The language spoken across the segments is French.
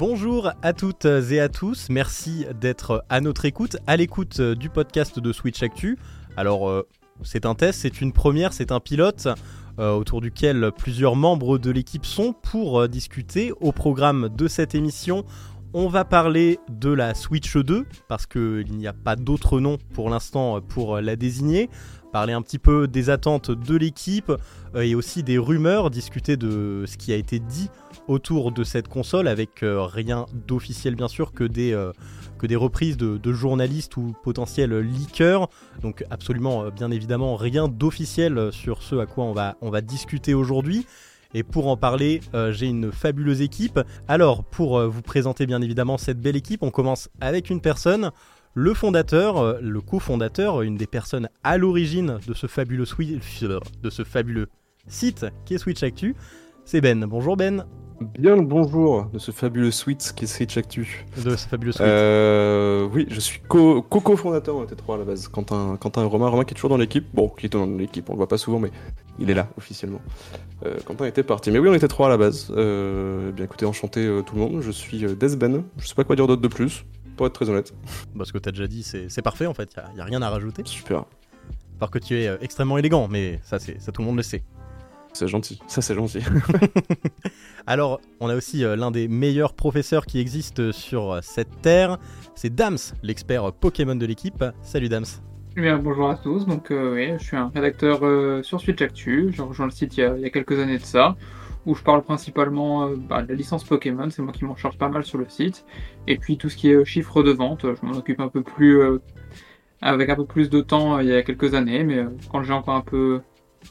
Bonjour à toutes et à tous, merci d'être à notre écoute, à l'écoute du podcast de Switch Actu. Alors, euh, c'est un test, c'est une première, c'est un pilote euh, autour duquel plusieurs membres de l'équipe sont pour euh, discuter. Au programme de cette émission, on va parler de la Switch 2, parce qu'il n'y a pas d'autre nom pour l'instant pour la désigner. Parler un petit peu des attentes de l'équipe et aussi des rumeurs, discuter de ce qui a été dit autour de cette console avec rien d'officiel bien sûr que des, que des reprises de, journalistes ou potentiels leakers. Donc absolument bien évidemment rien d'officiel sur ce à quoi on va, on va discuter aujourd'hui. Et pour en parler, j'ai une fabuleuse équipe. Alors, pour vous présenter bien évidemment cette belle équipe, on commence avec une personne, le fondateur, le cofondateur, une des personnes à l'origine de ce fabuleux de ce fabuleux site qui est Switch Actu. C'est Ben. Bonjour Ben. Bien le bonjour de ce fabuleux suite qui est Switch Actu. De ce fabuleux suite. Euh, oui, je suis co-cofondateur de T3 à la base. Quentin, Quentin Romain, Romain qui est toujours dans l'équipe. Bon, qui est dans l'équipe, on le voit pas souvent, mais il est là officiellement. Euh, Quentin était parti. Mais oui, on était trois à la base. Euh, bien écoutez, enchanté euh, tout le monde. Je suis Desben. Je sais pas quoi dire d'autre de plus, pour être très honnête. Parce ce que t'as déjà dit, c'est parfait en fait. Il y, a rien à rajouter. Super. Par que tu es extrêmement élégant, mais ça, ça tout le monde le sait. C'est gentil, ça c'est gentil. Alors, on a aussi euh, l'un des meilleurs professeurs qui existent sur euh, cette terre, c'est Dams, l'expert Pokémon de l'équipe. Salut Dams. Eh bien, bonjour à tous, donc euh, oui, je suis un rédacteur sur Switch Actu, j'ai rejoint le site il y, a, quelques années de ça, où je parle principalement bah, de la licence Pokémon, c'est moi qui m'en charge pas mal sur le site, et puis tout ce qui est chiffre de vente, je m'en occupe un peu plus, avec un peu plus de temps il y a quelques années, mais quand j'ai encore un peu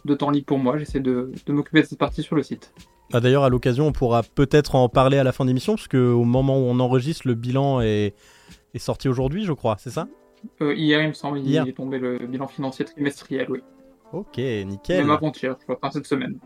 de temps libre pour moi. J'essaie de, m'occuper de cette partie sur le site. Ah, d'ailleurs, à l'occasion, on pourra peut-être en parler à la fin d'émission, parce qu'au moment où on enregistre, le bilan est, est sorti aujourd'hui, je crois, c'est ça? Euh, Hier, il me semble, il est tombé le bilan financier trimestriel, oui. Ok, nickel. Même avant-hier, je crois, cette semaine.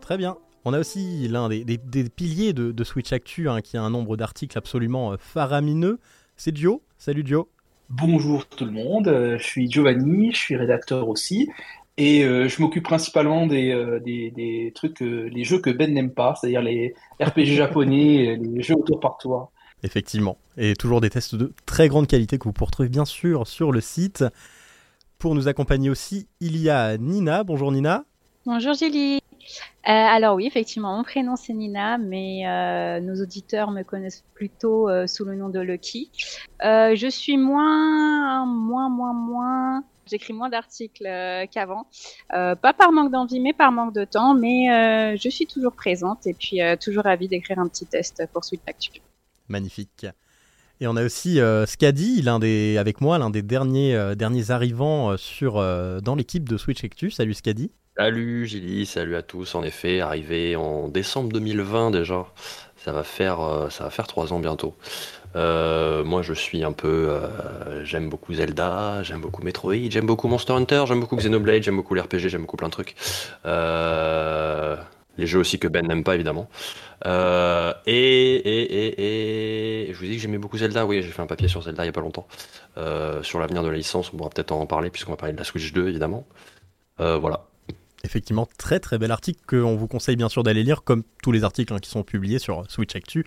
Très bien. On a aussi l'un des, piliers de, Switch Actu, hein, qui a un nombre d'articles absolument euh, faramineux. C'est Dio. Salut Dio. Bonjour tout le monde, euh, je suis Giovanni, je suis rédacteur aussi, et euh, je m'occupe principalement des, euh, des, trucs, les jeux que Ben n'aime pas, c'est-à-dire les RPG japonais, les jeux autour par toi. Effectivement. Et toujours des tests de très grande qualité que vous pourrez retrouver bien sûr sur le site. Pour nous accompagner aussi, il y a Nina. Bonjour Nina. Bonjour Julie. Euh, alors oui, effectivement, mon prénom c'est Nina, mais nos auditeurs me connaissent plutôt sous le nom de Lucky. je suis moins, moins, moins, moins J'écris moins d'articles euh, qu'avant. Euh, pas par manque d'envie, mais par manque de temps. Mais euh, je suis toujours présente et puis toujours ravie d'écrire un petit test pour Switch Actu. Magnifique. Et on a aussi Scadi, l'un des, avec moi, l'un des derniers, derniers arrivants sur, dans l'équipe de Switch Actu. Salut Scadi. Salut Gilly, salut à tous. En effet, arrivé en décembre 2020 déjà. Ça va faire, ça va faire trois ans bientôt. Euh, moi, je suis un peu. Euh, j'aime beaucoup Zelda, j'aime beaucoup Metroid, j'aime beaucoup Monster Hunter, j'aime beaucoup Xenoblade, j'aime beaucoup l'RPG, j'aime beaucoup plein de trucs. Euh, les jeux aussi que Ben n'aime pas, évidemment. Et, et, et, et, je vous dis que j'aimais beaucoup Zelda. Oui, j'ai fait un papier sur Zelda il n'y a pas longtemps. sur l'avenir de la licence, on pourra peut-être en parler, puisqu'on va parler de la Switch 2, évidemment. voilà. Effectivement, très très bel article qu'on vous conseille bien sûr d'aller lire, comme tous les articles hein, qui sont publiés sur Switch Actu.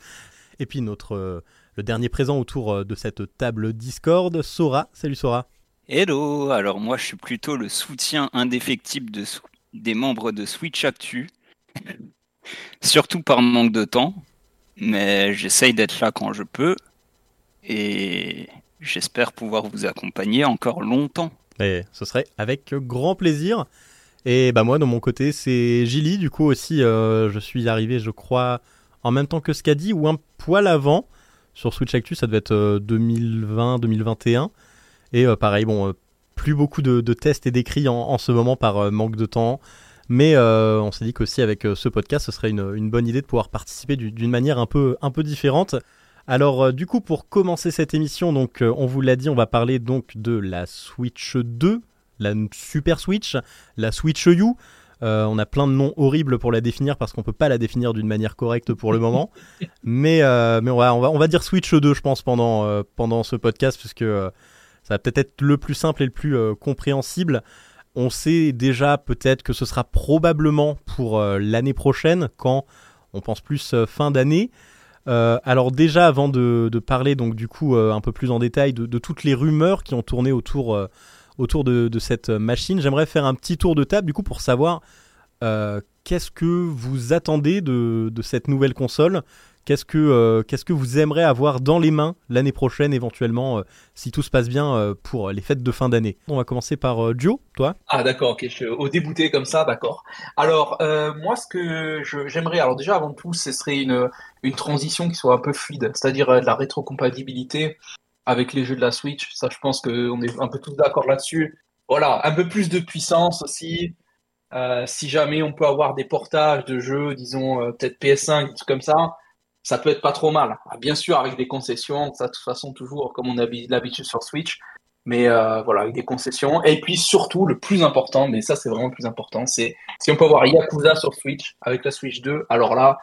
Et puis notre le dernier présent autour euh, de cette table Discord, Sora. Salut Sora. Hello, alors moi je suis plutôt le soutien indéfectible de, des membres de Switch Actu, surtout par manque de temps, mais j'essaye d'être là quand je peux, et j'espère pouvoir vous accompagner encore longtemps. Et ce serait avec grand plaisir. Et bah moi de mon côté c'est Gilly, du coup aussi euh, je suis arrivé je crois en même temps que Scadi ou un poil avant sur Switch Actu, ça devait être 2020-2021. Euh, et euh, pareil, bon, euh, plus beaucoup de, tests et d'écrits en, ce moment par manque de temps. Mais on s'est dit qu'aussi avec ce podcast, ce serait une, bonne idée de pouvoir participer d'une manière un peu, différente. Alors du coup, pour commencer cette émission, on vous l'a dit, on va parler donc de la Switch 2, la Super Switch, la Switch U. Euh, on a plein de noms horribles pour la définir parce qu'on peut pas la définir d'une manière correcte pour le moment. mais euh, mais on va, on va dire Switch 2 je pense pendant euh, pendant ce podcast puisque ça va peut-être être le plus simple et le plus compréhensible. On sait déjà peut-être que ce sera probablement pour l'année prochaine quand on pense plus fin d'année. Alors déjà, avant de, de parler donc du coup un peu plus en détail de, de toutes les rumeurs qui ont tourné autour, autour de, cette machine, j'aimerais faire un petit tour de table du coup pour savoir euh, qu'est-ce que vous attendez de, cette nouvelle console? Qu'est-ce que, euh, qu'est-ce que vous aimeriez avoir dans les mains l'année prochaine éventuellement, euh, si tout se passe bien pour les fêtes de fin d'année? On va commencer par Joe, toi Ah d'accord, ok, je suis au débouté comme ça, d'accord. Alors moi ce que j'aimerais, alors déjà avant tout, ce serait une, une transition qui soit un peu fluide, c'est-à-dire de la rétrocompatibilité avec les jeux de la Switch, ça je pense qu'on est un peu tous d'accord là-dessus. Voilà, un peu plus de puissance aussi. Euh, si jamais on peut avoir des portages de jeux, disons euh, peut-être PS5, des trucs comme ça, ça peut être pas trop mal. Ah, Bien sûr avec des concessions, ça de toute façon toujours comme on a l'habitude sur Switch. Mais euh, voilà, avec des concessions. Et puis surtout, le plus important, mais ça c'est vraiment le plus important, c'est si on peut avoir Yakuza sur Switch avec la Switch 2, alors là,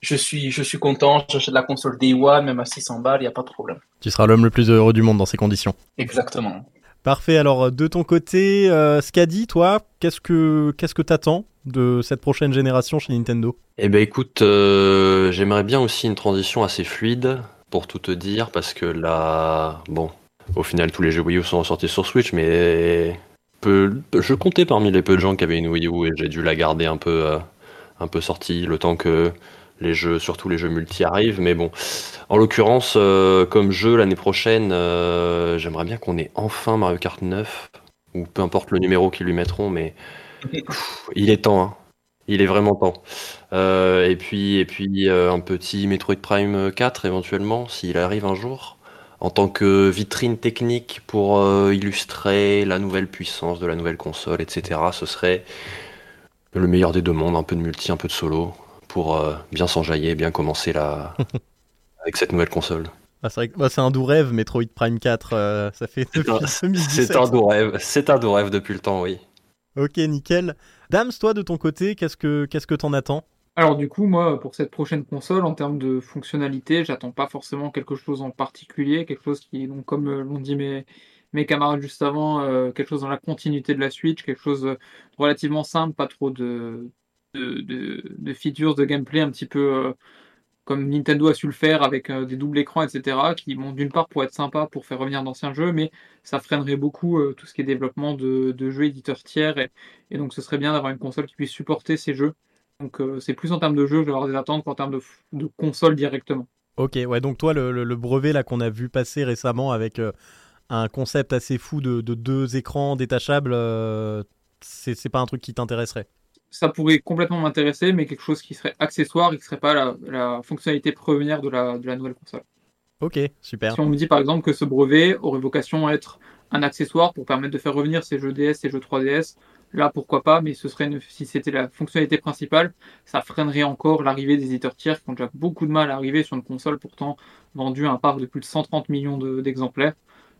je suis, je suis content, j'achète la console Day One, même à 600 balles, il n'y a pas de problème. Tu seras l'homme le plus heureux du monde dans ces conditions. Exactement. Parfait. Alors de ton côté, euh, Scadi, toi, qu'est-ce que qu'est-ce que t'attends de cette prochaine génération chez Nintendo? Eh ben écoute, euh, j'aimerais bien aussi une transition assez fluide, pour tout te dire, parce que là, bon, au final tous les jeux Wii U sont sortis sur Switch, mais peu, je comptais parmi les peu de gens qui avaient une Wii U et j'ai dû la garder un peu, euh, un peu sortie le temps que les jeux, surtout les jeux multi arrivent. Mais bon, en l'occurrence, euh, comme jeu l'année prochaine, euh, j'aimerais bien qu'on ait enfin Mario Kart 9, ou peu importe le numéro qu'ils lui mettront, mais pff, il est temps, hein. Il est vraiment temps. Euh, et puis, et puis un petit Metroid Prime 4 éventuellement, s'il arrive un jour, en tant que vitrine technique pour illustrer la nouvelle puissance de la nouvelle console, etc. Ce serait le meilleur des deux mondes, un peu de multi, un peu de solo, pour euh, bien s'enjailler, bien commencer la... avec cette nouvelle console. Ah, C'est vrai que bah, c'est un doux rêve, Metroid Prime 4. euh, ça fait C'est depuis un- 2017. C'est un doux rêve, c'est un doux rêve depuis le temps, oui. Ok, nickel. Dams, toi, de ton côté, qu'est-ce que qu'est-ce que t'en attends? Alors du coup, moi, pour cette prochaine console, en termes de fonctionnalité, j'attends pas forcément quelque chose en particulier, quelque chose qui, donc, comme euh, l'ont dit mes, mes camarades juste avant, euh, quelque chose dans la continuité de la Switch, quelque chose relativement simple, pas trop de, de, features, de gameplay un petit peu euh, comme Nintendo a su le faire avec euh, des doubles écrans, etc., qui vont d'une part pour être sympa, pour faire revenir d'anciens jeux, mais ça freinerait beaucoup euh, tout ce qui est développement de, jeux éditeurs tiers, et, donc ce serait bien d'avoir une console qui puisse supporter ces jeux. Donc c'est plus en termes de jeu que je vais avoir des attentes qu'en termes de, console directement. Ok, ouais, donc toi, le, brevet là qu'on a vu passer récemment avec un concept assez fou de, de deux écrans détachables, c'est pas un truc qui t'intéresserait? Ça pourrait complètement m'intéresser, mais quelque chose qui serait accessoire et qui serait pas la, la fonctionnalité première de la, de la nouvelle console. Ok, super. Si on me dit par exemple que ce brevet aurait vocation à être un accessoire pour permettre de faire revenir ces jeux DS, ces jeux 3DS, là pourquoi pas, mais ce serait une- si c'était la fonctionnalité principale, ça freinerait encore l'arrivée des éditeurs tiers qui ont déjà beaucoup de mal à arriver sur une console pourtant vendue à un parc de plus de 130 millions de- d'exemplaires.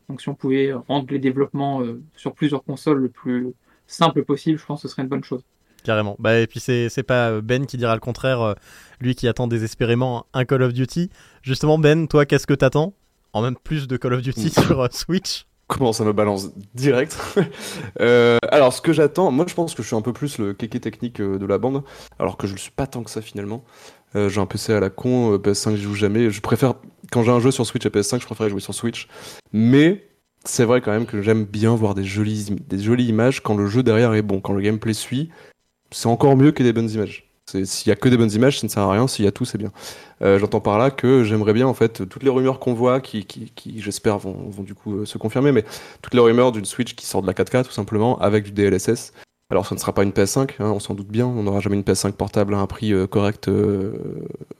Donc si on pouvait rendre les développements euh, sur plusieurs consoles le plus simple possible, je pense que ce serait une bonne chose. Carrément. Bah, et puis c'est c'est pas Ben qui dira le contraire, euh, lui qui attend désespérément un Call of Duty. Justement, Ben, toi, qu'est-ce que t'attends? En même plus de Call of Duty sur euh, Switch Comment ça me balance direct? Euh, Alors, ce que j'attends, moi je pense que je suis un peu plus le kéké technique euh, de la bande, alors que je le suis pas tant que ça finalement. Euh, j'ai un PC à la con, euh, PS5 j'y joue jamais. Je préfère, quand j'ai un jeu sur Switch et PS5, je préfère jouer sur Switch. Mais c'est vrai quand même que j'aime bien voir des jolies, des jolies images quand le jeu derrière est bon, quand le gameplay suit. C'est encore mieux que des bonnes images. S'il y a que des bonnes images, ça ne sert à rien. S'il y a tout, c'est bien. Euh, J'entends par là que j'aimerais bien en fait toutes les rumeurs qu'on voit, qui, qui, qui j'espère vont, vont du coup euh, se confirmer, mais toutes les rumeurs d'une Switch qui sort de la 4K tout simplement avec du DLSS. Alors ça ne sera pas une PS5, hein, on s'en doute bien, on n'aura jamais une PS5 portable à un prix euh, correct, euh,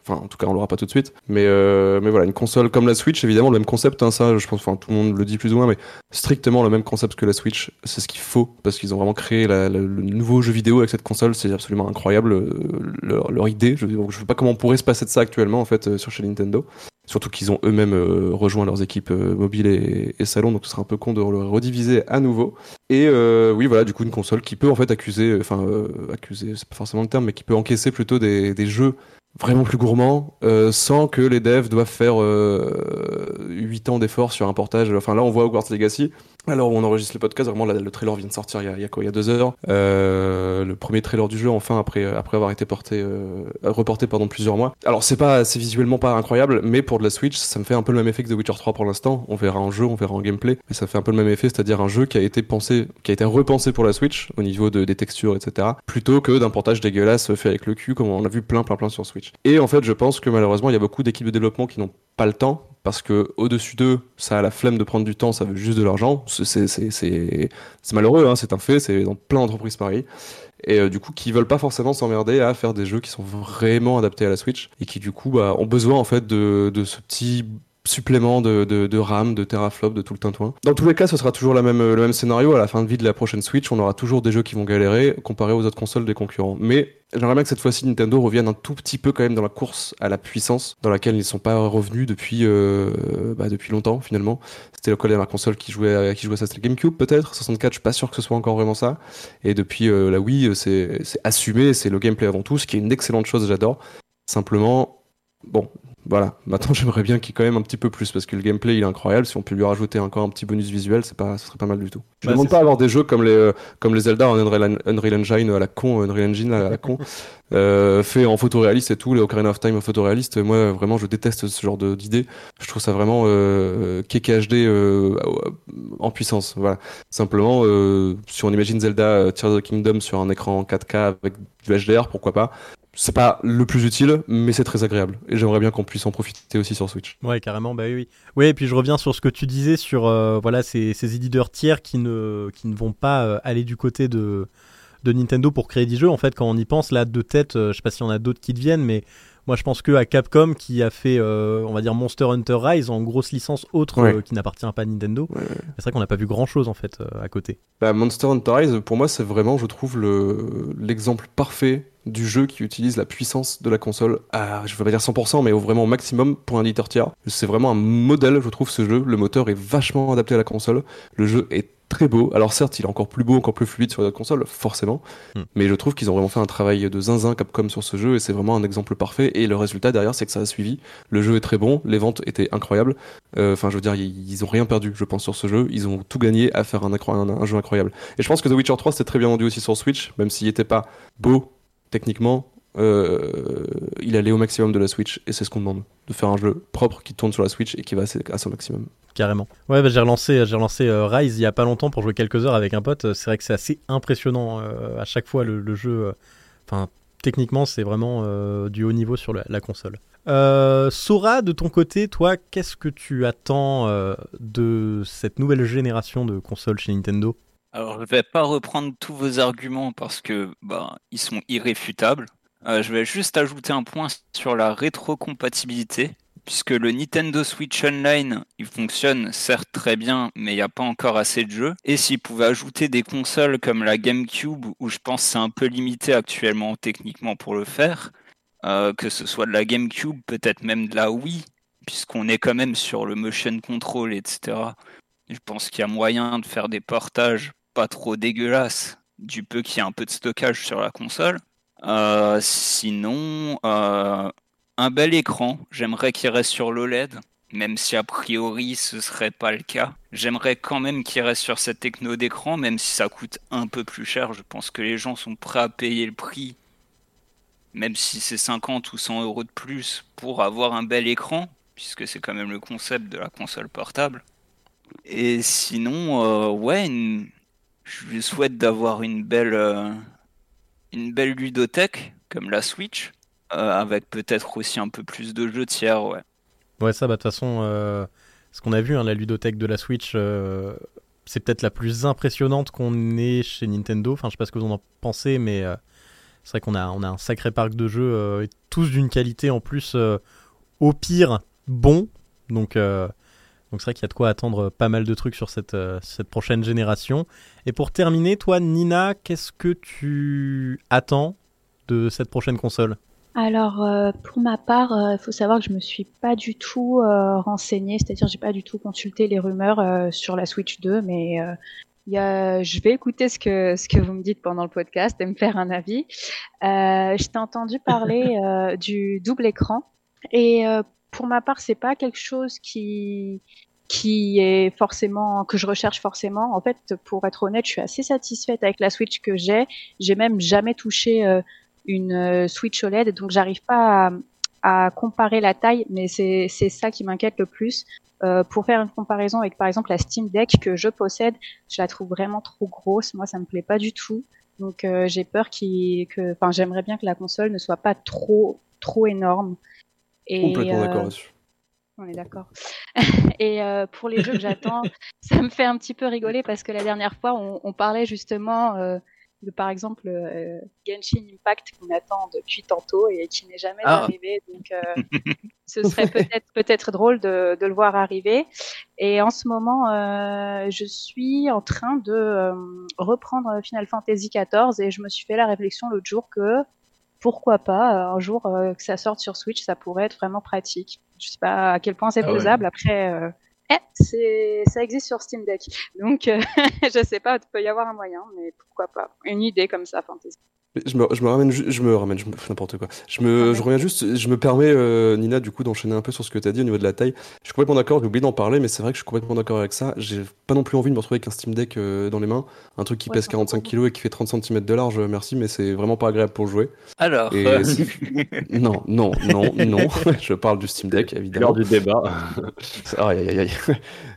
enfin en tout cas on l'aura pas tout de suite. Mais, euh, mais voilà, une console comme la Switch, évidemment le même concept, hein, ça je pense, enfin tout le monde le dit plus ou moins, mais strictement le même concept que la Switch, c'est ce qu'il faut, parce qu'ils ont vraiment créé la- le nouveau jeu vidéo avec cette console, c'est absolument incroyable, leur, leur idée, je ne sais pas comment on pourrait se passer de ça actuellement en fait sur chez Nintendo. Surtout qu'ils ont eux-mêmes euh, rejoint leurs équipes euh, mobiles et, salon, donc ce serait un peu con de le rediviser à nouveau. Et euh, oui, voilà, du coup, une console qui peut en fait accuser, enfin, euh, accuser, c'est pas forcément le terme, mais qui peut encaisser plutôt des, jeux vraiment plus gourmands, sans que les devs doivent faire euh, 8 ans d'efforts sur un portage. Enfin, là, on voit Hogwarts Legacy, Alors on enregistre le podcast, vraiment le trailer vient de sortir il y a, il y a quoi Il y a deux heures. Euh, le premier trailer du jeu, enfin après après avoir été porté euh, reporté pendant plusieurs mois. Alors c'est pas c'est visuellement pas incroyable, mais pour de la Switch, ça me fait un peu le même effet que The Witcher 3 pour l'instant. On verra en jeu, on verra en gameplay, mais ça fait un peu le même effet, c'est-à-dire un jeu qui a été pensé, qui a été repensé pour la Switch au niveau de, des textures, etc. Plutôt que d'un portage dégueulasse fait avec le cul, comme on a vu plein plein plein sur Switch. Et en fait, je pense que malheureusement, il y a beaucoup d'équipes de développement qui n'ont pas le temps parce que au-dessus d'eux, ça a la flemme de prendre du temps, ça veut juste de l'argent. C'est- malheureux, hein, c'est un fait, c'est dans plein d'entreprises pareil. Et euh, du coup, qui veulent pas forcément s'emmerder à faire des jeux qui sont vraiment adaptés à la Switch et qui du coup bah, ont besoin en fait de, ce petit supplément de, RAM, de teraflop, de tout le tintouin. Dans tous les cas, ce sera toujours le même scénario. À la fin de vie de la prochaine Switch, on aura toujours des jeux qui vont galérer comparé aux autres consoles des concurrents. Mais j'aimerais bien que cette fois-ci Nintendo revienne un tout petit peu quand même dans la course à la puissance, dans laquelle ils ne sont pas revenus depuis, euh, bah, depuis longtemps finalement. C'était la console qui jouait, qui jouait ça, c'était GameCube peut-être. 64, je suis pas sûr que ce soit encore vraiment ça. Et depuis euh, la Wii, c'est c'est assumé, c'est le gameplay avant tout, ce qui est une excellente chose, j'adore. Simplement, bon, voilà. Maintenant, j'aimerais bien qu'il y ait quand même un petit peu plus parce que le gameplay il est incroyable. Si on peut lui rajouter encore un petit bonus visuel, c'est pas, ce serait pas mal du tout. Je Bah, ne demande c'est pas à avoir des jeux comme les, euh, comme les Zelda en Unreal, Unreal Engine à la con, Unreal Engine à la con, euh, fait en photoréaliste et tout, les Ocarina of Time en photoréaliste. Moi, vraiment, je déteste ce genre de- d'idée. Je trouve ça vraiment euh, KKHD euh, en puissance. Voilà. Simplement, euh, si on imagine Zelda euh, Tears of the Kingdom sur un écran 4K avec du HDR, pourquoi pas? C'est pas le plus utile, mais c'est très agréable. Et j'aimerais bien qu'on puisse en profiter aussi sur Switch. Ouais, carrément, bah oui, oui. Et puis je reviens sur ce que tu disais sur euh, voilà, ces, éditeurs tiers qui ne, vont pas euh, aller du côté de, de Nintendo pour créer des jeux. En fait, quand on y pense, là, de tête, euh, je sais pas s'il y en a d'autres qui te viennent, mais moi je pense que à Capcom qui a fait, euh, on va dire, Monster Hunter Rise en grosse licence autre Ouais. euh, qui n'appartient pas à Nintendo. Ouais, ouais. C'est vrai qu'on n'a pas vu grand chose en fait euh, à côté. Bah, Monster Hunter Rise, pour moi, c'est vraiment, je trouve, le- l'exemple parfait du jeu qui utilise la puissance de la console à, je vais pas dire 100%, mais au vraiment au maximum pour un éditeur tiers. C'est vraiment un modèle, je trouve, ce jeu. Le moteur est vachement adapté à la console. Le jeu est très beau. Alors certes, il est encore plus beau, encore plus fluide sur la console, forcément. Hmm. Mais je trouve qu'ils ont vraiment fait un travail de zinzin Capcom sur ce jeu et c'est vraiment un exemple parfait. Et le résultat derrière, c'est que ça a suivi. Le jeu est très bon, les ventes étaient incroyables. Euh, Enfin, je veux dire, ils, ils ont rien perdu, je pense, sur ce jeu. Ils ont tout gagné à faire un, incro- un, un jeu incroyable. Et je pense que The Witcher 3 c'était très bien vendu aussi sur Switch, même s'il n'était pas beau techniquement. euh, il allait au maximum de la Switch et c'est ce qu'on demande de faire un jeu propre qui tourne sur la Switch et qui va à son maximum. Carrément. Ouais, bah, j'ai relancé, j'ai relancé euh, Rise il y a pas longtemps pour jouer quelques heures avec un pote. Euh, C'est vrai que c'est assez impressionnant euh, à chaque fois le, jeu. Enfin, techniquement, c'est vraiment du haut niveau sur la, console. Sora, de ton côté, toi, qu'est-ce que tu attends de cette nouvelle génération de consoles chez Nintendo? Alors, je vais pas reprendre tous vos arguments parce que bah, ils sont irréfutables. Je vais juste ajouter un point sur la rétrocompatibilité, puisque le Nintendo Switch Online, il fonctionne certes très bien, mais il n'y a pas encore assez de jeux. Et s'ils pouvaient ajouter des consoles comme la GameCube, où je pense c'est un peu limité actuellement techniquement pour le faire, euh, que ce soit de la GameCube, peut-être même de la Wii, puisqu'on est quand même sur le motion control, etc. Je pense qu'il y a moyen de faire des portages pas trop dégueulasses, du peu qu'il y a un peu de stockage sur la console. Euh, sinon, euh, un bel écran. J'aimerais qu'il reste sur l'OLED, même si a priori ce serait pas le cas. J'aimerais quand même qu'il reste sur cette techno d'écran, même si ça coûte un peu plus cher. Je pense que les gens sont prêts à payer le prix, même si c'est 50 ou 100 euros de plus, pour avoir un bel écran, puisque c'est quand même le concept de la console portable. Et sinon, euh, ouais, je lui souhaite d'avoir une belle, euh, une belle ludothèque comme la Switch, avec peut-être aussi un peu plus de jeux tiers, ouais. Ouais, ça, bah, de toute façon, euh, ce qu'on a vu, hein, la ludothèque de la Switch, euh, c'est peut-être la plus impressionnante qu'on ait chez Nintendo. Enfin, je sais pas ce que vous en pensez, mais euh, c'est vrai qu'on a, on a un sacré parc de jeux, euh, tous d'une qualité en plus, euh, au pire, bon. Donc, euh, donc c'est vrai qu'il y a de quoi attendre pas mal de trucs sur cette, euh, cette prochaine génération. Et pour terminer, toi, Nina, qu'est-ce que tu attends de cette prochaine console? Alors, euh, pour ma part, il faut savoir que je me suis pas du tout euh, renseignée, c'est-à-dire j'ai pas du tout consulté les rumeurs euh, sur la Switch 2, mais euh, y a, je vais écouter ce que ce que vous me dites pendant le podcast et me faire un avis. Euh, je t'ai entendu parler euh, du double écran et euh, pour ma part, c'est pas quelque chose qui qui est forcément que je recherche forcément. En fait, pour être honnête, je suis assez satisfaite avec la Switch que j'ai. J'ai même jamais touché euh, une euh, Switch OLED, donc j'arrive pas à, à, comparer la taille, mais c'est ça qui m'inquiète le plus. Euh, pour faire une comparaison avec par exemple la Steam Deck que je possède, je la trouve vraiment trop grosse. Moi, ça me plaît pas du tout. Donc euh, j'ai peur qu'il, que, enfin, j'aimerais bien que la console ne soit pas trop, trop énorme. Et, Complètement d'accord là-dessus. On est d'accord. et euh, pour les jeux que j'attends, ça me fait un petit peu rigoler parce que la dernière fois, on, on parlait justement euh, de, par exemple, euh, Genshin Impact qu'on attend depuis tantôt et qui n'est jamais ah. arrivé. Donc, euh, ce serait peut-être peut-être drôle de, de, le voir arriver. Et en ce moment, euh, je suis en train de reprendre Final Fantasy XIV et je me suis fait la réflexion l'autre jour que pourquoi pas un jour que ça sorte sur Switch, ça pourrait être vraiment pratique. Je sais pas à quel point c'est ah faisable. Après, euh, eh, ça existe sur Steam Deck. Donc, euh, je sais pas, il peut y avoir un moyen, mais pourquoi pas. Une idée comme ça, fantasy. Je me, je me, ramène, je me ramène, je me n'importe quoi. Je me, je reviens juste, je me permets, euh, Nina, du coup, d'enchaîner un peu sur ce que tu as dit au niveau de la taille. Je suis complètement d'accord, j'ai oublié d'en parler, mais c'est vrai que je suis complètement d'accord avec ça. J'ai pas non plus envie de me retrouver avec un Steam Deck euh, dans les mains, un truc qui pèse 45 kg et qui fait 30 cm de large, merci, mais c'est vraiment pas agréable pour jouer. Alors. non, non, non, non. je parle du Steam Deck, évidemment. Lors du débat. aïe, aïe, aïe.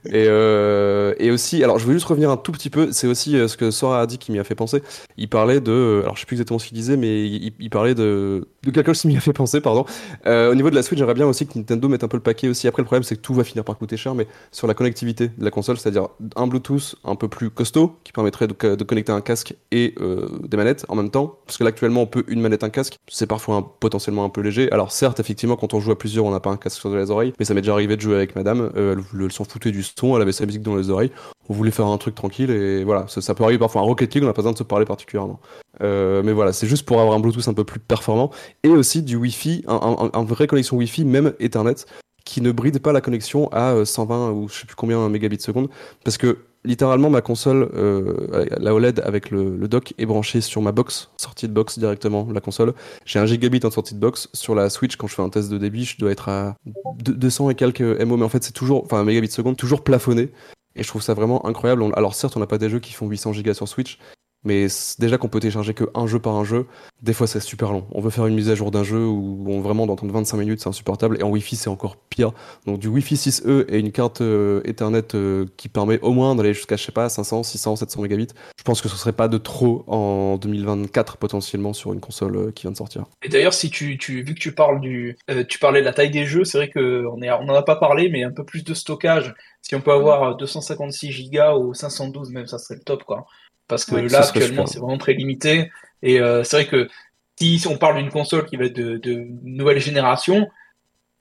Et, euh, et aussi, alors je voulais juste revenir un tout petit peu, c'est aussi euh, ce que Sora a dit qui m'y a fait penser. Il parlait de, alors je sais plus exactement ce qu'il disait, mais il, parlait de, de quelque chose qui m'y a fait penser, pardon. Euh, au niveau de la Switch, j'aimerais bien aussi que Nintendo mette un peu le paquet aussi. Après, le problème, c'est que tout va finir par coûter cher, mais sur la connectivité de la console, c'est-à-dire un Bluetooth un peu plus costaud qui permettrait de, connecter un casque et euh, des manettes en même temps. Parce que là, actuellement, on peut une manette, un casque. C'est parfois potentiellement un peu léger. Alors, certes, effectivement, quand on joue à plusieurs, on n'a pas un casque sur les oreilles, mais ça m'est déjà arrivé de jouer avec madame. Euh, elle, elle s'en foutait du son, elle avait sa musique dans les oreilles. On voulait faire un truc tranquille et voilà, ça, ça peut arriver parfois un Rocket League, on n'a pas besoin de se parler particulièrement. Euh, mais voilà, c'est juste pour avoir un Bluetooth un peu plus performant et aussi du Wi-Fi, un, un, vraie connexion Wi-Fi, même Ethernet, qui ne bride pas la connexion à 120 euh, ou je sais plus combien mégabits seconde, parce que littéralement ma console, euh, la OLED avec le, le, dock est branchée sur ma box, sortie de box directement, la console. J'ai un gigabit en sortie de box. Sur la Switch, quand je fais un test de débit, je dois être à 200 et quelques MO, mais en fait c'est toujours, enfin mégabits seconde, toujours plafonné. Et je trouve ça vraiment incroyable. Alors certes, on n'a pas des jeux qui font 800 gigas sur Switch, mais déjà qu'on peut télécharger que un jeu par un jeu, des fois c'est super long. On veut faire une mise à jour d'un jeu où on vraiment d'entendre 25 minutes, c'est insupportable. Et en Wi-Fi, c'est encore pire. Donc du Wi-Fi 6E et une carte euh, Ethernet euh, qui permet au moins d'aller jusqu'à, je sais pas, 500, 600, 700 mégabits. Je pense que ce serait pas de trop en 2024 potentiellement sur une console euh, qui vient de sortir. Et d'ailleurs, si tu, tu, vu que tu parles du, tu parlais de la taille des jeux, c'est vrai que on est, on en a pas parlé, mais un peu plus de stockage. Si on peut avoir 256 Go ou 512 même, ça serait le top, quoi parce que là actuellement c'est vraiment très limité. Et euh, c'est vrai que si on parle d'une console qui va être de, de nouvelle génération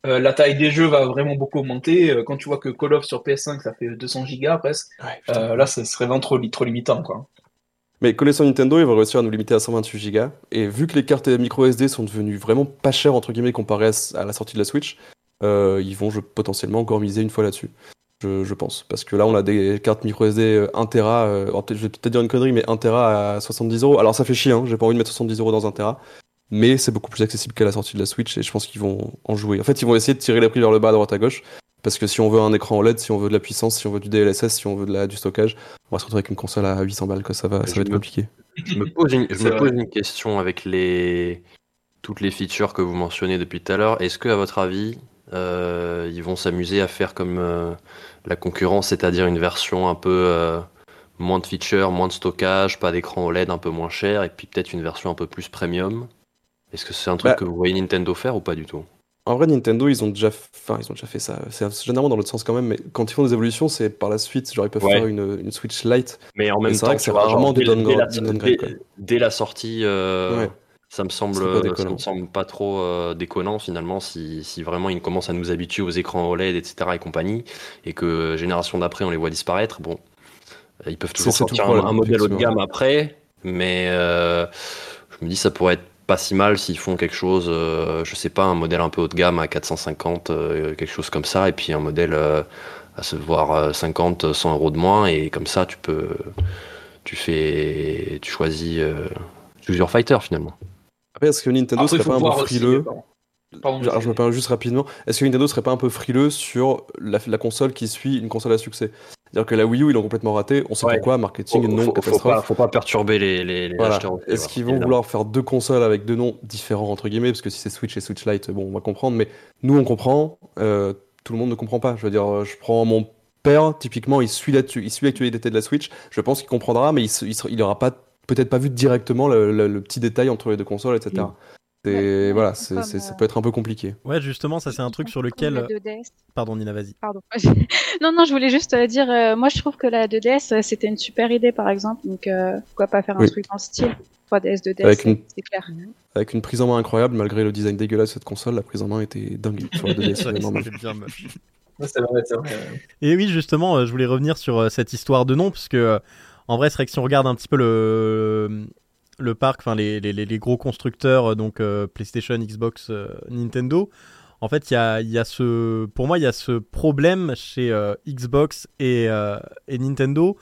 euh, la taille des jeux va vraiment beaucoup augmenter. Euh, quand tu vois que Call of sur PS5 ça fait 200 gigas presque ouais, là ça serait vraiment trop, trop limitant quoi. Mais connaissant Nintendo, ils vont réussir à nous limiter à 128 Go. Et vu que les cartes micro SD sont devenues vraiment pas chères, entre guillemets, comparées à la sortie de la Switch, euh, ils vont je, potentiellement encore miser une fois là-dessus je, je, pense. Parce que là, on a des cartes micro SD 1 Tera, euh, je vais peut-être dire une connerie, mais 1 Tera à 70 euros. Alors ça fait chier, hein, j'ai pas envie de mettre 70 euros dans 1 Tera. Mais c'est beaucoup plus accessible qu'à la sortie de la Switch et je pense qu'ils vont en jouer. En fait, ils vont essayer de tirer les prix vers le bas à droite à gauche. Parce que si on veut un écran OLED, si on veut de la puissance, si on veut du DLSS, si on veut de la, du stockage, on va se retrouver avec une console à 800 balles, quoi. Ça va, ça va être compliqué. Je me pose une, je me pose une question avec les, toutes les features que vous mentionnez depuis tout à l'heure. Est-ce que, à votre avis, euh, ils vont s'amuser à faire comme euh, la concurrence, c'est-à-dire une version un peu euh, moins de features, moins de stockage, pas d'écran OLED un peu moins cher, et puis peut-être une version un peu plus premium. Est-ce que c'est un truc bah, que vous voyez Nintendo faire ou pas du tout? En vrai, Nintendo, ils ont déjà, enfin, ils ont déjà fait ça. C'est généralement dans l'autre sens quand même, mais quand ils font des évolutions, c'est par la suite. Genre, ils peuvent ouais. faire une, une, Switch Lite. Mais en même temps, c'est rarement des downgrades. Dès, dès, dès, la sortie. Euh... Ouais. Ça me semble, ça me semble pas trop euh, déconnant finalement si, si, vraiment ils commencent à nous habituer aux écrans OLED, etc. et compagnie, et que génération d'après on les voit disparaître. Bon, ils peuvent toujours sortir un, un, modèle haut de gamme après, mais euh, je me dis ça pourrait être pas si mal s'ils font quelque chose, euh, je sais pas, un modèle un peu haut de gamme à 450, euh, quelque chose comme ça, et puis un modèle euh, à se voir 50, 100 euros de moins, et comme ça tu peux, tu fais, tu choisis, choisis your fighter finalement. Après, est-ce que Nintendo Après, serait pas un peu frileux Pardon, Alors, je me permets juste rapidement. Est-ce que Nintendo serait pas un peu frileux sur la, la console qui suit une console à succès? C'est-à-dire que la Wii U, ils l'ont complètement raté. On sait Ouais. pourquoi, marketing, Faut- non, faut, faut catastrophe. pas, faut pas perturber les, les, les Voilà. acheteurs. Est-ce qu'ils vont vouloir faire deux consoles avec deux noms différents, entre guillemets? Parce que si c'est Switch et Switch Lite, bon, on va comprendre. Mais nous, on comprend. euh, tout le monde ne comprend pas. Je veux dire, euh, je prends mon père, typiquement, il suit là-dessus. Il suit l'actualité de la Switch. Je pense qu'il comprendra, mais il, se- il, sera- il aura pas peut-être pas vu directement le, le- le petit détail entre les deux consoles, etc. C'est- Ouais, voilà, ça euh, peut être un peu compliqué. Ouais, justement, ça c'est un truc sur lequel. 2DS. Pardon, Nina, vas-y. Pardon. non, non, je voulais juste euh, dire, euh, moi je trouve que la 2DS euh, c'était une super idée par exemple, donc euh, pourquoi pas faire un Oui. truc le style 3DS, 2DS, Avec c'est une- c'est clair. Avec une prise en main incroyable, malgré le design dégueulasse de cette console, la prise en main était dingue sur la 2DS. Ouais, c'est normal. c'était bien moche. Ouais, c'est vrai, c'est vrai. Et oui, justement, euh, je voulais revenir sur euh, cette histoire de nom, parce que euh, en vrai, c'est vrai que si on regarde un petit peu le, parc, les, gros constructeurs, euh, donc euh, PlayStation, Xbox, euh, Nintendo, en fait, il y a, ce, pour moi, il y a ce problème chez Xbox et, Nintendo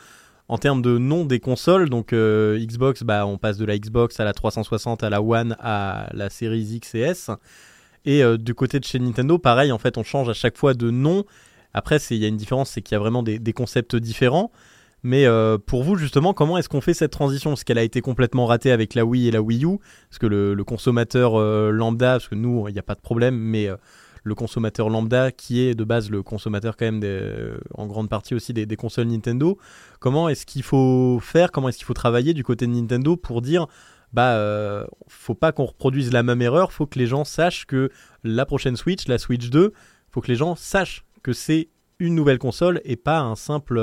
en termes de nom des consoles. Donc Xbox, bah, on passe de la Xbox à la 360, à la One, à la série X et S. Et du côté de chez Nintendo, pareil, en fait, on change à chaque fois de nom. Après, il y a une différence, c'est qu'il y a vraiment des concepts différents. Mais euh, pour vous, justement, comment est-ce qu'on fait cette transition? Parce qu'elle a été complètement ratée avec la Wii et la Wii U. Parce que le, consommateur euh, lambda, parce que nous, il n'y a pas de problème, mais euh, le consommateur lambda, qui est de base le consommateur quand même en grande partie aussi des, consoles Nintendo, comment est-ce qu'il faut faire? Comment est-ce qu'il faut travailler du côté de Nintendo pour dire bah euh, faut pas qu'on reproduise la même erreur, faut que les gens sachent que la prochaine Switch, la Switch 2, faut que les gens sachent que c'est une nouvelle console et pas un simple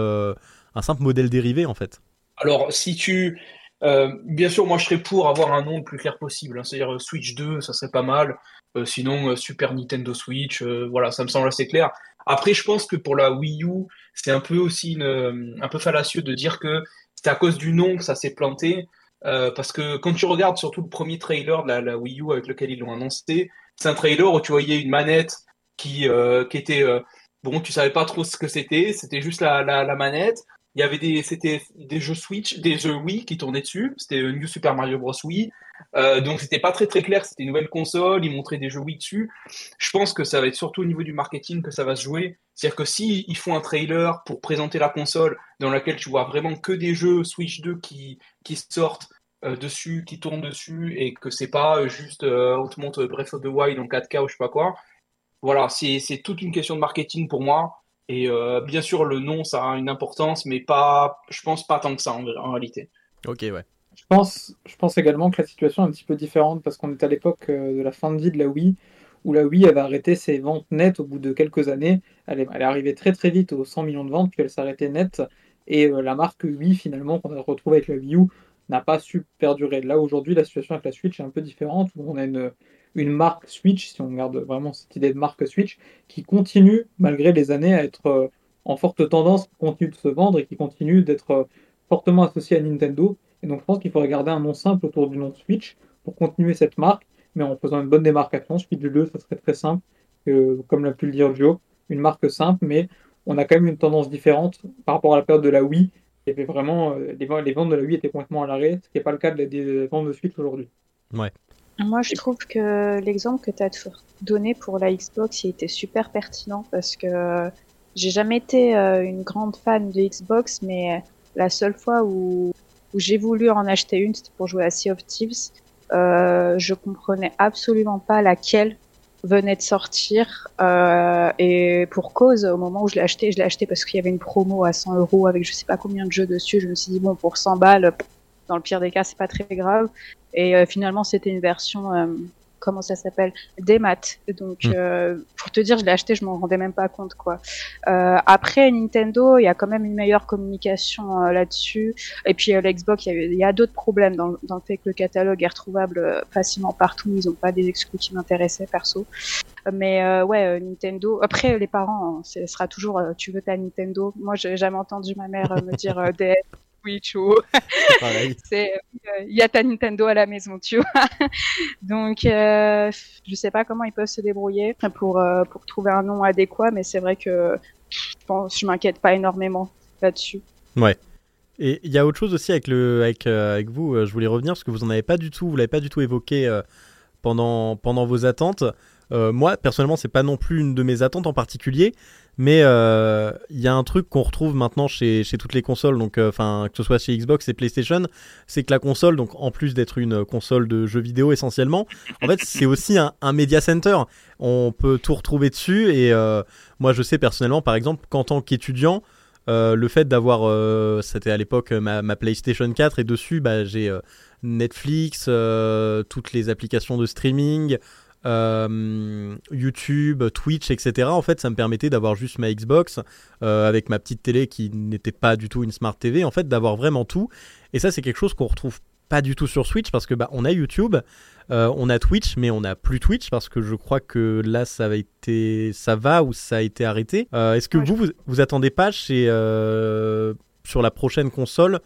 un simple modèle dérivé en fait. Alors, si tu. euh, bien sûr, moi je serais pour avoir un nom le plus clair possible. hein. C'est-à-dire euh, Switch 2, ça serait pas mal. Euh, sinon, Super Nintendo Switch, voilà, ça me semble assez clair. Après, je pense que pour la Wii U, c'est un peu aussi un peu fallacieux de dire que c'est à cause du nom que ça s'est planté. Parce que quand tu regardes surtout le premier trailer de la, Wii U avec lequel ils l'ont annoncé, c'est un trailer où tu voyais une manette qui, qui était. bon, tu savais pas trop ce que c'était, c'était juste la, la manette. Il y avait des, c'était des jeux Switch, des jeux Wii qui tournaient dessus. C'était New Super Mario Bros. Wii. Euh, donc c'était pas très très clair. C'était une nouvelle console. Ils montraient des jeux Wii dessus. Je pense que ça va être surtout au niveau du marketing que ça va se jouer. C'est-à-dire que si ils font un trailer pour présenter la console dans laquelle tu vois vraiment que des jeux Switch 2 qui qui sortent euh, dessus, qui tournent dessus, et que c'est pas euh, juste euh, on te montre Breath of the Wild en 4K ou je sais pas quoi. Voilà, c'est toute une question de marketing pour moi. Et euh, bien sûr, le nom, ça a une importance, mais pas, je pense pas tant que ça en, en réalité. Ok ouais. Je pense, je pense également que la situation est un petit peu différente parce qu'on est à l'époque euh, de la fin de vie de la Wii, où la Wii avait arrêté ses ventes nettes au bout de quelques années. Elle est, elle est arrivée très très vite aux 100 millions de ventes, puis elle s'arrêtait nette. Et euh, la marque Wii, finalement, qu'on a retrouvée avec la Wii U, n'a pas su perdurer. Là, aujourd'hui, la situation avec la Switch est un peu différente, où on a une, une marque Switch, si on garde vraiment cette idée de marque Switch, qui continue, malgré les années, à être euh, en forte tendance, qui continue de se vendre et qui continue d'être euh, fortement associée à Nintendo. Et donc je pense qu'il faudrait garder un nom simple autour du nom de Switch pour continuer cette marque, mais en faisant une bonne démarcation. Switch 2, ça serait très simple, comme l'a pu le dire Joe, une marque simple, mais on a quand même une tendance différente par rapport à la période de la Wii. Il vraiment, euh, les, ventes- de la Wii étaient complètement à l'arrêt, ce qui n'est pas le cas des, ventes de Switch aujourd'hui. Moi, je trouve que l'exemple que tu as donné pour la Xbox, il était super pertinent parce que j'ai jamais été euh, une grande fan de Xbox, mais la seule fois où, j'ai voulu en acheter une, c'était pour jouer à Sea of Thieves. Euh, je comprenais absolument pas laquelle venait de sortir euh, et pour cause au moment où je l'ai acheté je l'ai acheté parce qu'il y avait une promo à 100 euros avec je sais pas combien de jeux dessus je me suis dit bon pour 100 balles dans le pire des cas c'est pas très grave et euh, finalement c'était une version euh, comment ça s'appelle des maths donc Mm. euh, pour te dire je l'ai acheté je m'en rendais même pas compte quoi Euh, après Nintendo il y a quand même une meilleure communication euh, là-dessus et puis euh, l'Xbox il y a, a d'autres problèmes dans, dans le fait que le catalogue est retrouvable facilement partout ils ont pas des exclus qui m'intéressaient perso mais euh, ouais, euh, Nintendo. Après, les parents, hein, ce sera toujours euh, tu veux ta Nintendo. Moi, j'ai jamais entendu ma mère me dire euh, DS, Switch ou Pareil. c'est euh, il y a ta Nintendo à la maison, tu vois. Donc, euh, je sais pas comment ils peuvent se débrouiller pour euh, pour trouver un nom adéquat, mais c'est vrai que je pense, je m'inquiète pas énormément là-dessus. Et il y a autre chose aussi avec le avec euh, avec vous. je voulais revenir parce que vous en avez pas du tout, vous l'avez pas du tout évoqué pendant pendant vos attentes. Moi, personnellement, c'est pas non plus une de mes attentes en particulier, mais euh, il y a un truc qu'on retrouve maintenant chez, toutes les consoles, donc euh, que ce soit chez Xbox et PlayStation, c'est que la console, donc en plus d'être une console de jeux vidéo essentiellement, en fait c'est aussi un, media center. On peut tout retrouver dessus et euh, moi je sais personnellement, par exemple, qu'en tant qu'étudiant, euh, le fait d'avoir, euh, c'était à l'époque ma, PlayStation 4 et dessus, bah, j'ai euh, Netflix, euh, toutes les applications de streaming, euh, YouTube, Twitch, etc. En fait, ça me permettait d'avoir juste ma Xbox euh, avec ma petite télé qui n'était pas du tout une Smart TV. En fait, d'avoir vraiment tout. Et ça, c'est quelque chose qu'on retrouve pas du tout sur Switch parce que bah, on a YouTube, euh, on a Twitch, mais on n'a plus Twitch parce que je crois que là, ça va été, ça va ou ça a été arrêté. Est-ce que Ouais, vous, vous, vous attendez pas chez sur la prochaine console?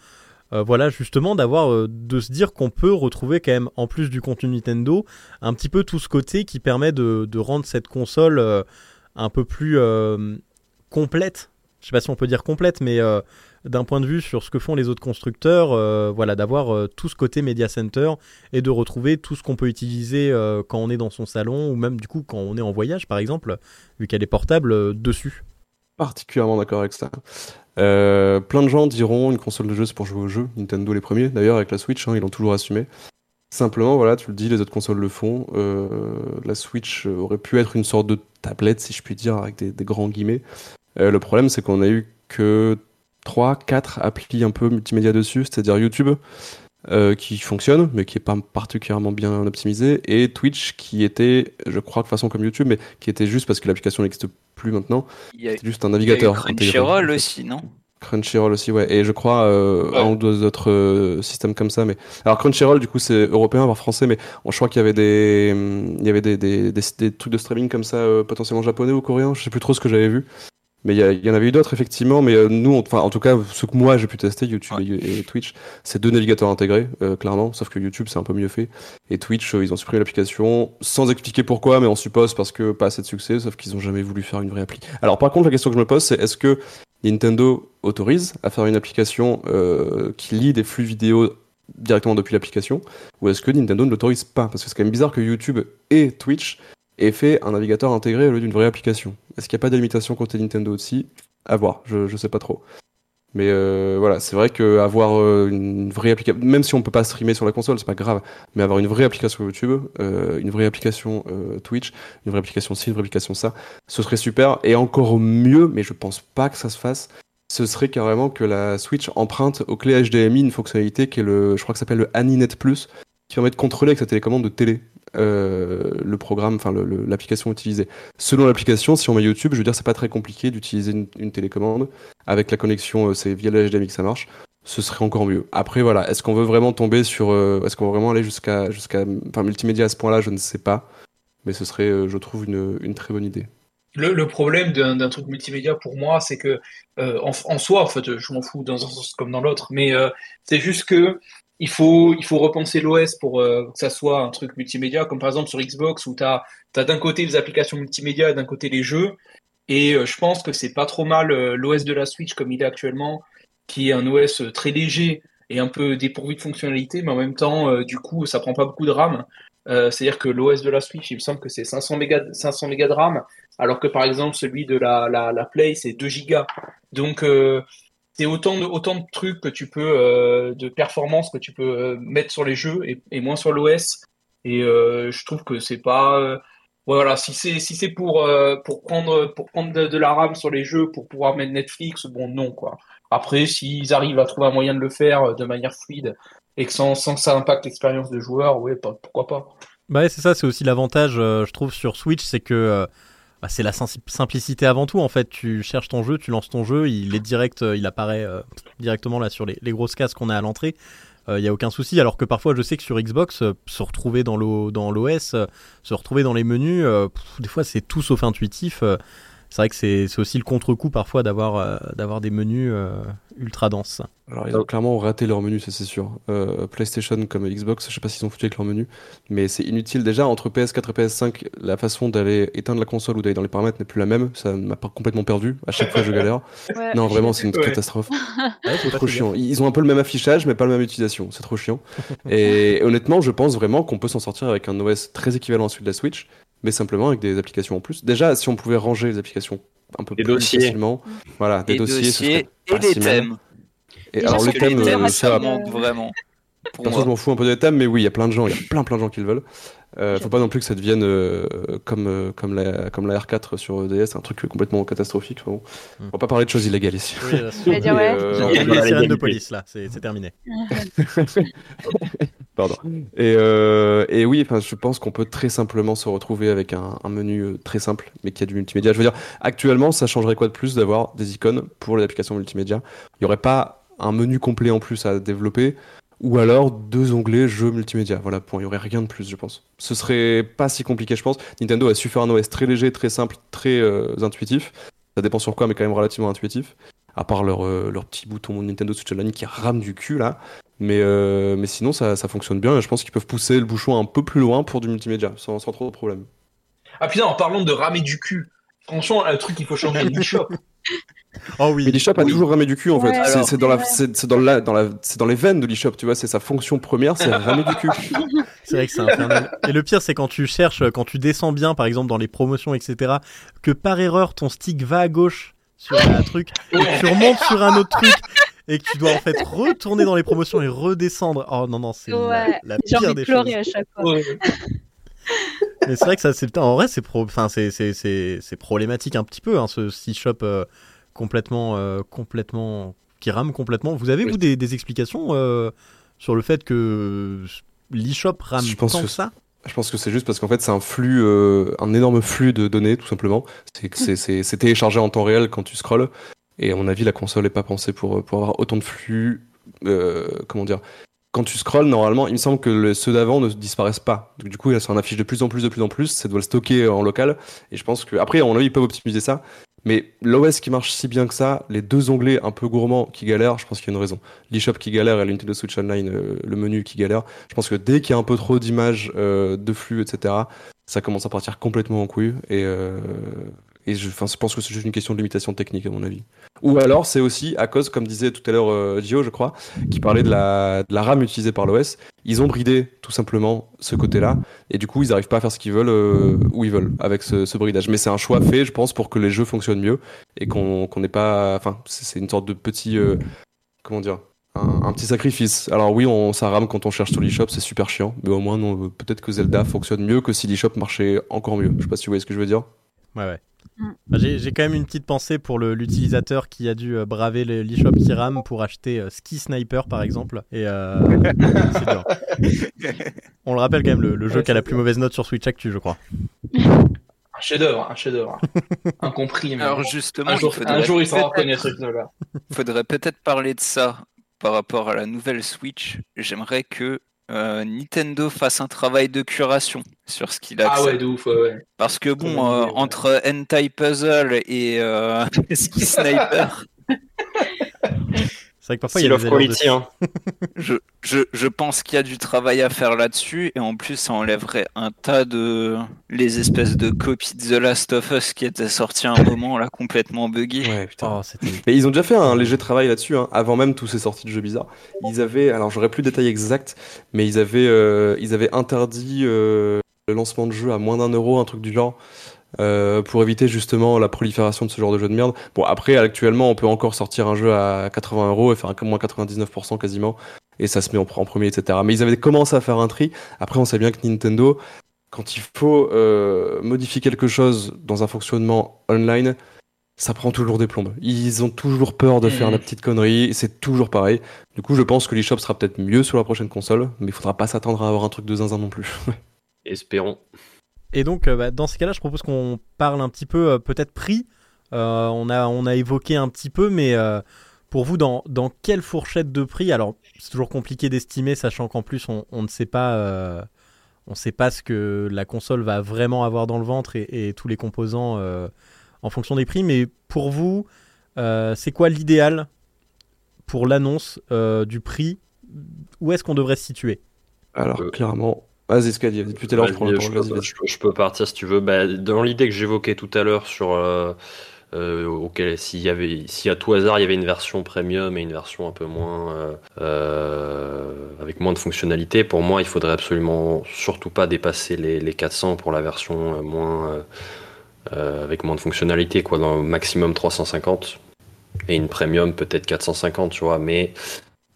Euh, voilà justement d'avoir euh, de se dire qu'on peut retrouver quand même en plus du contenu Nintendo un petit peu tout ce côté qui permet de, rendre cette console euh, un peu plus complète. Je sais pas si on peut dire complète, mais d'un point de vue sur ce que font les autres constructeurs, voilà, d'avoir tout ce côté media center et de retrouver tout ce qu'on peut utiliser quand on est dans son salon ou même du coup quand on est en voyage, par exemple, vu qu'elle est portable dessus. Particulièrement d'accord avec ça. Euh, plein de gens diront une console de jeu c'est pour jouer aux jeux. Nintendo les premiers, d'ailleurs avec la Switch, hein, ils l'ont toujours assumé. Simplement, voilà, tu le dis, les autres consoles le font. Euh, la Switch aurait pu être une sorte de tablette, si je puis dire, avec des, grands guillemets. Euh, le problème, c'est qu'on a eu que 3, 4 applis un peu multimédia dessus, c'est-à-dire YouTube, euh, qui fonctionne, mais qui est pas particulièrement bien optimisé, et Twitch, qui était, je crois, de façon comme YouTube, mais qui était juste parce que l'application n'existe plus maintenant, Il y a, c'est juste un il y a eu navigateur. intégré. Crunchyroll aussi, non? Crunchyroll aussi, ouais. Et je crois euh, Ouais. un ou deux autres euh, systèmes comme ça. Mais alors Crunchyroll, du coup, c'est européen, voire français. Mais on, je crois qu'il y avait des, hum, il y avait des, des, des, des trucs de streaming comme ça, euh, potentiellement japonais ou coréen. Je sais plus trop ce que j'avais vu. Mais il y, en avait eu d'autres effectivement. Mais euh, nous, enfin, en tout cas, ce que moi j'ai pu tester, YouTube Ouais. et, et Twitch, c'est deux navigateurs intégrés, euh, clairement. Sauf que YouTube, c'est un peu mieux fait. Et Twitch, euh, ils ont supprimé l'application sans expliquer pourquoi, mais on suppose parce que pas assez de succès. Sauf qu'ils ont jamais voulu faire une vraie appli. Alors par contre, la question que je me pose, c'est est-ce que Nintendo autorise à faire une application qui lit des flux vidéo directement depuis l'application ou est-ce que Nintendo ne l'autorise pas? Parce que c'est quand même bizarre que YouTube et Twitch aient fait un navigateur intégré au lieu d'une vraie application. Est-ce qu'il n'y a pas de limitation côté Nintendo aussi? À voir, je, je sais pas trop. Mais euh, voilà, c'est vrai que avoir euh, une vraie application, même si on peut pas streamer sur la console, c'est pas grave, mais avoir une vraie application YouTube, euh, une vraie application Twitch, une vraie application ci, une vraie application ça, ce serait super. Et encore mieux, mais je pense pas que ça se fasse, ce serait carrément que la Switch emprunte aux clés HDMI une fonctionnalité qui est le, je crois que ça s'appelle le AniNet Plus, qui permet de contrôler avec sa télécommande de télé euh, le programme, enfin l'application utilisée. Selon l'application, si on met YouTube, je veux dire, c'est pas très compliqué d'utiliser une, télécommande avec la connexion, euh, c'est via le HDMI que ça marche. Ce serait encore mieux. Après, voilà, est-ce qu'on veut vraiment tomber sur, euh, est-ce qu'on veut vraiment aller jusqu'à, jusqu'à, enfin, multimédia à ce point-là, je ne sais pas. Mais ce serait, je trouve, une, très bonne idée. Le, problème d'un truc multimédia pour moi, c'est que en, soi, en fait, je m'en fous dans un sens comme dans l'autre, mais c'est juste que il faut il faut repenser l'OS pour euh, que ça soit un truc multimédia, comme par exemple sur Xbox où t'as t'as d'un côté les applications multimédia et d'un côté les jeux, et euh, je pense que c'est pas trop mal euh, l'OS de la Switch comme il est actuellement, qui est un OS très léger et un peu dépourvu de fonctionnalités, mais en même temps, euh, du coup, ça prend pas beaucoup de RAM. Euh, C'est-à-dire que l'OS de la Switch, il me semble que c'est 500 mégas 500 mégas de RAM alors que par exemple celui de la, la, la Play c'est 2 gigas. Donc euh, c'est autant de, autant de trucs que tu peux, euh, de performance que tu peux euh, mettre sur les jeux et, moins sur l'OS. Et euh, je trouve que c'est pas. voilà, si c'est si c'est pour pour prendre pour prendre de, la RAM sur les jeux pour pouvoir mettre Netflix, bon non quoi. Après, s'ils arrivent à trouver un moyen de le faire de manière fluide et que sans, sans que ça impacte l'expérience de joueur, ouais, pourquoi pas. Bah c'est ça, c'est aussi l'avantage, je trouve, sur Switch, c'est que bah, c'est la sim- simplicité avant tout. En fait, tu cherches ton jeu, tu lances ton jeu, il est direct, euh, il apparaît euh, directement là sur les, grosses cases qu'on a à l'entrée. Il n'y a aucun souci. Alors que parfois, je sais que sur Xbox, euh, se retrouver dans l'O- dans l'OS, euh, se retrouver dans les menus, euh, des fois, c'est tout sauf intuitif. C'est vrai que c'est c'est aussi le contre-coup parfois d'avoir euh, d'avoir des menus euh, ultra denses. Alors, ils ont clairement raté leur menu, ça c'est sûr. Euh, PlayStation comme Xbox, je sais pas s'ils ont foutu avec leur menu, mais c'est inutile. Déjà, entre PS4 et PS5, la façon d'aller éteindre la console ou d'aller dans les paramètres n'est plus la même. Ça m'a pas complètement perdu. À chaque fois, je galère. Ouais. Non, vraiment, c'est une Ouais. catastrophe. Ouais, C'est trop chiant. Ils ont un peu le même affichage, mais pas la même utilisation. C'est trop chiant. Et honnêtement, je pense vraiment qu'on peut s'en sortir avec un OS très équivalent à celui de la Switch, mais simplement avec des applications en plus. Déjà, si on pouvait ranger les applications un peu Des plus dossiers. facilement, voilà, des Les dossiers, dossiers et si mal. thèmes. Et Déjà, alors les thèmes, euh, ça manque vraiment. Perso, je m'en fous un peu des thèmes, mais oui, il y a plein de gens, il y a plein plein de gens qui le veulent. Euh, faut pas non plus que ça devienne euh, comme, euh, comme, la, comme la R4 sur DS, un truc complètement catastrophique. Enfin bon. Hmm. On va pas parler de choses illégales ici. Oui, là, euh, entendu est dans les la sirènes de police là, c'est terminé. Euh, et oui, enfin, je pense qu'on peut très simplement se retrouver avec un, menu euh, très simple, mais qui a du multimédia. Je veux dire, actuellement, ça changerait quoi de plus d'avoir des icônes pour les applications multimédia? Il n'y aurait pas un menu complet en plus à développer, ou alors deux onglets jeux multimédia. Voilà, point. Il n'y aurait rien de plus, je pense. Ce serait pas si compliqué, je pense. Nintendo a su faire un OS très léger, très simple, très euh, intuitif. Ça dépend sur quoi, mais quand même relativement intuitif. À part leur, leur petit bouton Nintendo Switch Online qui rame du cul là. Mais, euh, mais sinon, ça, ça fonctionne bien et je pense qu'ils peuvent pousser le bouchon un peu plus loin pour du multimédia, sans, sans trop de problème. Ah putain, en parlant de ramer du cul, franchement, un truc qu'il faut changer du shop. Oh oui. Mais l'eShop a Oui. toujours ramé du cul en Ouais, fait. C'est- C'est dans, la, Ouais. c'est c'est dans, la, dans, la, c'est dans les veines de l'eShop, tu vois, c'est sa fonction première, c'est ramer du cul. C'est vrai que c'est infernal. Et le pire, c'est quand tu cherches, quand tu descends bien, par exemple dans les promotions, etc., que par erreur ton stick va à gauche sur un truc, et que tu remontes sur un autre truc, et que tu dois en fait retourner dans les promotions et redescendre. Oh non, non, c'est la, Ouais. la pire des choses. à chaque fois. Ouais. Mais c'est vrai que ça, c'est en vrai, c'est pro... enfin, c'est, c'est, c'est, c'est problématique un petit peu, hein, ce C-Shop euh, complètement, euh, complètement, qui rame complètement. Vous avez, Oui. vous, des, des explications euh, sur le fait que l'eShop rame Je pense tant que ça? Je pense que c'est juste parce qu'en fait, c'est un flux, euh, un énorme flux de données, tout simplement. C'est que c'est- c'est c'est téléchargé en temps réel quand tu scrolles. Et à mon avis, la console n'est pas pensée pour, pour avoir autant de flux. euh, comment dire Quand tu scrolles, normalement, il me semble que ceux d'avant ne disparaissent pas. Du coup, ça en affiche de plus en plus, de plus en plus. Ça doit le stocker en local. Et je pense que, après, mon avis, ils peuvent optimiser ça. Mais l'OS qui marche si bien que ça, les deux onglets un peu gourmands qui galèrent, je pense qu'il y a une raison. l'eShop qui galère et le Nintendo Switch Online, euh, le menu qui galère. Je pense que dès qu'il y a un peu trop d'images, euh, de flux, etc., ça commence à partir complètement en couille. Et, euh, et je, pense que c'est juste une question de limitation technique, à mon avis. Ou alors, c'est aussi à cause, comme disait tout à l'heure euh, Gio, je crois, qui parlait de la, de RAM utilisée par l'OS. Ils ont bridé tout simplement ce côté-là. Et du coup, ils n'arrivent pas à faire ce qu'ils veulent euh, où ils veulent avec ce, bridage. Mais c'est un choix fait, je pense, pour que les jeux fonctionnent mieux et qu'on qu'on n'ait pas. Enfin, c'est une sorte de petit. euh, comment dire un, petit sacrifice. Alors oui, on, ça rame quand on cherche sur l'eShop, c'est super chiant. Mais au moins, euh, peut-être que Zelda fonctionne mieux que si l'eShop marchait encore mieux. Je sais pas si vous voyez ce que je veux dire. Ouais, ouais. J'ai j'ai quand même une petite pensée pour le- l'utilisateur qui a dû euh, braver le- l'eShop qui rame pour acheter euh, Ski Sniper par exemple. Et euh, c'est dur. On le rappelle quand même, le, le jeu Ouais, qui a la plus mauvaise note sur Switch Actu, je crois. Un chef-d'œuvre, un chef-d'œuvre. Incompris, mais Alors bon. justement, un jour, il faudrait un jour, il faudrait peut-être parler de ça par rapport à la nouvelle Switch. J'aimerais que euh, Nintendo fasse un travail de curation sur ce qu'il Ah accepte. ouais, de ouf, ouais, ouais. Parce que bon, euh, ouais. entre Hentai Puzzle et euh, Ski Sniper, C'est vrai que parfois il y a de- hein. je, je, je pense qu'il y a du travail à faire là-dessus. Et en plus, ça enlèverait un tas de... Les espèces de copies de The Last of Us qui étaient sorties à un moment, là, complètement buggées. Ouais, putain. Oh. Mais ils ont déjà fait un léger travail là-dessus, hein, avant même tous ces sorties de jeux bizarres. Ils avaient, alors j'aurais plus le détail exact, mais ils avaient, euh, ils avaient interdit euh, le lancement de jeux à moins d'un euro, un truc du genre, euh, pour éviter justement la prolifération de ce genre de jeu de merde. Bon, après, actuellement, on peut encore sortir un jeu à 80 euros et faire un moins 99% quasiment, et ça se met en, en premier, etc. Mais ils avaient commencé à faire un tri. Après, on sait bien que Nintendo, quand il faut euh, modifier quelque chose dans un fonctionnement online, ça prend toujours des plombes. Ils ont toujours peur de faire Mhm. la petite connerie, c'est toujours pareil. Du coup, je pense que l'eShop sera peut-être mieux sur la prochaine console, mais il faudra pas s'attendre à avoir un truc de zinzin non plus. Espérons. Et donc, euh, bah, dans ces cas-là, je propose qu'on parle un petit peu, euh, peut-être prix. Euh, on, a, on a évoqué un petit peu, mais euh, pour vous, dans, dans quelle fourchette de prix? Alors, c'est toujours compliqué d'estimer, sachant qu'en plus, on, on ne sait pas. euh, on sait pas ce que la console va vraiment avoir dans le ventre et, et tous les composants euh, en fonction des prix. Mais pour vous, euh, c'est quoi l'idéal pour l'annonce euh, du prix? Où est-ce qu'on devrait se situer? Alors, clairement. Vas-y, Scadi, depuis tout à l'heure, je prends Vas-y, parole. je, peux, je peux- je peux partir si tu veux. Bah, dans l'idée que j'évoquais tout à l'heure sur, euh, euh, auquel s'il y avait, si à tout hasard il y avait une version premium et une version un peu moins euh, avec moins de fonctionnalités, pour moi il faudrait absolument surtout pas dépasser les, les 400 pour la version moins avec moins de fonctionnalités, quoi, dans le maximum 350 et une premium peut-être 450, tu vois, mais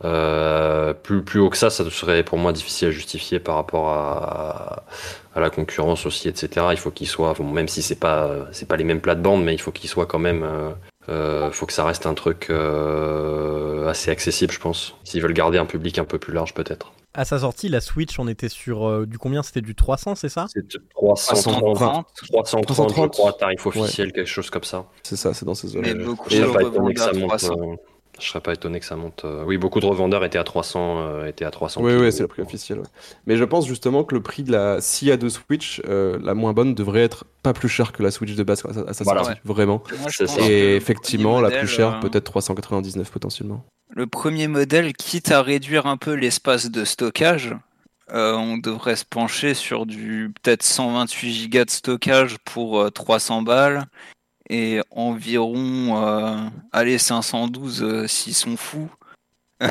euh, plus, plus haut que ça, ça serait pour moi difficile à justifier par rapport à, à la concurrence aussi, etc. Il faut qu'il soit, bon, même si c'est pas, c'est pas les mêmes plates-bandes, mais il faut qu'il soit quand même, euh, euh, faut que ça reste un truc euh, assez accessible, je pense. S'ils veulent garder un public un peu plus large, peut-être. À sa sortie, la Switch, on était sur euh, du combien? C'était du 300, c'est ça? C'est 330, 330. 330, 330, je crois, tarif officiel, quelque chose comme ça. C'est ça, c'est dans ces zones. Mais beaucoup je de serais pas étonné que ça revendeurs à monte. 300. euh, je serais pas étonné que ça monte. euh, Oui, beaucoup de revendeurs étaient à 300, euh, étaient à 300. Oui, oui, c'est le prix officiel. ouais. Mais je pense justement que le prix de la s'il y a deux Switch, euh, la moins bonne devrait être pas plus chère que la Switch de base quoi, à sa Voilà. sortie, vraiment. Moi, Et effectivement, la plus chère, euh, peut-être 399 potentiellement. Le premier modèle, quitte à réduire un peu l'espace de stockage, euh, on devrait se pencher sur du peut-être 128 gigas de stockage pour euh, 300 balles et environ, euh, allez, 512 euh, s'ils sont fous.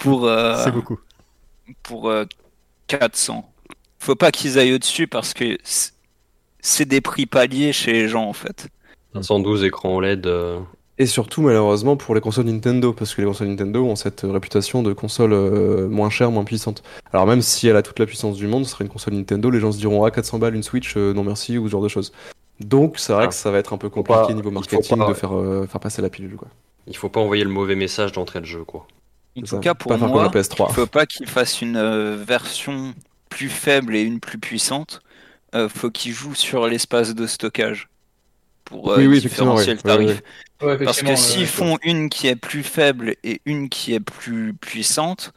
pour euh, C'est beaucoup. pour euh, 400. Faut pas qu'ils aillent au-dessus parce que c'est- des prix paliers chez les gens en fait. 512 écrans OLED. euh, Et surtout, malheureusement, pour les consoles Nintendo, parce que les consoles Nintendo ont cette réputation de console euh, moins chère, moins puissante. Alors même si elle a toute la puissance du monde, ce serait une console Nintendo, les gens se diront ah 400 balles une Switch, euh, non merci ou ce genre de choses. Donc c'est vrai Ah. que ça va être un peu compliqué pas- niveau marketing pas- de faire, euh, faire passer la pilule quoi. Il faut pas envoyer le mauvais message d'entrée de jeu, quoi. En tout ça. cas, pour pas faire moi, comme la PS3. il faut pas qu'ils fassent une euh, version plus faible et une plus puissante. Euh, faut qu'ils jouent sur l'espace de stockage pour euh, Oui, oui, effectivement, différencier oui. le tarif. Oui, oui, Ouais, Parce que s'ils euh, font une qui est plus faible et une qui est plus puissante,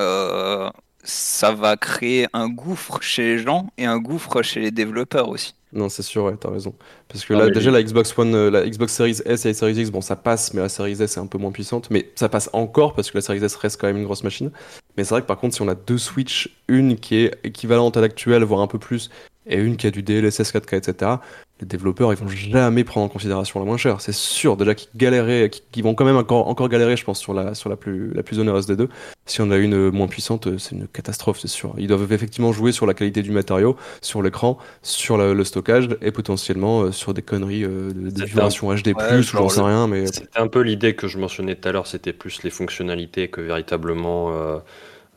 euh, ça va créer un gouffre chez les gens et un gouffre chez les développeurs aussi. Non, c'est sûr, ouais, t'as raison. Parce que Non, là, déjà, la Xbox One, euh, la Xbox Series S et la Series X, bon, ça passe, mais la Series S est un peu moins puissante. Mais ça passe encore parce que la Series S reste quand même une grosse machine. Mais c'est vrai que par contre, si on a deux Switch, une qui est équivalente à l'actuelle, voire un peu plus, et une qui a du DLSS 4K, etc., les développeurs, ils vont jamais prendre en considération la moins chère. C'est sûr, déjà qu'ils galéraient, qu'ils vont quand même encore, encore galérer, je pense, sur la, sur la plus, la plus onéreuse des deux. Si on a une euh, moins puissante, euh, c'est une catastrophe, c'est sûr. Ils doivent effectivement jouer sur la qualité du matériau, sur l'écran, sur la- le stockage et potentiellement euh, sur des conneries euh, de, de C'est vibration HD+, Ouais, ou j'en sais rien, mais C'était un peu l'idée que je mentionnais tout à l'heure, c'était plus les fonctionnalités que véritablement euh,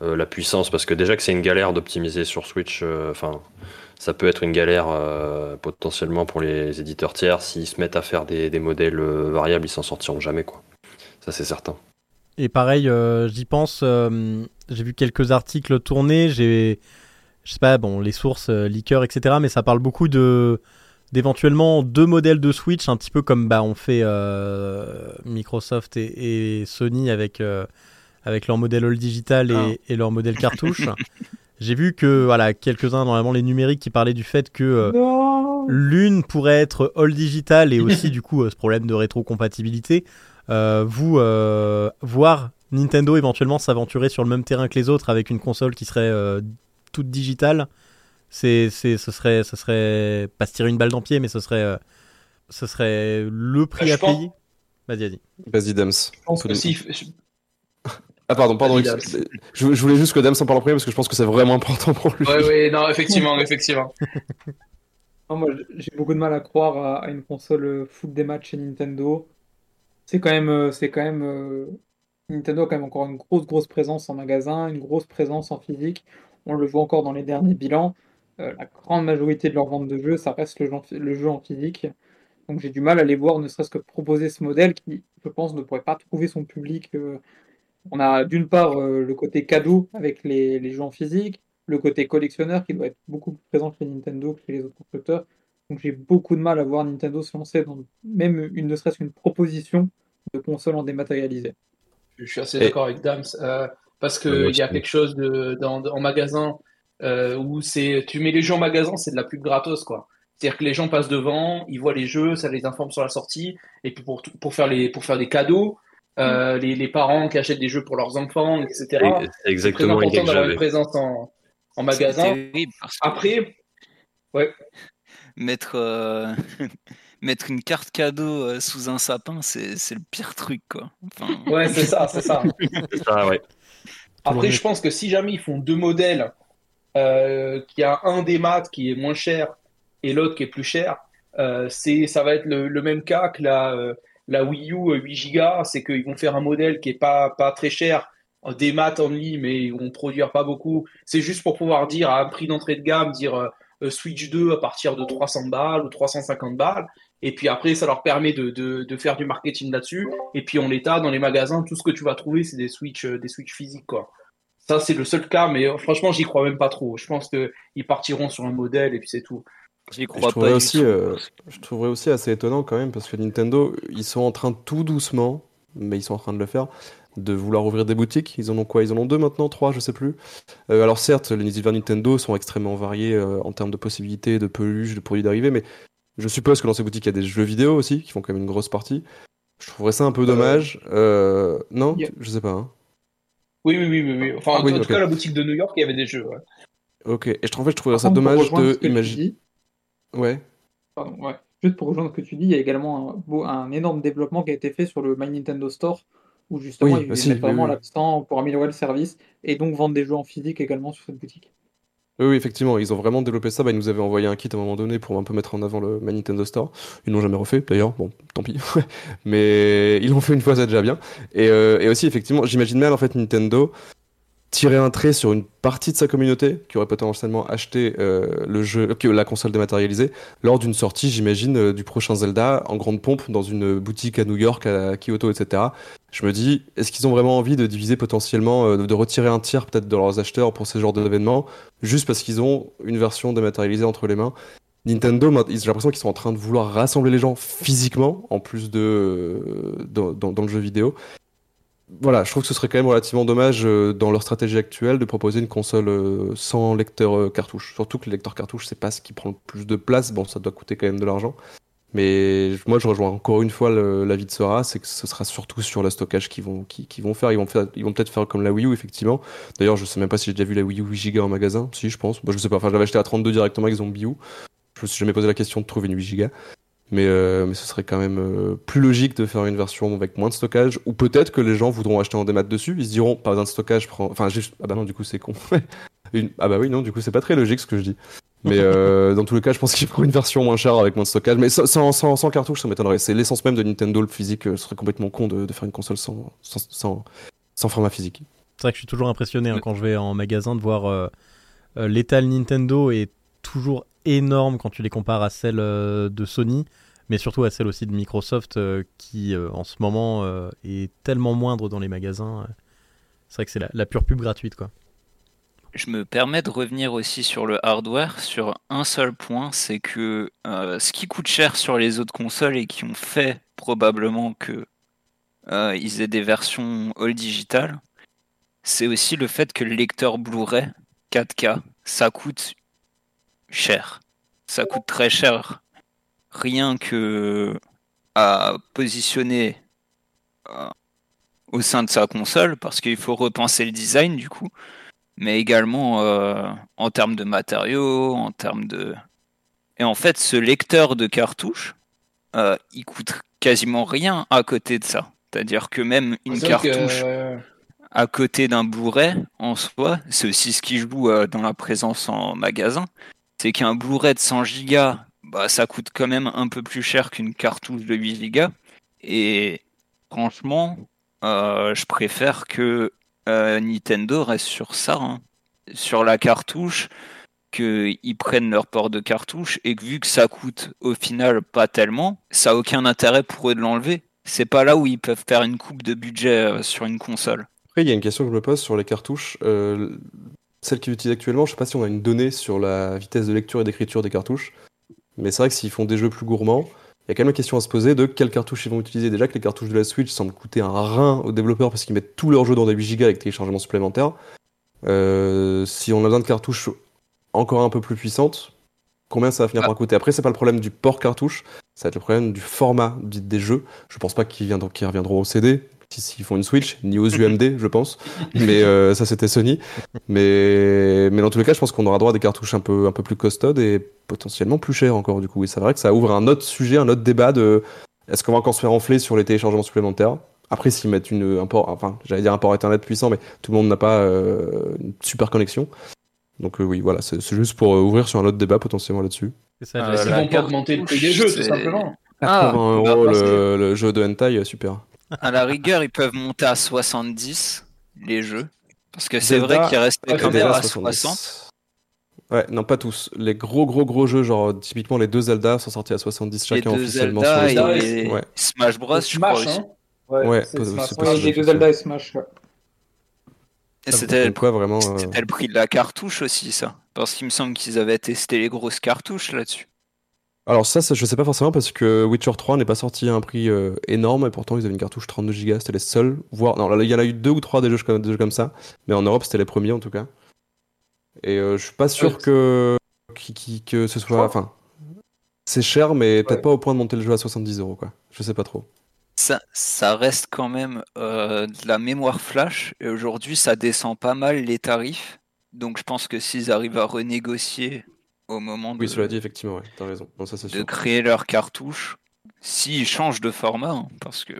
euh, la puissance, parce que déjà que c'est une galère d'optimiser sur Switch, euh, enfin, ça peut être une galère euh, potentiellement pour les éditeurs tiers, s'ils se mettent à faire des, des modèles euh, variables, ils s'en sortiront jamais, quoi. Ça c'est certain. Et pareil, euh, j'y pense, euh, j'ai vu quelques articles tourner, j'ai, je sais pas, bon, les sources, euh, leakers, etc., mais ça parle beaucoup de d'éventuellement deux modèles de Switch, un petit peu comme bah, on fait euh, Microsoft et, et Sony avec, euh, avec leur modèle all digital et, Ah. et leur modèle cartouche. j'ai vu que voilà quelques-uns, normalement les numériques, qui parlaient du fait que euh, L'une pourrait être all digital et aussi du coup euh, ce problème de rétrocompatibilité. Euh, vous euh, voir Nintendo éventuellement s'aventurer sur le même terrain que les autres avec une console qui serait euh, toute digitale, c'est, c'est, ce serait, ce serait pas se tirer une balle dans le pied, mais ce serait, euh, ce serait le prix je à pense- payer. Vas-y, vas-y. vas-y, Dams. Je pense que si, Ah, pardon, pardon. Je, je voulais juste que Dams en parle en premier parce que je pense que c'est vraiment important pour lui. Ouais, ouais, non, effectivement, effectivement. Non, moi, j'ai beaucoup de mal à croire à, à une console euh, foot des matchs chez Nintendo. C'est quand même, euh, c'est quand même euh, Nintendo a quand même encore une grosse, grosse présence en magasin, une grosse présence en physique. On le voit encore dans les derniers bilans. Euh, la grande majorité de leurs ventes de jeux, ça reste le jeu en, phy- le jeu en physique. Donc j'ai du mal à les voir, ne serait-ce que proposer ce modèle qui, je pense, ne pourrait pas trouver son public. euh. On a d'une part euh, le côté cadeau avec les, les jeux en physique, le côté collectionneur qui doit être beaucoup plus présent chez Nintendo que chez les autres constructeurs. Donc j'ai beaucoup de mal à voir Nintendo se lancer dans même une ne serait-ce qu'une proposition de console en dématérialisé. Je suis assez Et- d'accord avec Dams, euh, parce qu'il y a quelque chose de, dans, en magasin euh, où c'est, tu mets les jeux en magasin, c'est de la pub gratos, quoi. C'est-à-dire que les gens passent devant, ils voient les jeux, ça les informe sur la sortie, et puis pour, tout- pour, faire, les, pour faire des cadeaux, euh, les, les parents qui achètent des jeux pour leurs enfants, etc. Et C'est très exactement l'idée important d'avoir une présence en, en magasin. C'est terrible parce que Après, ouais, mettre, euh, mettre une carte cadeau euh, sous un sapin, c'est c'est le pire truc, quoi. Enfin, Ouais, c'est ça, c'est ça. C'est ça, ouais. Après, je pense que si jamais ils font deux modèles, euh, qu'il y a un des maths qui est moins cher et l'autre qui est plus cher, euh, c'est, ça va être le, le même cas que la, euh, la Wii U euh, 8 Go, c'est qu'ils vont faire un modèle qui est pas, pas très cher, euh, des maths only, mais ils vont produire pas beaucoup. C'est juste pour pouvoir dire à un prix d'entrée de gamme, dire euh, euh, Switch 2 à partir de 300 balles ou 350 balles. Et puis après, ça leur permet de, de, de faire du marketing là-dessus. Et puis en l'état, dans les magasins, tout ce que tu vas trouver, c'est des Switch, euh, des Switch physiques. Ça, c'est le seul cas, mais euh, franchement, j'y crois même pas trop. Je pense qu'ils partiront sur un modèle et puis c'est tout. J'y Et crois je trouverais pas du aussi, tout. euh, je trouverais aussi assez étonnant quand même parce que Nintendo, ils sont en train tout doucement, mais ils sont en train de le faire, de vouloir ouvrir des boutiques. Ils en ont quoi? Ils en ont deux maintenant, trois, je sais plus. Euh, alors certes, les univers Nintendo sont extrêmement variés euh, en termes de possibilités, de peluches, de produits dérivés, mais je suppose que dans ces boutiques, il y a des jeux vidéo aussi qui font quand même une grosse partie. Je trouverais ça un peu dommage. Euh, non, Yeah. je sais pas. hein. Oui, oui, oui, oui. oui. Enfin, en Oui, tout ok. cas, la boutique de New York, il y avait des jeux. ouais. Ok. Et je trouve, en fait, je trouverais ça dommage de imaginer. Ouais. Pardon, ouais. Juste pour rejoindre ce que tu dis, il y a également un, beau- un énorme développement qui a été fait sur le My Nintendo Store, où justement Oui, ils aussi, mettent vraiment oui. l'accent pour améliorer le service et donc vendre des jeux en physique également sur cette boutique. Oui, effectivement, ils ont vraiment développé ça. Bah, ils nous avaient envoyé un kit à un moment donné pour un peu mettre en avant le My Nintendo Store. Ils l'ont jamais refait, d'ailleurs. Bon, tant pis. Mais ils l'ont fait une fois, c'est déjà bien. Et, euh, et aussi, effectivement, j'imagine mal en fait Nintendo tirer un trait sur une partie de sa communauté qui aurait potentiellement acheté euh, le jeu, que la console dématérialisée lors d'une sortie, j'imagine, euh, du prochain Zelda en grande pompe dans une boutique à New York, à Kyoto, etc. Je me dis, est-ce qu'ils ont vraiment envie de diviser potentiellement, euh, de retirer un tiers peut-être de leurs acheteurs pour ce genre d'événements, juste parce qu'ils ont une version dématérialisée entre les mains? Nintendo, j'ai l'impression qu'ils sont en train de vouloir rassembler les gens physiquement, en plus de euh, dans, dans- dans le jeu vidéo. Voilà, je trouve que ce serait quand même relativement dommage euh, dans leur stratégie actuelle de proposer une console euh, sans lecteur euh, cartouche. Surtout que le lecteur cartouche, c'est pas ce qui prend le plus de place. Bon, ça doit coûter quand même de l'argent. Mais moi, je rejoins encore une fois l'avis de Sora, c'est que ce sera surtout sur le stockage qu'ils vont, qui, qu'ils vont faire. Ils vont, peut-être faire comme la Wii U, effectivement. D'ailleurs, je sais même pas si j'ai déjà vu la Wii U 8 Go en magasin. Si, je pense. Bah, je sais pas. Enfin, je l'avais acheté à 32 directement avec Zombie U. Je me suis jamais posé la question de trouver une 8 Go. Mais, euh, mais ce serait quand même euh, plus logique de faire une version avec moins de stockage. Ou peut-être que les gens voudront acheter en démat dessus. Ils se diront, pas besoin de stockage. prends- Enfin, juste... ah bah non, du coup, c'est con. Une- Ah bah oui, non, du coup, c'est pas très logique ce que je dis. Mais euh, dans tous les cas, je pense qu'il faut une version moins chère avec moins de stockage. Mais sans, sans, cartouche, ça m'étonnerait. C'est l'essence même de Nintendo, le physique. Ce serait complètement con de, de faire une console sans, sans, sans, format physique. C'est vrai que je suis toujours impressionné hein, quand je vais en magasin de voir euh, euh, l'étal Nintendo est toujours énorme quand tu les compares à celle euh, de Sony, mais surtout à celle aussi de Microsoft euh, qui euh, en ce moment euh, est tellement moindre dans les magasins. C'est vrai que c'est la, la pure pub gratuite quoi. Je me permets de revenir aussi sur le hardware sur un seul point, c'est que ce qui coûte cher sur les autres consoles et qui ont fait probablement que ils aient des versions all digital, c'est aussi le fait que le lecteur Blu-ray 4K, ça coûte cher. Ça coûte très cher. Rien que à positionner euh, au sein de sa console, parce qu'il faut repenser le design du coup mais également euh, en termes de matériaux, en termes de... Et en fait, ce lecteur de cartouche, euh, il coûte quasiment rien à côté de ça. C'est-à-dire que même une que, cartouche à côté d'un Blu-ray, en soi, c'est aussi ce qui joue euh, dans la présence en magasin, c'est qu'un Blu-ray de 100 Go, bah, ça coûte quand même un peu plus cher qu'une cartouche de 8 Go. Et franchement, euh, je préfère que euh, Nintendo reste sur ça, hein. sur la cartouche, qu'ils prennent leur port de cartouche et que vu que ça coûte au final pas tellement, ça a aucun intérêt pour eux de l'enlever. C'est pas là où ils peuvent faire une coupe de budget euh, sur une console. Après, il y a une question que je me pose sur les cartouches. Euh, celles qu'ils utilisent actuellement, je sais pas si on a une donnée sur la vitesse de lecture et d'écriture des cartouches. Mais c'est vrai que s'ils font des jeux plus gourmands, il y a quand même une question à se poser de quelles cartouches ils vont utiliser. Déjà que les cartouches de la Switch semblent coûter un rein aux développeurs parce qu'ils mettent tous leurs jeux dans des 8 Go avec téléchargement supplémentaire. Euh, si on a besoin de cartouches encore un peu plus puissantes, combien ça va finir Ah. par coûter? Après, c'est pas le problème du port cartouche, ça va être le problème du format des jeux. Je pense pas qu'ils reviendront au CD. S'ils font une Switch, ni aux UMD, je pense. Mais euh, ça, c'était Sony. Mais, mais dans tous les cas, je pense qu'on aura droit à des cartouches un peu, un peu plus costaudes et potentiellement plus chères encore, du coup. Et c'est vrai que ça ouvre un autre sujet, un autre débat de est-ce qu'on va encore se faire enfler sur les téléchargements supplémentaires? Après, s'ils mettent une, un port, enfin, j'allais dire un port Internet puissant, mais tout le monde n'a pas euh, une super connexion. Donc euh, oui, voilà, c'est juste pour euh, ouvrir sur un autre débat potentiellement là-dessus. C'est ça, Ils vont pas augmenter le prix des jeux, tout c'est- simplement. Ah, 80 bah, euros que- le, le jeu de hentai, super. À la rigueur, ils peuvent monter à 70 les jeux. Parce que c'est vrai qu'ils restaient Ouais, quand même à à 70. 60. Ouais, non, pas tous. Les gros, gros, gros jeux, genre typiquement les deux Zelda sont sortis à 70 Les chacun deux officiellement Zelda sur et store. les Ouais. Smash Bros, je crois Smash, aussi. hein. Ouais, Ouais, c'est. Ouais, les deux Zelda et Smash. ouais. Et c'était vraiment. euh, c'était le prix de la cartouche aussi, ça. Parce qu'il me semble qu'ils avaient testé les grosses cartouches là-dessus. Alors ça, ça, je sais pas forcément parce que Witcher 3 n'est pas sorti à un prix euh, énorme et pourtant ils avaient une cartouche 32 Go, c'était les seuls. Voire, non, il y en a eu deux ou trois des jeux comme, des jeux comme ça, mais en Europe c'était les premiers en tout cas. Et euh, je suis pas sûr Ouais. que qui- qui- que ce soit, enfin, c'est cher, mais peut-être pas au point de monter le jeu à 70 euros quoi. Je sais pas trop. Ça, ça reste quand même euh, de la mémoire flash. Et aujourd'hui, ça descend pas mal les tarifs. Donc je pense que s'ils arrivent à renégocier au moment de, Oui, cela dit, effectivement, ouais, t'as raison. Ça de sûr. créer leur cartouche, s'ils changent de format, hein, parce que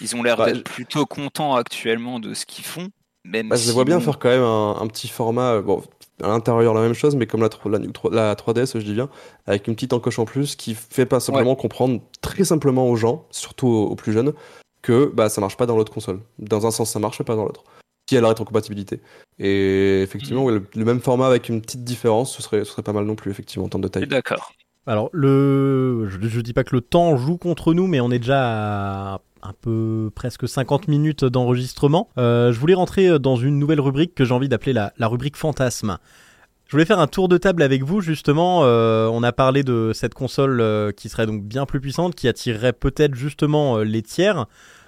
ils ont l'air Bah, d'être plutôt contents actuellement de ce qu'ils font. Même Bah, je vois bien faire quand même un, un petit format, euh, bon, à l'intérieur la même chose, mais comme la, la, la 3DS, je dis bien, avec une petite encoche en plus qui fait pas simplement comprendre très simplement aux gens, surtout aux, aux plus jeunes, que bah, ça marche pas dans l'autre console. Dans un sens, ça marche, pas dans l'autre. Si elle a la rétrocompatibilité. Et effectivement, ouais, le, le même format avec une petite différence, ce serait, ce serait pas mal non plus, effectivement, en termes de taille. d'accord. Alors, le... je, je dis pas que le temps joue contre nous, mais on est déjà à un peu presque 50 minutes d'enregistrement. Euh, je voulais rentrer dans une nouvelle rubrique que j'ai envie d'appeler la, la rubrique fantasme. Je voulais faire un tour de table avec vous, justement. Euh, on a parlé de cette console euh, qui serait donc bien plus puissante, qui attirerait peut-être justement euh, les tiers.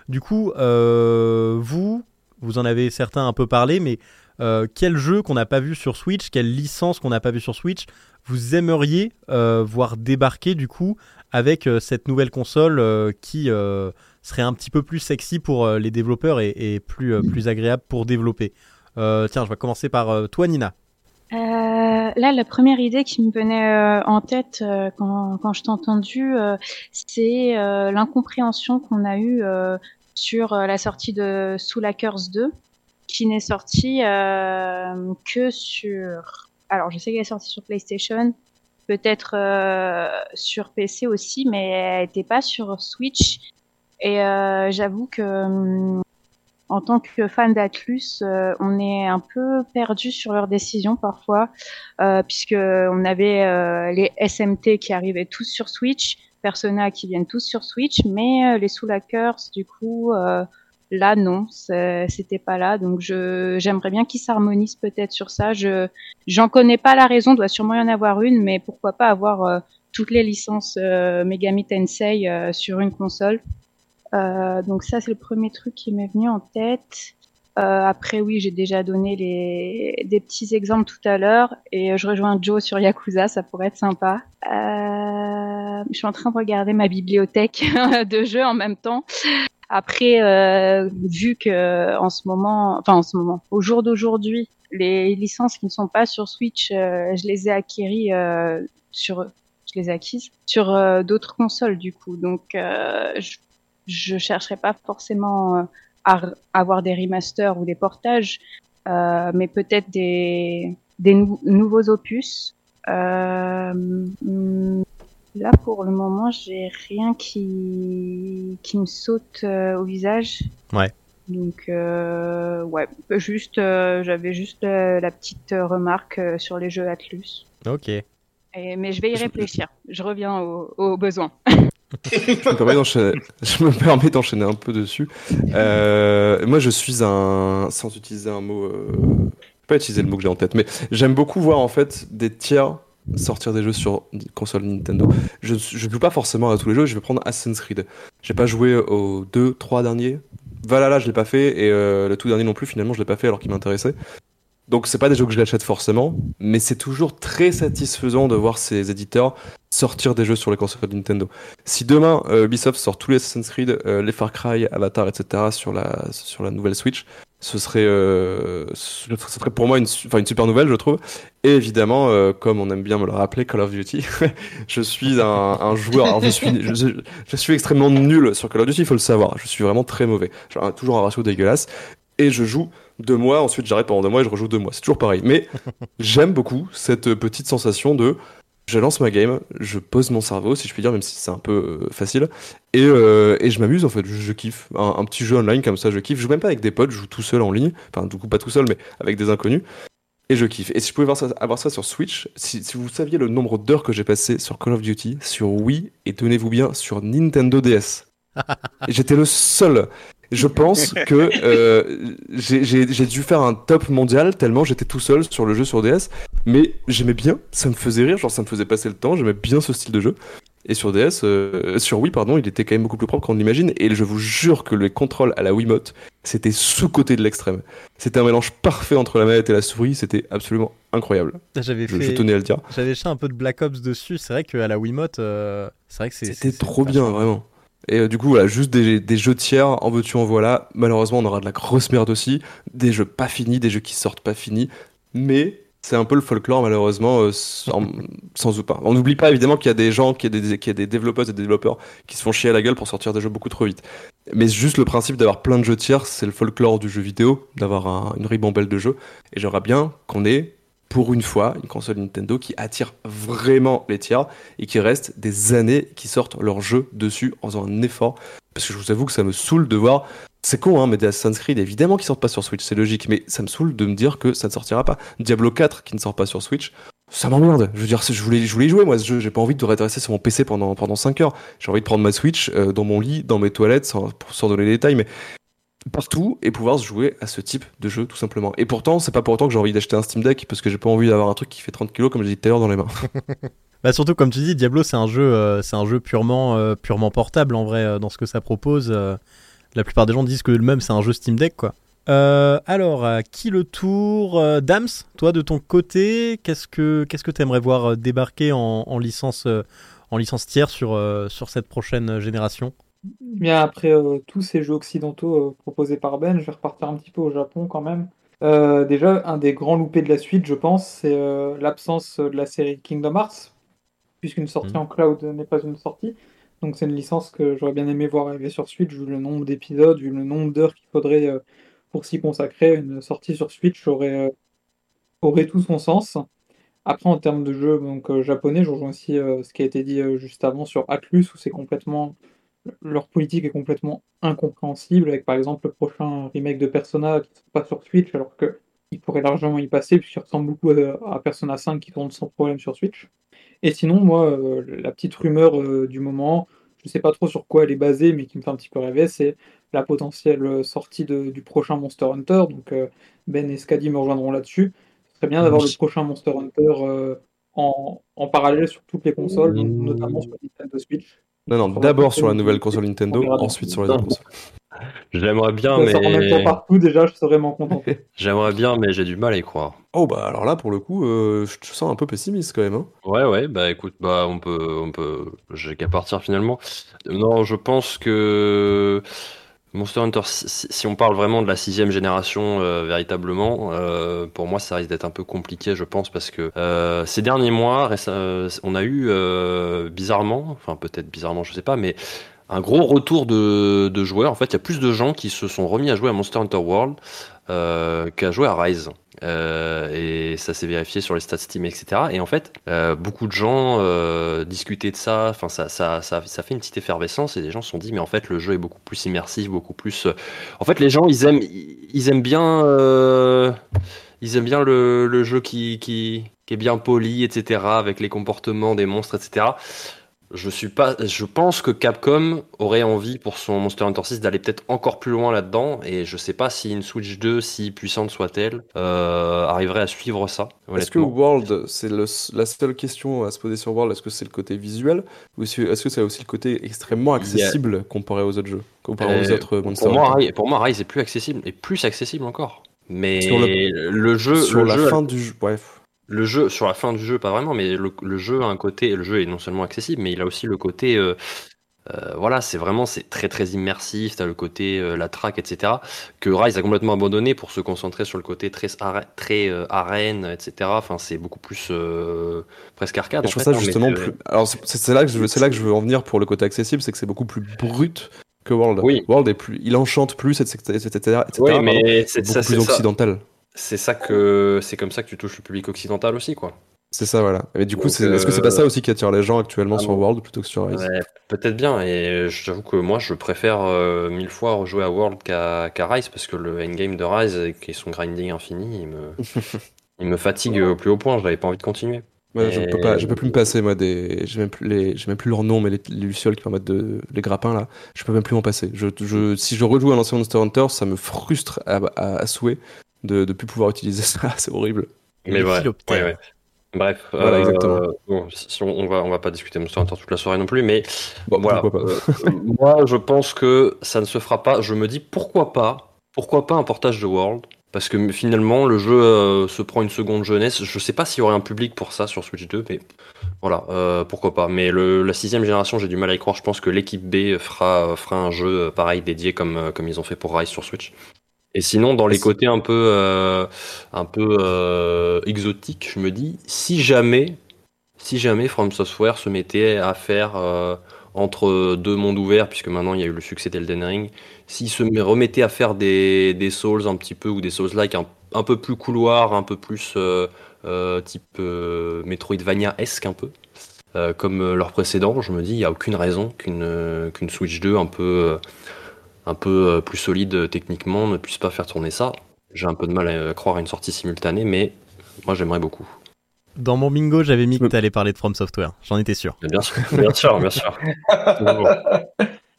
Du coup, euh, vous, vous en avez certains un peu parlé, mais euh, quel jeu qu'on n'a pas vu sur Switch, quelle licence qu'on n'a pas vu sur Switch, vous aimeriez euh, voir débarquer du coup avec euh, cette nouvelle console qui serait un petit peu plus sexy pour les développeurs et, plus, plus agréable pour développer? Tiens, je vais commencer par toi, Nina. Là, la première idée qui me venait en tête quand, quand je t'ai entendu, c'est l'incompréhension qu'on a eue sur euh, la sortie de Soul Hackers 2, qui n'est sortie euh, que sur... Alors, je sais qu'elle est sortie sur PlayStation, peut-être euh, sur PC aussi, mais elle n'était pas sur Switch. Et j'avoue que... hum, en tant que fan d'Atlus, euh, on est un peu perdu sur leurs décisions parfois, euh, puisque on avait euh, les SMT qui arrivaient tous sur Switch, Persona qui viennent tous sur Switch, mais euh, les Soul Hackers, du coup, euh, là non, c'était pas là. Donc j'aimerais bien qu'ils s'harmonisent peut-être sur ça. Je j'en connais pas la raison, doit sûrement y en avoir une, mais pourquoi pas avoir euh, toutes les licences euh, Megami Tensei sur une console. Donc ça, c'est le premier truc qui m'est venu en tête. Euh, après, oui, j'ai déjà donné les... des petits exemples tout à l'heure et je rejoins Joe sur Yakuza, ça pourrait être sympa. Euh, je suis en train de regarder ma bibliothèque de jeux en même temps. Après, euh, vu que en ce moment, enfin en ce moment, au jour d'aujourd'hui, les licences qui ne sont pas sur Switch, euh, je les ai acquéries euh, sur, je les ai acquises sur euh, d'autres consoles du coup. Donc, euh, je je chercherai pas forcément euh, à avoir des remasters ou des portages, euh, mais peut-être des, des nou- nouveaux opus. Euh, là, pour le moment, j'ai rien qui, qui me saute euh, au visage. Ouais. Donc, euh, ouais, juste, euh, j'avais juste la petite remarque sur les jeux Atlus. Ok. Et, mais je vais y réfléchir. Je reviens au- aux besoins. je me permets d'enchaîner- un peu dessus. Euh, moi, je suis un, sans utiliser un mot, euh, pas utiliser le mot que j'ai en tête, mais j'aime beaucoup voir en fait des tiers sortir des jeux sur console Nintendo. Je je joue pas forcément à tous les jeux. Je vais prendre Assassin's Creed. J'ai pas joué aux deux, trois derniers. Valhalla, je l'ai pas fait et euh, le tout dernier non plus. Finalement, je l'ai pas fait alors qu'il m'intéressait. Donc c'est pas des jeux que je l'achète forcément, mais c'est toujours très satisfaisant de voir ces éditeurs sortir des jeux sur les consoles de Nintendo. Si demain euh, Ubisoft sort tous les Assassin's Creed, euh, les Far Cry, Avatar, etc. sur la sur la nouvelle Switch, ce serait euh, ce serait pour moi une, enfin, une super nouvelle, je trouve. Et évidemment, euh, comme on aime bien me le rappeler, Call of Duty, je suis un, joueur. Je suis je, suis extrêmement nul sur Call of Duty, il faut le savoir. Je suis vraiment très mauvais. J'ai toujours un ratio dégueulasse. Et je joue deux mois, ensuite j'arrête pendant deux mois et je rejoue deux mois. C'est toujours pareil. Mais j'aime beaucoup cette petite sensation de je lance ma game, je pose mon cerveau, si je puis dire, même si c'est un peu euh, facile, et, euh, et je m'amuse en fait, je, je kiffe. Un, un petit jeu online comme ça, je kiffe. Je joue même pas avec des potes, je joue tout seul en ligne, enfin du coup pas tout seul, mais avec des inconnus. Et je kiffe. Et si je pouvais voir ça, avoir ça sur Switch, si, si vous saviez le nombre d'heures que j'ai passé sur Call of Duty, sur Wii, et tenez-vous bien, sur Nintendo DS. J'étais le seul. Je pense que euh, j'ai dû faire un top mondial tellement j'étais tout seul sur le jeu sur DS. Mais j'aimais bien, ça me faisait rire, genre ça me faisait passer le temps, j'aimais bien ce style de jeu. Et sur DS, euh, sur Wii, pardon, il était quand même beaucoup plus propre qu'on l'imagine. Et je vous jure que les contrôles à la Wiimote, c'était sous-côté de l'extrême. C'était un mélange parfait entre la manette et la souris, c'était absolument incroyable. J'avais Je, fait, je tenais à le dire. j'avais fait un peu de Black Ops dessus. C'est vrai qu'à la Wiimote, euh, c'est vrai que c'est. C'était trop bien, vraiment. Et euh, du coup, voilà, juste des, jeux tiers, en veux-tu, en voilà. Malheureusement, on aura de la grosse merde aussi. Des jeux pas finis, des jeux qui sortent pas finis. Mais c'est un peu le folklore, malheureusement, euh, sans, ou pas. On n'oublie pas, évidemment, qu'il y a des gens, qu'il y a des, développeurs et des développeurs qui se font chier à la gueule pour sortir des jeux beaucoup trop vite. Mais juste le principe d'avoir plein de jeux tiers, c'est le folklore du jeu vidéo, d'avoir un- une ribambelle de jeux. Et j'aimerais bien qu'on ait, pour une fois, une console Nintendo qui attire vraiment les tiers et qui reste des années qui sortent leurs jeux dessus en faisant un effort. Parce que je vous avoue que ça me saoule de voir. C'est con, hein, mais des Assassin's Creed, évidemment qu'ils sortent pas sur Switch, c'est logique, mais ça me saoule de me dire que ça ne sortira pas. Diablo 4 qui ne sort pas sur Switch, ça m'emmerde. Je veux dire, je voulais, je jouer, moi, ce jeu. J'ai pas envie de rester sur mon PC pendant, pendant 5 heures. J'ai envie de prendre ma Switch euh, dans mon lit, dans mes toilettes, sans, sans donner les détails, mais partout et pouvoir se jouer à ce type de jeu, tout simplement. Et pourtant, c'est pas pour autant que j'ai envie d'acheter un Steam Deck, parce que j'ai pas envie d'avoir un truc qui fait 30 kilos, comme j'ai dit tout à l'heure, dans les mains. Bah surtout comme tu dis, Diablo c'est un jeu, euh, euh, purement portable en vrai euh, dans ce que ça propose. la plupart des gens disent que le même c'est un jeu Steam Deck quoi. Alors qui le tour Dams, toi de ton côté, qu'est-ce que qu'est-ce que t'aimerais voir débarquer en, en licence en licence tiers sur sur cette prochaine génération? Bien après euh, tous ces jeux occidentaux euh, proposés par Ben, je vais repartir un petit peu au Japon quand même. Euh, déjà, un des grands loupés de la suite, je pense, c'est l'absence de la série Kingdom Hearts, puisqu'une sortie Mhm. en cloud n'est pas une sortie. Donc c'est une licence que j'aurais bien aimé voir arriver sur Switch, vu le nombre d'épisodes, vu le nombre d'heures qu'il faudrait pour s'y consacrer. Une sortie sur Switch aurait, aurait tout son sens. Après, en termes de jeux donc, japonais, je rejoins aussi ce qui a été dit juste avant sur Atlus, où c'est complètement leur politique est complètement incompréhensible, avec par exemple le prochain remake de Persona qui ne sort pas sur Switch, alors qu'il pourrait largement y passer, puisqu'il ressemble beaucoup à, à Persona 5 qui tourne sans problème sur Switch. Et sinon, moi, euh, la petite rumeur euh, du moment, je ne sais pas trop sur quoi elle est basée, mais qui me fait un petit peu rêver, c'est la potentielle sortie de- du prochain Monster Hunter. Donc euh, Ben et Skadi me rejoindront là-dessus. Ce serait bien d'avoir le prochain Monster Hunter en, en parallèle sur toutes les consoles, Mmh. notamment sur Nintendo Switch. Non, non, d'abord sur la nouvelle console Nintendo, ensuite sur les autres consoles. J'aimerais bien, Ça sort en même temps mais partout, déjà, je serais vraiment content. j'aimerais bien, mais j'ai du mal à y croire. Oh bah alors là, pour le coup, euh, je te sens un peu pessimiste quand même. Hein. Ouais, ouais, bah écoute, bah on peut, on peut, j'ai qu'à partir finalement. Non, je pense que Monster Hunter, si, on parle vraiment de la sixième génération euh, véritablement, euh, pour moi ça risque d'être un peu compliqué, je pense, parce que euh, ces derniers mois, euh, on a eu euh, bizarrement, enfin peut-être bizarrement, je sais pas, mais un gros retour de, joueurs. En fait, il y a plus de gens qui se sont remis à jouer à Monster Hunter World euh, qu'à jouer à Rise. Euh, et ça s'est vérifié sur les stats Steam, etc. Et en fait, euh, beaucoup de gens discutaient de ça. Enfin, ça, ça, fait une petite effervescence et les gens se sont dit, mais en fait, le jeu est beaucoup plus immersif, beaucoup plus. En fait, les gens, ils aiment, bien, le, jeu qui est bien poli, etc. Avec les comportements des monstres, etc. Je suis pas, je pense que Capcom aurait envie pour son Monster Hunter 6 d'aller peut-être encore plus loin là-dedans et je sais pas si une Switch 2, si puissante soit-elle, euh, arriverait à suivre ça. Est-ce que. World, c'est la seule question à se poser sur World, est-ce que c'est le côté visuel ou est-ce que c'est aussi le côté extrêmement accessible comparé aux autres jeux, comparé aux Euh, autres Monster pour moi, Hunter? Rise, pour moi, Rise est plus accessible et plus accessible encore. Mais Sur le... jeu, Sur le la jeu, fin du jeu, bref. Le jeu, sur la fin du jeu, pas vraiment, mais le, le jeu a un côté, le jeu est non seulement accessible, mais il a aussi le côté, euh, euh, voilà, c'est vraiment, c'est très très immersif. T'as le côté euh, la track, etc. Que Rise a complètement abandonné pour se concentrer sur le côté très très arène, etc. Enfin, c'est beaucoup plus presque arcade. Et je trouve ça hein, justement plus. Alors c'est là que je veux, c'est là que je veux en venir pour le côté accessible, c'est que c'est beaucoup plus brut que World. Oui. World est plus, il enchante plus, etc., etc., etc., Oui, mais c'est plus ça, occidental. C'est ça que c'est comme ça que tu touches le public occidental aussi, quoi. C'est ça, voilà. Et du coup, est-ce que c'est pas euh, ça aussi qui attire les gens actuellement ah sur. World plutôt que sur Rise? Ouais, peut-être bien, et j'avoue que moi je préfère euh, mille fois rejouer à World qu'à Rise parce que le endgame de Rise et son grinding infini, il me, il me fatigue au plus haut point, j'avais pas envie de continuer. Ouais, je peux pas, je peux plus me passer moi des, j'ai même plus les, même plus leur nom, mais les, les lucioles qui permettent de, les grappins là, je peux même plus m'en passer. Je, je, si je rejoue à l'ancien Monster Hunter, ça me frustre à, à, à souhait de, de plus pouvoir utiliser ça, c'est horrible. Mais ouais, philoptères. ouais, ouais. Bref, Voilà, euh, exactement. bon, si on, on va on va pas discuter Monster Hunter toute la soirée non plus, mais Bon, voilà. pourquoi pas. euh, moi, je pense que ça ne se fera pas. Je me dis pourquoi pas, pourquoi pas un portage de World, parce que finalement le jeu euh, se prend une seconde jeunesse. Je sais pas s'il y aurait un public pour ça sur Switch 2, mais voilà, euh, pourquoi pas. Mais le, la sixième génération, j'ai du mal à y croire. Je pense que l'équipe B fera fera un jeu pareil dédié comme comme ils ont fait pour Rise sur Switch. Et sinon, dans les côtés un peu, euh, un peu euh, exotiques, je me dis, si jamais, si jamais From Software se mettait à faire euh, entre deux mondes ouverts, puisque maintenant il y a eu le succès d'Elden Ring, s'ils se met- remettaient à faire des, des Souls un petit peu, ou des Souls-like un, un peu plus couloir, un peu plus type Metroidvania-esque un peu, comme leurs précédents, je me dis, il n'y a aucune raison qu'une Switch 2 un peu, un peu euh, plus solide euh, techniquement ne puisse pas faire tourner ça. J'ai un peu de mal à croire à une sortie simultanée, mais moi j'aimerais beaucoup. Dans mon bingo, j'avais mis que me- t'allais parler de From Software. J'en étais sûr. Bien sûr, bien sûr, bien sûr.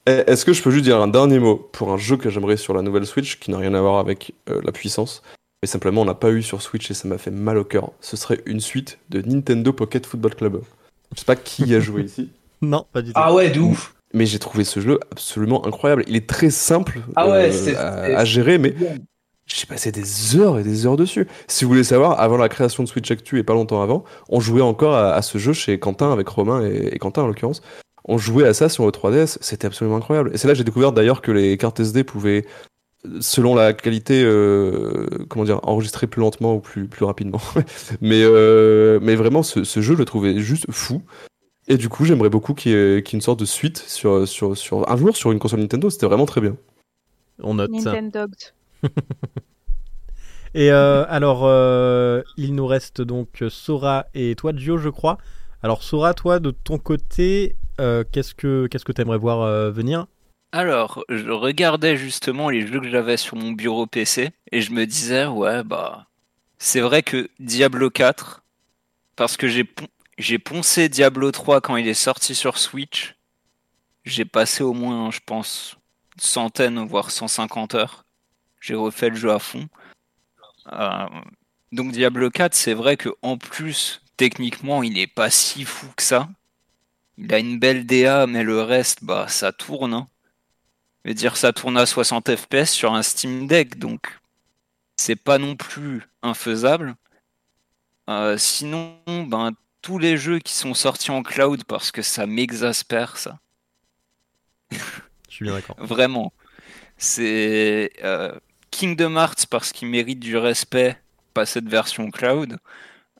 Eh, Est-ce que je peux juste dire un dernier mot pour un jeu que j'aimerais sur la nouvelle Switch qui n'a rien à voir avec euh, la puissance, mais simplement on n'a pas eu sur Switch et ça m'a fait mal au cœur. Ce serait une suite de Nintendo Pocket Football Club. Je sais pas qui y a joué ici, Non, pas du tout. Ah ouais, de ouf. Mais j'ai trouvé ce jeu absolument incroyable. Il est très simple Ah ouais, euh, à, gérer, mais j'ai passé des heures et des heures dessus. Si vous voulez savoir, avant la création de Switch Actu et pas longtemps avant, on jouait encore à, à ce jeu chez Quentin avec Romain et, et Quentin en l'occurrence. On jouait à ça sur le 3DS, c'était absolument incroyable. Et c'est là que j'ai découvert d'ailleurs que les cartes SD pouvaient, selon la qualité, euh, comment dire, enregistrer plus lentement ou plus, plus rapidement. mais, euh, mais vraiment, ce, ce jeu, je le trouvais juste fou. Et du coup, j'aimerais beaucoup qu'il y, ait qu'il y ait une sorte de suite sur, sur, sur un jour sur une console Nintendo. C'était vraiment très bien. On note. Nintendo. Et euh, alors, euh, il nous reste donc Sora et toi, Gio, je crois. Alors, Sora, toi, de ton côté, euh, qu'est-ce que qu'est-ce que t'aimerais voir euh, venir? Alors, je regardais justement les jeux que j'avais sur mon bureau PC et je me disais, ouais, bah, c'est vrai que Diablo 4, parce que j'ai j'ai poncé Diablo 3 quand il est sorti sur Switch, j'ai passé au moins, je pense, une centaine, voire 150 heures. J'ai refait le jeu à fond. Euh, donc Diablo 4, c'est vrai que en plus, techniquement, il est pas si fou que ça. Il a une belle DA, mais le reste, bah, ça tourne. hein. Je veux dire, ça tourne à 60 FPS sur un Steam Deck, donc c'est pas non plus infaisable. Euh, sinon, ben, tous les jeux qui sont sortis en cloud, parce que ça m'exaspère, ça. Je suis bien d'accord. Vraiment. C'est euh, Kingdom Hearts parce qu'il mérite du respect, pas cette version cloud.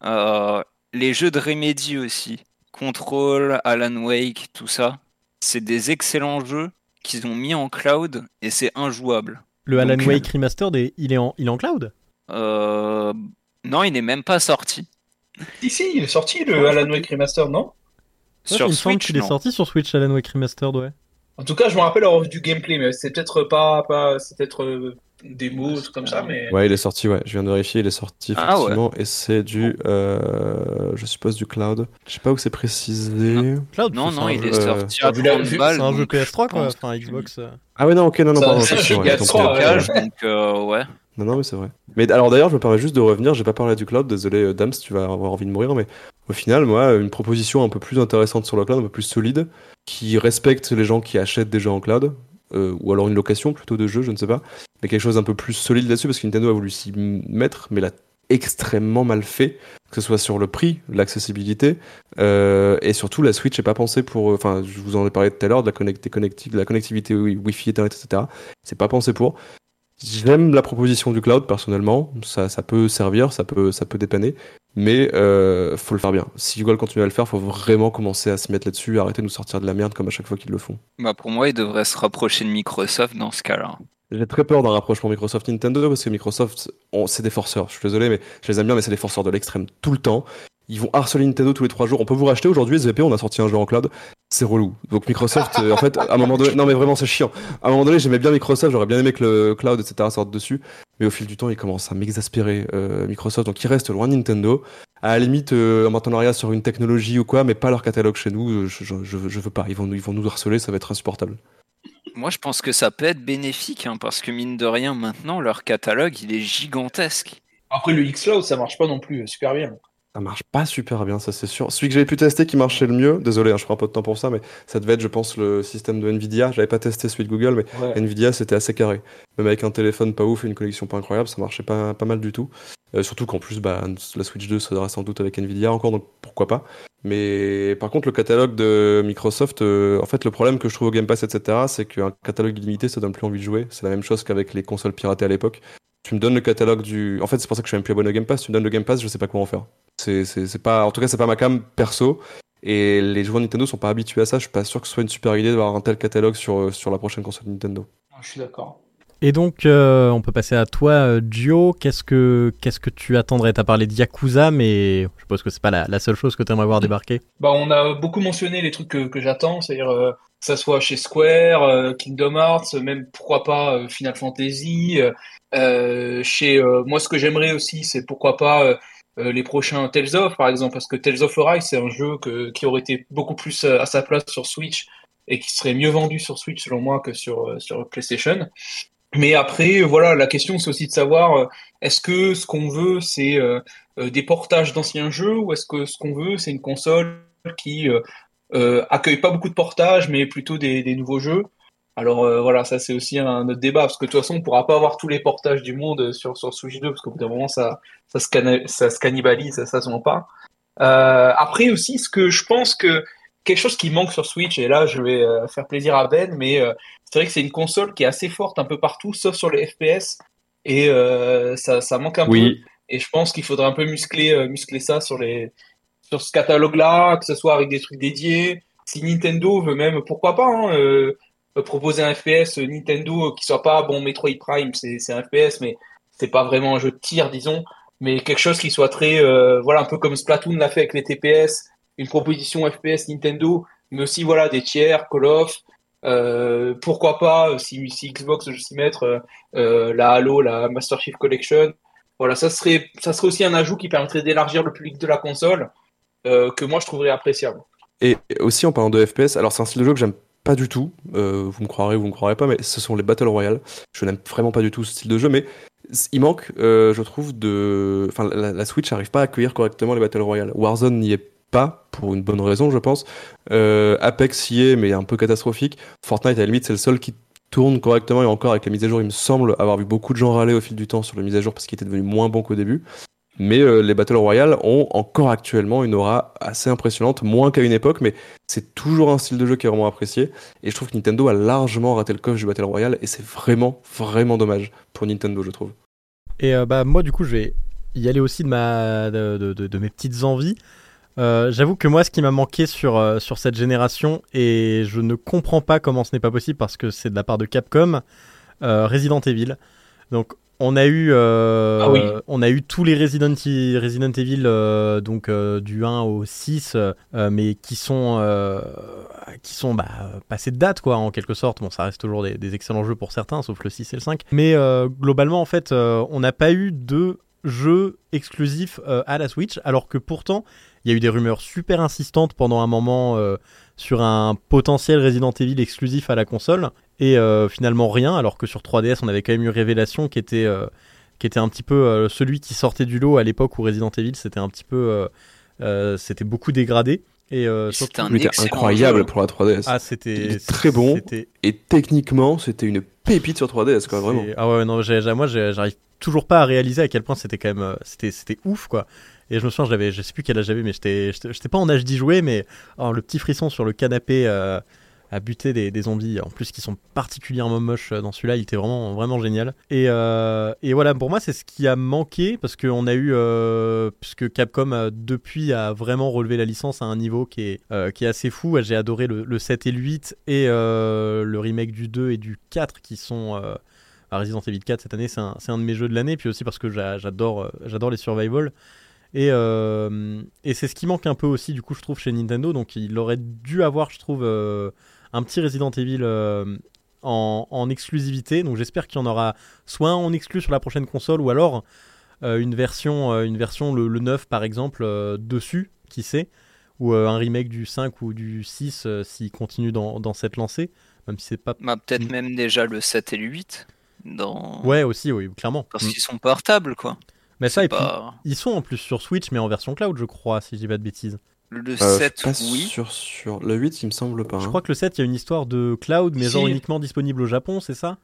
Euh, les jeux de Remedy aussi. Control, Alan Wake, tout ça. C'est des excellents jeux qu'ils ont mis en cloud et c'est injouable. Le Alan Donc, Wake Remastered, est- il est en il est en cloud? Euh, non, il n'est même pas sorti. Si, si, il est sorti le Alan Wake Remaster, non Ouais, Sur Il Switch, qu'il est non. sorti sur Switch, Alan Wake Remastered, ouais. En tout cas, je me rappelle avoir vu du gameplay, mais c'est peut-être pas, pas c'est peut-être euh, des mots, trucs comme ça, mais. Ouais, il est sorti, ouais. Je viens de vérifier, il est sorti Ah ouais. effectivement. Et c'est du, euh, je suppose, du cloud. Je sais pas où c'est précisé. Cloud, Non, c'est non, un il jeu- est euh, sorti à vu la- 30 vu- balles. C'est un jeu donc PS3, je quoi. Enfin, que- Xbox. euh. Ah ouais, non, ok, non, non, pardon, ça, effectivement, je ouais, gagne tant trois, pis. ouais. stockage, donc euh, ouais. Non, non, mais c'est vrai. Mais alors d'ailleurs, je me permets juste de revenir. J'ai pas parlé du cloud. Désolé, euh, Dams, tu vas avoir envie de mourir, mais au final, moi, une proposition un peu plus intéressante sur le cloud, un peu plus solide, qui respecte les gens qui achètent des jeux en cloud, euh, ou alors une location plutôt de jeux, je ne sais pas, mais quelque chose un peu plus solide là-dessus parce que Nintendo a voulu s'y mettre, mais l'a extrêmement mal fait, que ce soit sur le prix, l'accessibilité, euh, et surtout la Switch n'est pas pensée pour. Enfin, je vous en ai parlé tout à l'heure de de la connectivité Wi-Fi, Internet, etc. C'est pas pensé pour. J'aime la proposition du cloud personnellement, ça, ça peut servir, ça peut, ça peut dépanner, mais euh, faut le faire bien. Si Google continue à le faire, faut vraiment commencer à se mettre là-dessus, arrêter de nous sortir de la merde comme à chaque fois qu'ils le font. Bah pour moi, ils devraient se rapprocher de Microsoft dans ce cas-là. J'ai très peur d'un rapprochement Microsoft-Nintendo parce que Microsoft, c'est des forceurs. Je suis désolé, mais je les aime bien, mais c'est des forceurs de l'extrême tout le temps. Ils vont harceler Nintendo tous les trois jours. On peut vous racheter aujourd'hui SVP, on a sorti un jeu en cloud. C'est relou. Donc Microsoft, euh, en fait, à un moment donné, non mais vraiment c'est chiant. À un moment donné, j'aimais bien Microsoft, j'aurais bien aimé que le cloud, etc. sorte dessus. Mais au fil du temps, ils commencent à m'exaspérer euh, Microsoft. Donc ils restent loin de Nintendo. À la limite, euh, en partenariat sur une technologie ou quoi, mais pas leur catalogue chez nous. Je, je, je, veux pas. Ils vont, ils vont nous harceler, ça va être insupportable. Moi, je pense que ça peut être bénéfique, hein, parce que mine de rien, maintenant, leur catalogue, il est gigantesque. Après, le X-Cloud, ça marche pas non plus super bien. Ça marche pas super bien, ça c'est sûr. Celui que j'avais pu tester qui marchait le mieux, désolé, hein, je prends un peu de temps pour ça, mais ça devait être, je pense, le système de Nvidia. J'avais pas testé celui de Google, mais Nvidia c'était assez carré. Même avec un téléphone pas ouf et une connexion pas incroyable, ça marchait pas, pas mal du tout. Euh, surtout qu'en plus, bah, la Switch 2 ça sera sans doute avec Nvidia encore, donc pourquoi pas. Mais par contre, le catalogue de Microsoft, euh, en fait, le problème que je trouve au Game Pass, etc., c'est qu'un catalogue illimité, ça donne plus envie de jouer. C'est la même chose qu'avec les consoles piratées à l'époque tu me donnes le catalogue du. En fait, c'est pour ça que je suis même plus abonné au Game Pass. Tu me donnes le Game Pass, je sais pas quoi en faire. C'est, c'est, pas. En tout cas, c'est pas ma cam perso. Et les joueurs Nintendo sont pas habitués à ça. Je suis pas sûr que ce soit une super idée d'avoir un tel catalogue sur, sur la prochaine console Nintendo. Ah, je suis d'accord. Et donc, euh, on peut passer à toi, Gio. Qu'est-ce que, qu'est-ce que tu attendrais? Tu as parlé de Yakuza, mais je suppose que c'est pas la, seule chose que tu aimerais voir débarquer. Bah, on a beaucoup mentionné les trucs que, que j'attends, c'est-à-dire euh, que ça soit chez Square, euh, Kingdom Hearts, même pourquoi pas Final Fantasy. Chez moi, ce que j'aimerais aussi, c'est pourquoi pas les prochains Tales of, par exemple, parce que Tales of Arise, c'est un jeu que, qui aurait été beaucoup plus à sa place sur Switch et qui serait mieux vendu sur Switch selon moi que sur, sur PlayStation. Mais après, voilà, la question c'est aussi de savoir euh, est-ce que ce qu'on veut c'est euh, euh, des portages d'anciens jeux ou est-ce que ce qu'on veut c'est une console qui euh, accueille pas beaucoup de portages mais plutôt des, des nouveaux jeux? Alors voilà, ça c'est aussi un autre débat parce que de toute façon on pourra pas avoir tous les portages du monde sur sur Switch 2 parce qu'au bout d'un moment ça ça se, ça se cannibalise, ça, ça se vend pas. après aussi, ce que je pense que quelque chose qui manque sur Switch, et là je vais faire plaisir à Ben, mais c'est vrai que c'est une console qui est assez forte un peu partout, sauf sur les FPS. Et euh, ça, ça, manque un peu. Et je pense qu'il faudrait un peu muscler, euh, muscler ça sur, les, sur ce catalogue-là, que ce soit avec des trucs dédiés. Si Nintendo veut même, pourquoi pas, hein, euh, proposer un FPS Nintendo qui soit pas, bon, Metroid Prime, c'est un FPS, mais c'est pas vraiment un jeu de tir, disons, mais quelque chose qui soit très, voilà, un peu comme Splatoon l'a fait avec les TPS, une proposition FPS Nintendo, mais aussi, voilà, des tiers, Call of, euh, pourquoi pas, euh, si, Xbox veut s'y mettre, euh, la Halo, la Master Chief Collection. Voilà, ça serait, ça serait aussi un ajout qui permettrait d'élargir le public de la console, que moi je trouverais appréciable. Et aussi en parlant de FPS, alors c'est un style de jeu que j'aime pas du tout, vous me croirez ou vous me croirez pas, mais ce sont les Battle Royale. Je n'aime vraiment pas du tout ce style de jeu, mais il manque, je trouve, de. Enfin, la, la Switch n'arrive pas à accueillir correctement les Battle Royale. Warzone n'y est pas, pour une bonne raison, je pense. Euh, Apex y est, mais un peu catastrophique. Fortnite, à la limite, c'est le seul qui tourne correctement et encore avec la mise à jour, il me semble avoir vu beaucoup de gens râler au fil du temps sur la mise à jour parce qu'il était devenu moins bon qu'au début. Mais euh, les Battle Royale ont encore actuellement une aura assez impressionnante, moins qu'à une époque, mais c'est toujours un style de jeu qui est vraiment apprécié. Et je trouve que Nintendo a largement raté le coche du Battle Royale et c'est vraiment, vraiment dommage pour Nintendo, je trouve. Et euh, bah moi, du coup, je vais y aller aussi de, ma, de, de mes petites envies. Euh, j'avoue que moi, ce qui m'a manqué sur, sur cette génération, et je ne comprends pas comment ce n'est pas possible parce que c'est de la part de Capcom, Resident Evil. Donc, on a eu, ah on a eu tous les Resident, Resident Evil, donc du 1 au 6, mais qui sont, qui sont bah, passés de date, quoi, en quelque sorte. Bon, ça reste toujours des, des excellents jeux pour certains, sauf le 6 et le 5. Mais globalement, en fait, on n'a pas eu de jeux exclusifs à la Switch, alors que pourtant, il y a eu des rumeurs super insistantes pendant un moment euh, sur un potentiel Resident Evil exclusif à la console. Et euh, finalement rien, alors que sur 3DS on avait quand même eu Révélation qui était, euh, qui était un petit peu celui qui sortait du lot à l'époque où Resident Evil c'était un petit peu... c'était beaucoup dégradé. Et euh, C'était un incroyable jeu. pour la 3DS. ah, c'était très bon. Et techniquement, c'était une pépite sur 3DS, quoi, vraiment. Ah ouais, non, moi, j'arrive toujours pas à réaliser à quel point c'était quand même, euh, c'était, c'était ouf, quoi. Et je me souviens, j'avais, je sais plus quel âge j'avais, mais j'étais, j'étais pas en âge d'y jouer, mais oh, le petit frisson sur le canapé euh, à buter des, zombies, en plus qui sont particulièrement moches euh, dans celui-là, il était vraiment, vraiment génial. Et, euh, et voilà, pour moi, c'est ce qui a manqué parce qu'on a eu, euh, puisque Capcom euh, depuis a vraiment relevé la licence à un niveau qui est, euh, assez fou. J'ai adoré le, le 7 et le 8 et euh, le remake du 2 et du 4 qui sont euh, Resident Evil 4 cette année, c'est un, un de mes jeux de l'année, puis aussi parce que j'a- j'adore euh, j'adore les survival. Et, euh, et c'est ce qui manque un peu aussi, du coup, je trouve, chez Nintendo. Donc, il aurait dû avoir, je trouve, euh, un petit Resident Evil euh, en, en exclusivité. Donc, j'espère qu'il y en aura soit un en exclu sur la prochaine console, ou alors une version, une version le, le 9, par exemple, euh, dessus, qui sait, ou euh, un remake du 5 ou du 6 euh, s'il continue dans, dans cette lancée, même si c'est pas. Bah, peut-être Mm. même déjà le 7 et le 8. Dans... Ouais, aussi, oui, clairement. Parce Mm. qu'ils sont portables, quoi. Mais ça, et puis, ils sont en plus sur Switch, mais en version cloud, je crois, si je dis pas de bêtises. Le Euh, 7, je suis pas oui. sûr sur le 8, il me semble pas. Je hein. crois que le 7, il y a une histoire de cloud, mais Si. genre uniquement disponible au Japon, c'est ça?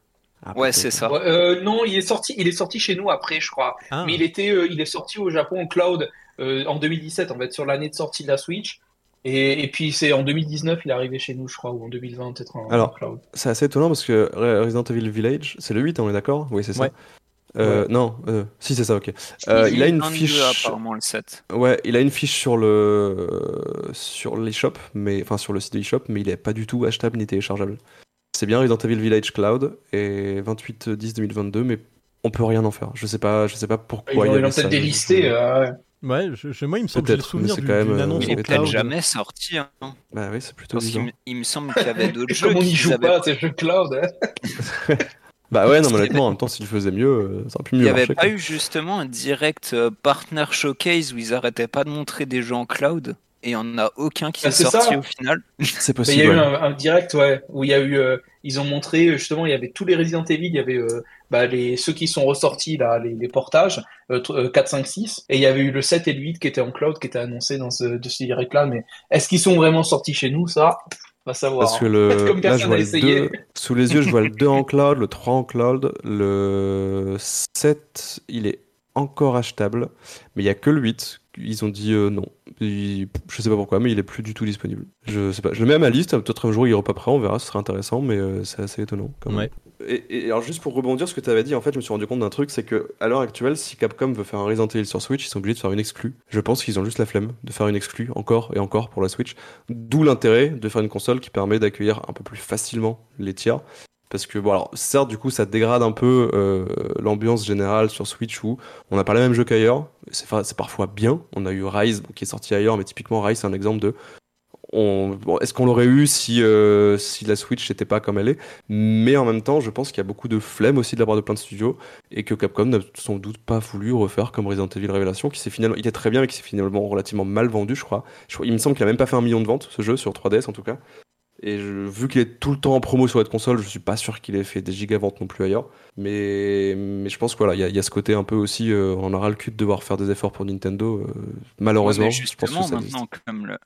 Ah, Ouais, c'est ça. Ouais, euh, non, il est sorti, il est sorti chez nous après, je crois. Ah, Mais il était, euh, il est sorti au Japon en cloud euh, en 2017, en fait, sur l'année de sortie de la Switch. Et, et puis c'est en 2019, il est arrivé chez nous, je crois, ou en 2020 peut-être en, Alors, en cloud. C'est assez étonnant parce que Re- Resident Evil Village, c'est le 8, hein, on est d'accord? Oui, c'est ça. Ouais. Euh, Non, euh, si c'est ça, ok. Euh, il a une 22 fiche. apparemment le 7. Ouais, il a une fiche sur le sur l'eShop, mais enfin sur le site de l'eShop, mais il est pas du tout achetable ni téléchargeable. C'est bien Resident Evil Village Cloud et 28 10 2022, mais on peut rien en faire. Je sais pas, je sais pas pourquoi. il ils l'ont peut-être délisté. euh, ouais. je, je- moi, il me semble que j'ai le souvenir mais c'est du- quand même, d'une euh, annonce Il est peut-être cloud. jamais sorti. Hein. Bah oui, c'est plutôt Parce me, il me semble qu'il y avait d'autres jeux Comme on n'y joue pas, c'est jeu cloud. hein. Bah ouais, non, mais honnêtement, en même temps, s'il faisait mieux, euh, ça aurait pu Il mieux n'y avait marcher. pas quoi. eu justement un direct euh, partner showcase où ils arrêtaient pas de montrer des jeux en cloud et il n'y en a aucun qui Bah, est c'est sorti ça. au final. C'est Mais il y a possible. eu un, un direct, ouais, où il y a eu, euh, ils ont montré justement, il y avait tous les Resident Evil, il y avait euh, bah, les ceux qui sont ressortis là, les, les portages, euh, tr- euh, 4, 5, 6, et il y avait eu le 7 et le 8 qui étaient en cloud, qui étaient annoncés dans ce, de ce direct-là. Mais est-ce qu'ils sont vraiment sortis chez nous, ça, on va savoir. Parce que le, Comme là, je personne vois n'a le essayé. 2, sous les yeux, je vois le 2 en cloud, le 3 en cloud, le 7, il est encore achetable, mais il y a que le 8. Ils ont dit euh, non. Il- je sais pas pourquoi, mais il est plus du tout disponible. Je sais pas. Je le mets à ma liste. Peut-être un jour il repassera, on verra. Ce sera intéressant, mais euh, c'est assez étonnant. Quand même. Ouais. Et, alors juste pour rebondir ce que tu avais dit, en fait, je me suis rendu compte d'un truc, c'est que à l'heure actuelle, si Capcom veut faire un Resident Evil sur Switch, ils sont obligés de faire une exclue. Je pense qu'ils ont juste la flemme de faire une exclue encore et encore pour la Switch. D'où l'intérêt de faire une console qui permet d'accueillir un peu plus facilement les tiers. Parce que, bon, alors, certes, du coup, ça dégrade un peu euh, l'ambiance générale sur Switch où on n'a pas les mêmes jeux qu'ailleurs. C'est parfois bien. On a eu Rise qui est sorti ailleurs, mais typiquement, Rise, c'est un exemple de. Bon, Est-ce qu'on l'aurait eu si, euh, si la Switch n'était pas comme elle est? Mais en même temps, je pense qu'il y a beaucoup de flemme aussi de la part de plein de studios et que Capcom n'a sans doute pas voulu refaire comme Resident Evil Révélation, qui s'est finalement, il était très bien, mais qui s'est finalement relativement mal vendu, je crois. Je il me semble qu'il a même pas fait un million de ventes, ce jeu, sur 3DS en tout cas. Et je- vu qu'il est tout le temps en promo sur cette console, je suis pas sûr qu'il ait fait des gigaventes non plus ailleurs. Mais, mais je pense qu'il voilà, il y, a- y a ce côté un peu aussi, euh, on en aura le cul de devoir faire des efforts pour Nintendo, euh, malheureusement. Je pense que ça maintenant, comme, le-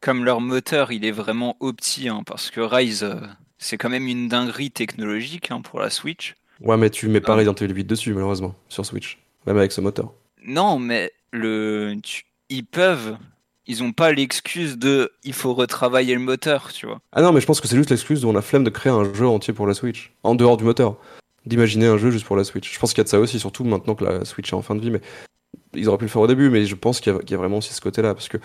comme leur moteur, il est vraiment opti, hein, parce que Rise, euh, c'est quand même une dinguerie technologique hein, pour la Switch. Ouais, mais tu mets pas. Resident Evil 8 dessus, malheureusement, sur Switch. Même avec ce moteur. Non, mais le, tu- ils peuvent. Ils ont pas l'excuse de il faut retravailler le moteur, tu vois. Ah non, mais je pense que c'est juste l'excuse où on a flemme de créer un jeu entier pour la Switch, en dehors du moteur. D'imaginer un jeu juste pour la Switch. Je pense qu'il y a de ça aussi, surtout maintenant que la Switch est en fin de vie, mais ils auraient pu le faire au début, mais je pense qu'il y, a- vraiment aussi ce côté-là, parce que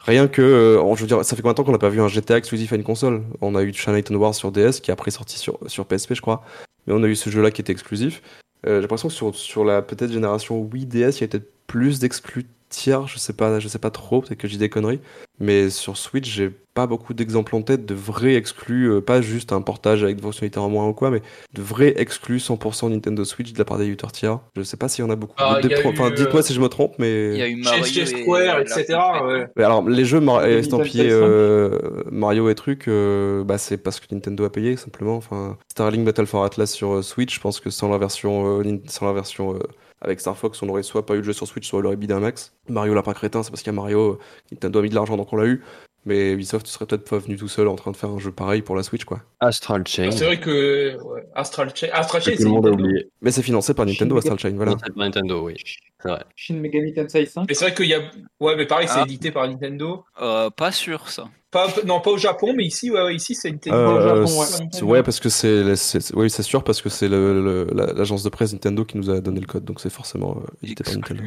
rien que, euh, je veux dire, ça fait combien de temps qu'on n'a pas vu un GTA exclusif à une console? On a eu Chinatown Wars sur DS, qui est après sorti sur, sur PSP, je crois, mais on a eu ce jeu-là qui était exclusif. Euh, J'ai l'impression que sur, sur la peut-être génération Wii DS, il y a peut-être plus d'exclus tiers, je sais pas, je sais pas trop, peut-être que je dis des conneries, mais sur Switch, j'ai pas beaucoup d'exemples en tête de vrais exclus, euh, pas juste un portage avec des fonctionnalités en moins ou quoi, mais de vrais exclus 100% Nintendo Switch de la part des éditeurs tiers. Je sais pas s'il y en a beaucoup. Ah, y a Enfin, eu, dites-moi euh, si je me trompe, mais. Il y a eu Mario et Square, etc. ouais. Mais alors, les jeux Mar- Les estampillés euh, Mario et trucs, euh, bah, c'est parce que Nintendo a payé simplement. Enfin, Starlink Battle for Atlas sur euh, Switch, je pense que sans la version, euh, sans la version euh, avec Star Fox, on aurait soit pas eu le jeu sur Switch, soit on l'aurait bidé un max. Mario Lapin Crétin, c'est parce qu'il y a Mario, euh, Nintendo a mis de l'argent donc on l'a eu. Mais Ubisoft serait peut-être pas venu tout seul en train de faire un jeu pareil pour la Switch, quoi. Astral Chain. C'est vrai que ouais, Astral Chain, Astral Chain, c'est tout le monde a Nintendo. oublié. Mais c'est financé par Nintendo, Shin Astral Chain, voilà. Pas Nintendo, oui. C'est vrai. Shin Megami Tensei 5. Mais c'est vrai qu'il y a, ouais, mais pareil, c'est Ah. édité par Nintendo. Euh, pas sûr ça. Pas, non, pas au Japon, mais ici, ouais, ouais, ici, c'est Nintendo. Euh, au Japon, c'est- ouais. ouais, parce que c'est, c'est- c'est- oui, c'est sûr parce que c'est l'agence de presse Nintendo qui nous a donné le code, donc c'est forcément euh, édité par Nintendo.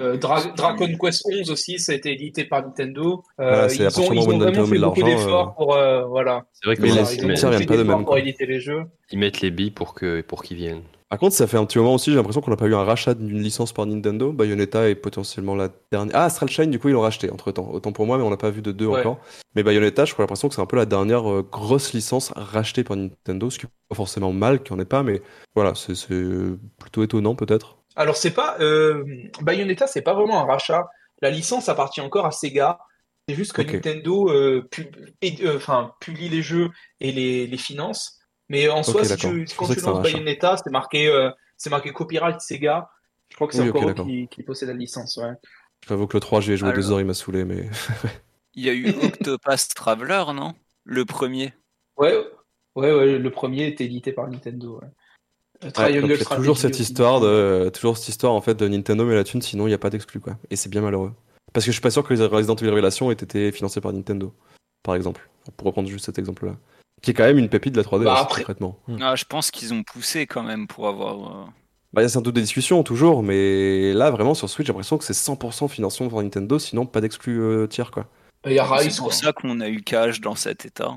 Euh, Dra- Dragon Quest 11 aussi, ça a été édité par Nintendo. Euh, Voilà, c'est à ils, ont, ils ont vraiment Nintendo fait beaucoup d'efforts pour, euh, voilà. C'est vrai que Mais ils, les- Ils ils ont mettent, ça fait pas de même, pour éditer les jeux. ils mettent les billes pour que pour qu'ils viennent. Par contre, ça fait un petit moment aussi, j'ai l'impression qu'on n'a pas eu un rachat d'une licence par Nintendo. Bayonetta est potentiellement la dernière. Ah, Astral Chain, du coup, ils l'ont racheté entre temps. Autant pour moi, mais on n'a pas vu de deux Ouais. encore. Mais Bayonetta, je crois l'impression que c'est un peu la dernière euh, grosse licence rachetée par Nintendo, ce qui est pas forcément mal qu'il n'y en ait pas, mais voilà, c'est plutôt étonnant peut-être. Alors, c'est pas. Euh, Bayonetta, c'est pas vraiment un rachat. La licence appartient encore à Sega. C'est juste que. Nintendo euh, pub- et- euh, publie les jeux et les, les finance. Mais en soi, Ok, si d'accord. tu, quand tu lances. Bayonetta, c'est marqué, euh, c'est marqué copyright Sega. Je crois que c'est Oui, encore eux qui, qui possèdent la licence. Ouais. J'avoue que le 3, j'y ai joué Alors. deux heures, il m'a saoulé, mais. Il y a eu Octopath Traveler, non? Le premier. Ouais, ouais, ouais, le premier était édité par Nintendo. Ouais. Ouais, Triangle donc il y a Strategy toujours cette histoire de, toujours cette histoire en fait de Nintendo mais la thune, sinon il n'y a pas d'exclus quoi. Et c'est bien malheureux. Parce que je suis pas sûr que les Resident Evil Révélation aient été financés par Nintendo, par exemple. Pour reprendre juste cet exemple-là. Qui est quand même une pépite de la 3D, Bah, aussi, après- concrètement. Ah, je pense qu'ils ont poussé quand même pour avoir. euh, Bah, il y a sans doute des discussions toujours, mais là vraiment sur Switch, j'ai l'impression que c'est 100% financement par Nintendo, sinon pas d'exclus euh, tiers quoi. Il y a Rise, C'est pour quoi. ça qu'on a eu Cage dans cet état.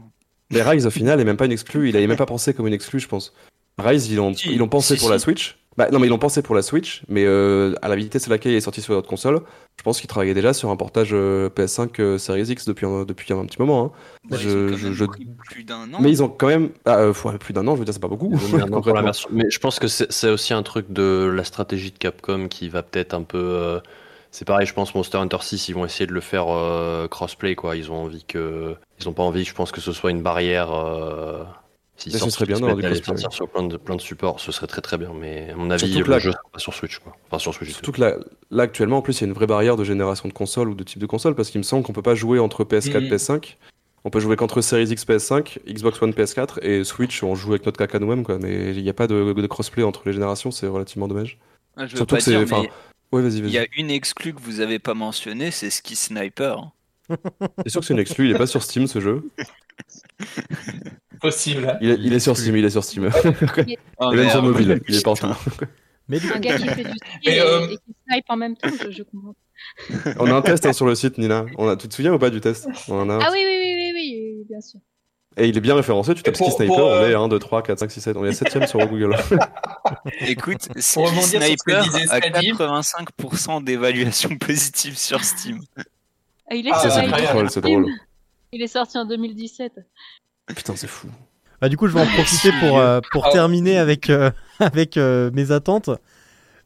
Mais Rise au final est même pas une exclue, il avait même pas pensé comme une exclue, je pense. Rise, ils l'ont Si, ils l'ont pensé si, pour la. Switch. Bah non, mais ils l'ont pensé pour la Switch, mais euh, à la vitesse à laquelle il est sorti sur votre console, je pense qu'ils travaillaient déjà sur un portage euh, PS5 euh, Series X depuis un, depuis un petit moment. hein. Bah, ils Je- ont quand je- même je- pris plus d'un an. Mais ils ont quand même. Ah, euh, faut- plus d'un an, je veux dire, c'est pas beaucoup. Pour la version. Mais je pense que c'est aussi un truc de la stratégie de Capcom qui va peut-être un peu. euh, C'est pareil, je pense Monster Hunter 6, ils vont essayer de le faire euh, crossplay quoi. Ils ont envie que, ils ont pas envie, je pense que ce soit une barrière. Ce sortent- serait bien crossplay, sortir sur plein de, plein de supports, ce serait très très bien. Mais à mon avis, Surtout que le là- jeu sera pas sur Switch quoi. Enfin sur Switch. Surtout que là, là, actuellement, en plus, il y a une vraie barrière de génération de consoles ou de type de console parce qu'il me semble qu'on peut pas jouer entre PS4 Mhm. PS5. On peut jouer qu'entre Series X PS5, Xbox One PS4 et Switch, on joue avec notre caca nous-mêmes, quoi. Mais il n'y a pas de, de crossplay entre les générations, c'est relativement dommage. Ah, je veux Surtout pas que c'est- Ouais, vas-y, il y a une exclue que vous avez pas mentionnée, c'est Ski Sniper. C'est sûr que c'est une exclu, il est pas sur Steam ce jeu. Possible. hein. Il est, il est sur Steam, il est sur Steam. Et même sur mobile, il est partout. Mais du Un gars qui fait du ski Et, et, euh, et qui snipe en même temps, je, je comprends. On a un test hein, sur le site, Nina. On a, tu te souviens ou pas du test? On en a un. Ah oui, oui, oui, oui, oui, bien sûr. Et il est bien référencé, tu tapes pour- Ski Sniper, pour, on euh, est 1, 2, 3, 4, 5, 6, 7. On est 7ème sur Google. Écoute, Ski Sniper disait a Scadi. 85% d'évaluation positive sur Steam. Ah, il est Ah, il est c'est drôle. Il est sorti en 2017. Putain, c'est fou. Bah, du coup, je vais en profiter pour, euh, pour Ah. terminer avec, euh, avec euh, mes attentes.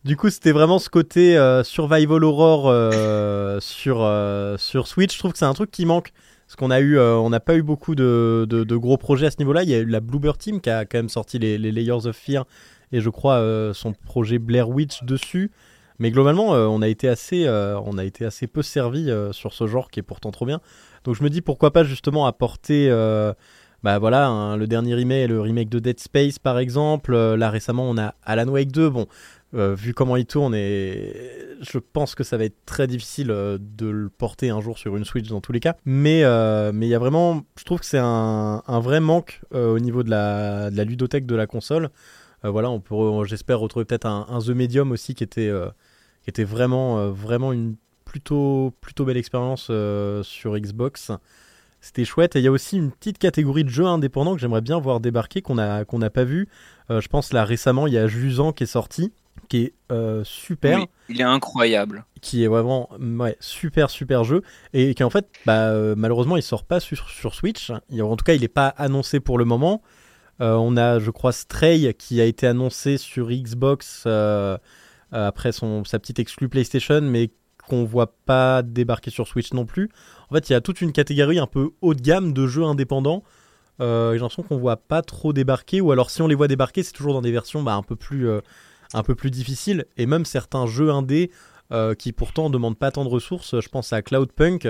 Du coup, c'était vraiment ce côté euh, survival horror euh, sur, euh, sur Switch. Je trouve que c'est un truc qui manque. Parce qu'on a eu, euh, on n'a pas eu beaucoup de, de, de gros projets à ce niveau-là. Il y a eu la Bluebird Team qui a quand même sorti les, les Layers of Fear et je crois euh, son projet Blair Witch dessus. Mais globalement, euh, on a été assez, euh, on a été assez peu servi euh, sur ce genre qui est pourtant trop bien. Donc je me dis pourquoi pas justement apporter, euh, bah voilà, hein, le dernier remake, le remake de Dead Space par exemple. Euh, là récemment, on a Alan Wake 2. Bon, euh, vu comment il tourne, et je pense que ça va être très difficile euh, de le porter un jour sur une Switch dans tous les cas. Mais mais il y a vraiment, je trouve que c'est un, vrai manque au niveau de la, de la ludothèque de la console. Voilà, on peut, re- j'espère retrouver peut-être un, un The Medium aussi qui était, qui était vraiment, vraiment une plutôt, plutôt belle expérience sur Xbox. C'était chouette. Et il y a aussi une petite catégorie de jeux indépendants que j'aimerais bien voir débarquer, qu'on n'a qu'on pas vu. Euh, je pense là récemment, il y a Jusan qui est sorti, qui est euh, super Oui, il est incroyable. qui est vraiment ouais, super super jeu et qui en fait bah, euh, malheureusement il sort pas sur, sur Switch en tout cas il n'est pas annoncé pour le moment Euh, on a je crois Stray qui a été annoncé sur Xbox euh, après son, sa petite exclue PlayStation mais qu'on voit pas débarquer sur Switch non plus en fait il y a toute une catégorie un peu haut de gamme de jeux indépendants euh, j'ai l'impression qu'on voit pas trop débarquer ou alors si on les voit débarquer c'est toujours dans des versions bah, un peu plus euh, un peu plus difficiles et même certains jeux indés euh, qui pourtant ne demandent pas tant de ressources. Je pense à Cloudpunk,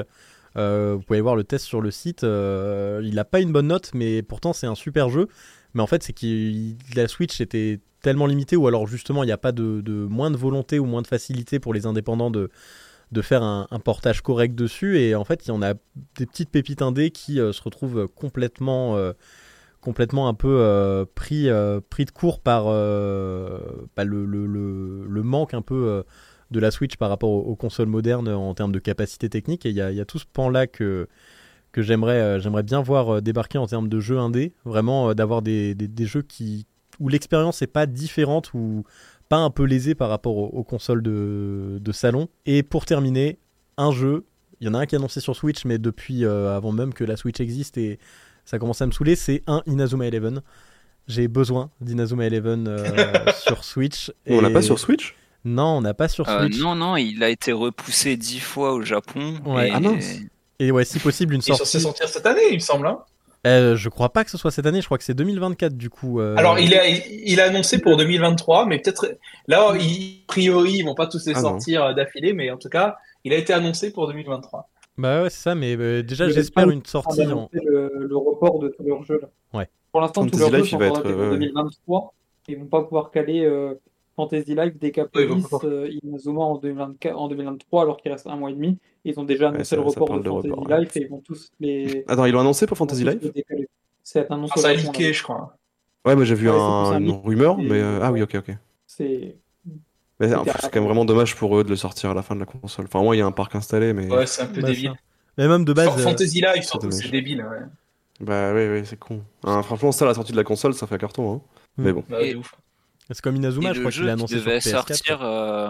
Euh, vous pouvez voir le test sur le site. il n'a pas une bonne note, mais pourtant c'est un super jeu. Mais en fait, c'est que la Switch était tellement limitée, ou alors justement, il n'y a pas de moins de volonté ou moins de facilité pour les indépendants de, de faire un, portage correct dessus. Et en fait, il y en a des petites pépites indées qui euh, se retrouvent complètement, euh, complètement un peu euh, pris, de court par bah, le, manque un peu de la Switch par rapport aux, consoles modernes en termes de capacité technique. Et il y a, tout ce pan-là que, que j'aimerais bien voir débarquer en termes de jeux indés. Vraiment, d'avoir des jeux qui, où l'expérience n'est pas différente ou pas un peu lésée par rapport aux, aux consoles de, de salon. Et pour terminer, un jeu. Il y en a un qui est annoncé sur Switch, mais depuis euh, avant même que la Switch existe et ça commence à me saouler, c'est un Inazuma Eleven. J'ai besoin d'Inazuma Eleven euh, sur Switch. On l'a pas sur Switch? Non, on n'a pas sur Euh, Switch. non, non, il a été repoussé dix fois au Japon. Ouais. et- Ah mince. Et ouais, si possible, une Il est censé sortie. sortir cette année, il me semble. hein. Euh, je crois pas que ce soit cette année, je crois que c'est 2024 du coup. euh. Alors, il a, il a annoncé pour 2023, mais peut-être là, il, a priori, ils vont pas tous les Ah sortir euh, d'affilée, mais en tout cas, il a été annoncé pour 2023. Bah ouais, c'est ça, mais euh, déjà j'espère une sortie en. le, le report de tous leurs jeux. Là. Ouais. Pour l'instant, tous leurs jeux sont être, ouais, ouais. 2023. Ils vont pas pouvoir caler euh, Fantasy Life, Ouais, ils Decapolis, euh, Inazuma en, 2024, en 2023, alors qu'il reste un mois et demi. Ils ont déjà annoncé ça- le report de Fantasy report, ouais. Life et ils vont tous les. Attends, ils l'ont annoncé pour Fantasy Life. C'est annoncé Ah, ça a leaké, je crois. Ouais, mais j'ai vu Ouais, c'est un- une rumeur, mais euh, ah oui, ok, ok. C'est. Mais C'est quand même vraiment dommage pour eux de le sortir à la fin de la console. Enfin, moi, il y a un parc installé, mais Ouais, c'est un peu Bah, débile. ça. Mais même de base. Fa- euh, Fantasy Life, surtout, dommage. c'est débile. Ouais. bah ouais, ouais, c'est con. Hein, franchement, ça, la sortie de la console, ça fait un carton. Hein. Mm. Mais bon. Bah. C'est comme Inazuma, Et je le crois qu'il qui annoncé sur devait PS4. sortir euh,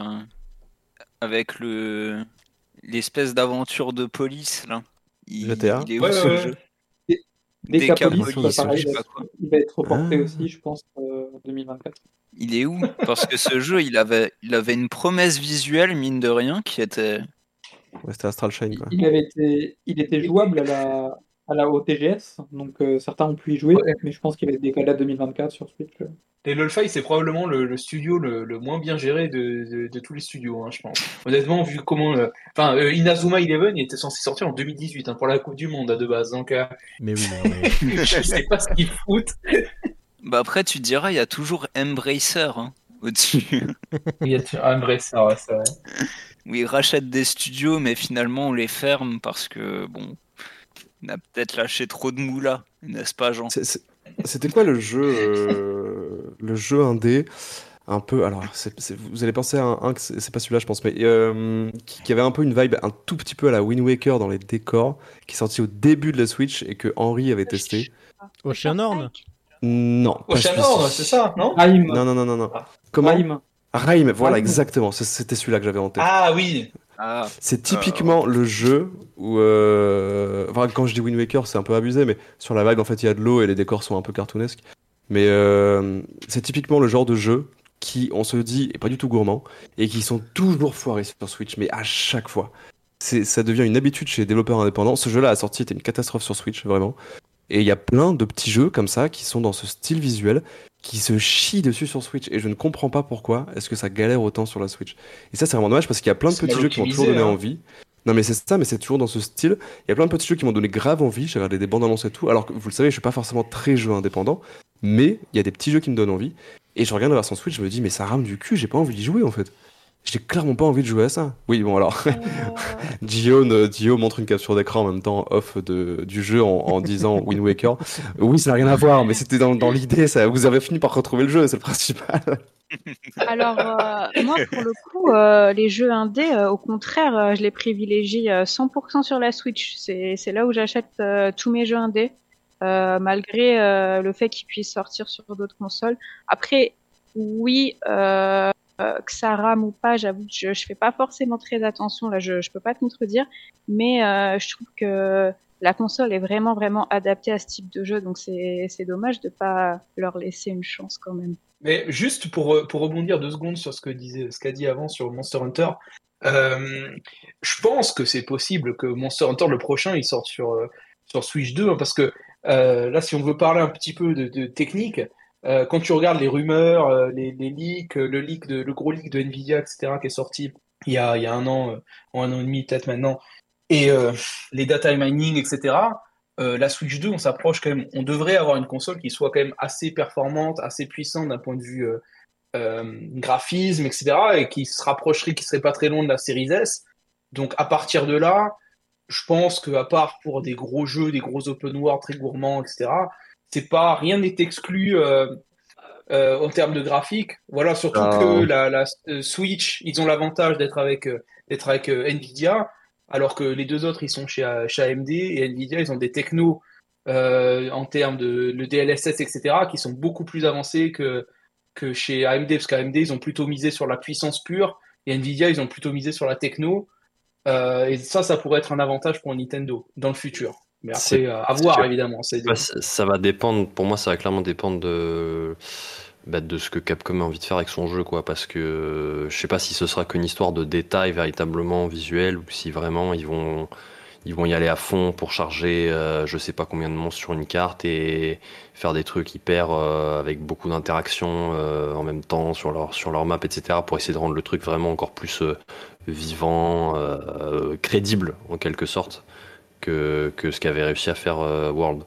avec le l'espèce d'aventure de police là. Il, GTA? il est où Ouais, ce ouais, jeu je sais pas quoi. il va être reporté Ah. aussi, je pense, euh, en 2024. Il est où? Parce que ce jeu, il avait, il avait une promesse visuelle, mine de rien, qui était. Ouais, c'était Astral Chain, quoi. Il, avait été, il était jouable à la, à la OTGS, donc euh, certains ont pu y jouer, Ouais. mais je pense qu'il va être décalé à 2024 sur Switch. Et LOLFi, c'est probablement le, le studio le, le moins bien géré de, de, de tous les studios, hein, je pense. Honnêtement, vu comment. euh, Enfin, euh, Inazuma Eleven, il était censé sortir en 2018 hein, pour la Coupe du Monde à de base. Donc, euh, Mais oui, non, mais- je sais pas ce qu'ils foutent. Bah après, tu te diras, il y a toujours Embracer hein, au-dessus. Il y a vrai ça, ouais, c'est vrai. où ils rachètent des studios, mais finalement on les ferme parce que, bon, on a peut-être lâché trop de moula, n'est-ce pas, Jean? C'était quoi le jeu, euh, le jeu indé un peu, alors vous allez penser à un, c'est pas celui-là je pense, mais euh, qui, qui avait un peu une vibe un tout petit peu à la Wind Waker dans les décors, qui est sorti au début de la Switch et que Henry avait testé. Oceanorn Non, celui-ci. c'est ça, non? Raim, Non, non, non, non, non. Ah. Comment? Raim. Raim, voilà, Raim. exactement. C'était celui-là que j'avais en tête. Ah oui, Ah, C'est typiquement le jeu où, euh, enfin, quand je dis Wind Waker, c'est un peu abusé, mais sur la vague, en fait, il y a de l'eau et les décors sont un peu cartoonesques. Mais euh, c'est typiquement le genre de jeu qui, on se dit, est pas du tout gourmand et qui sont toujours foirés sur Switch, mais à chaque fois. Ça devient une habitude chez les développeurs indépendants. Ce jeu-là, à la sortie, était une catastrophe sur Switch, vraiment. Et il y a plein de petits jeux comme ça qui sont dans ce style visuel qui se chient dessus sur Switch. Et je ne comprends pas pourquoi est-ce que ça galère autant sur la Switch. Et ça, c'est vraiment dommage parce qu'il y a plein de petits jeux qui m'ont toujours donné hein. envie. Non, mais c'est ça, mais c'est toujours dans ce style. Il y a plein de petits jeux qui m'ont donné grave envie. J'ai regardé des bandes annonces et tout. Alors que vous le savez, je suis pas forcément très jeu indépendant. Mais il y a des petits jeux qui me donnent envie. Et je regarde la version Switch, je me dis, mais ça rame du cul, j'ai pas envie d'y jouer en fait. J'ai clairement pas envie de jouer à ça. Oui, bon, alors. Gio, ne- Gio montre une capture d'écran en même temps off de, du jeu en, en disant Wind Waker. Oui, ça n'a rien à voir, mais c'était dans, dans l'idée, ça. Vous avez fini par retrouver le jeu, c'est le principal. Alors, euh, moi, pour le coup, euh, les jeux indés, euh, au contraire, euh, je les privilégie euh, 100% sur la Switch. C'est c'est là où j'achète euh, tous mes jeux indés, euh, malgré euh, le fait qu'ils puissent sortir sur d'autres consoles. Après, oui, euh, euh, que ça rame ou pas, j'avoue que je, je fais pas forcément très attention. Là, je, je peux pas te contredire, mais euh, je trouve que la console est vraiment, vraiment adaptée à ce type de jeu. Donc, c'est dommage de pas leur laisser une chance quand même. Mais juste pour, euh, pour rebondir deux secondes sur ce que disait, ce qu'a dit avant sur Monster Hunter, je pense que c'est possible que Monster Hunter le prochain il sorte sur, sur Switch 2 hein, parce que là si on veut parler un petit peu de technique, euh, quand tu regardes les rumeurs, euh, les, les leaks, euh, le leak de, le gros leak de Nvidia etc qui est sorti il y a, il y a un an, euh, ou un an et demi peut-être maintenant, et euh, les data mining, etc., euh, la Switch 2, on s'approche quand même. On devrait avoir une console qui soit quand même assez performante, assez puissante d'un point de vue euh, euh, graphisme, etc., et qui se rapprocherait, qui serait pas très loin de la série S. Donc à partir de là, je pense que à part pour des gros jeux, des gros open world très gourmands, etc., c'est pas rien n'est exclu euh, euh, en termes de graphique. Voilà, surtout Ah. que la, la euh, Switch, ils ont l'avantage d'être avec euh, d'être avec Nvidia, alors que les deux autres ils sont chez, chez AMD et Nvidia ils ont des technos euh, en termes de le DLSS etc qui sont beaucoup plus avancés que que chez AMD parce qu'AMD ils ont plutôt misé sur la puissance pure et Nvidia ils ont plutôt misé sur la techno Euh, et ça ça pourrait être un avantage pour Nintendo dans le futur. Mais après euh, à voir évidemment. Ouais, ça, ça va dépendre, pour moi, ça va clairement dépendre de, bah, de ce que Capcom a envie de faire avec son jeu, quoi. Parce que euh, je sais pas si ce sera qu'une histoire de détails véritablement visuels ou si vraiment ils vont, ils vont y aller à fond pour charger, euh, je sais pas combien de monstres sur une carte et faire des trucs hyper euh, avec beaucoup d'interactions en même temps sur leur, sur leur map, etc. pour essayer de rendre le truc vraiment encore plus vivant, crédible en quelque sorte que, que ce qu'avait réussi à faire euh, World.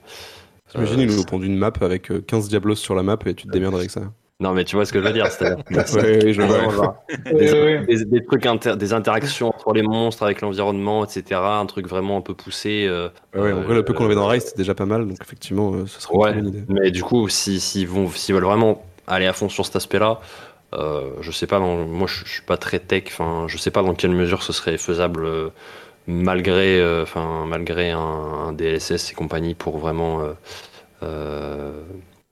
T'imagines, Euh, ils nous pondent une map avec euh, 15 Diablos sur la map et tu te démerdes avec ça. Non, mais tu vois ce que je veux dire, c'est-à-dire Ouais, oui, je vois. vraiment, genre, des, des- des trucs inter- des interactions entre les monstres avec l'environnement, etc. Un truc vraiment un peu poussé. euh, Ouais, en euh, vrai, le peu qu'on avait dans Rise, c'était déjà pas mal, donc effectivement, euh, ce serait une Ouais. bonne idée. Mais du coup, si- s'ils vont, s'ils veulent vraiment aller à fond sur cet aspect-là, euh, je sais pas. dans- moi, je, je suis pas très tech. Enfin, je sais pas dans quelle mesure ce serait faisable euh, malgré, euh, malgré un, un DLSS et compagnie pour vraiment euh, euh,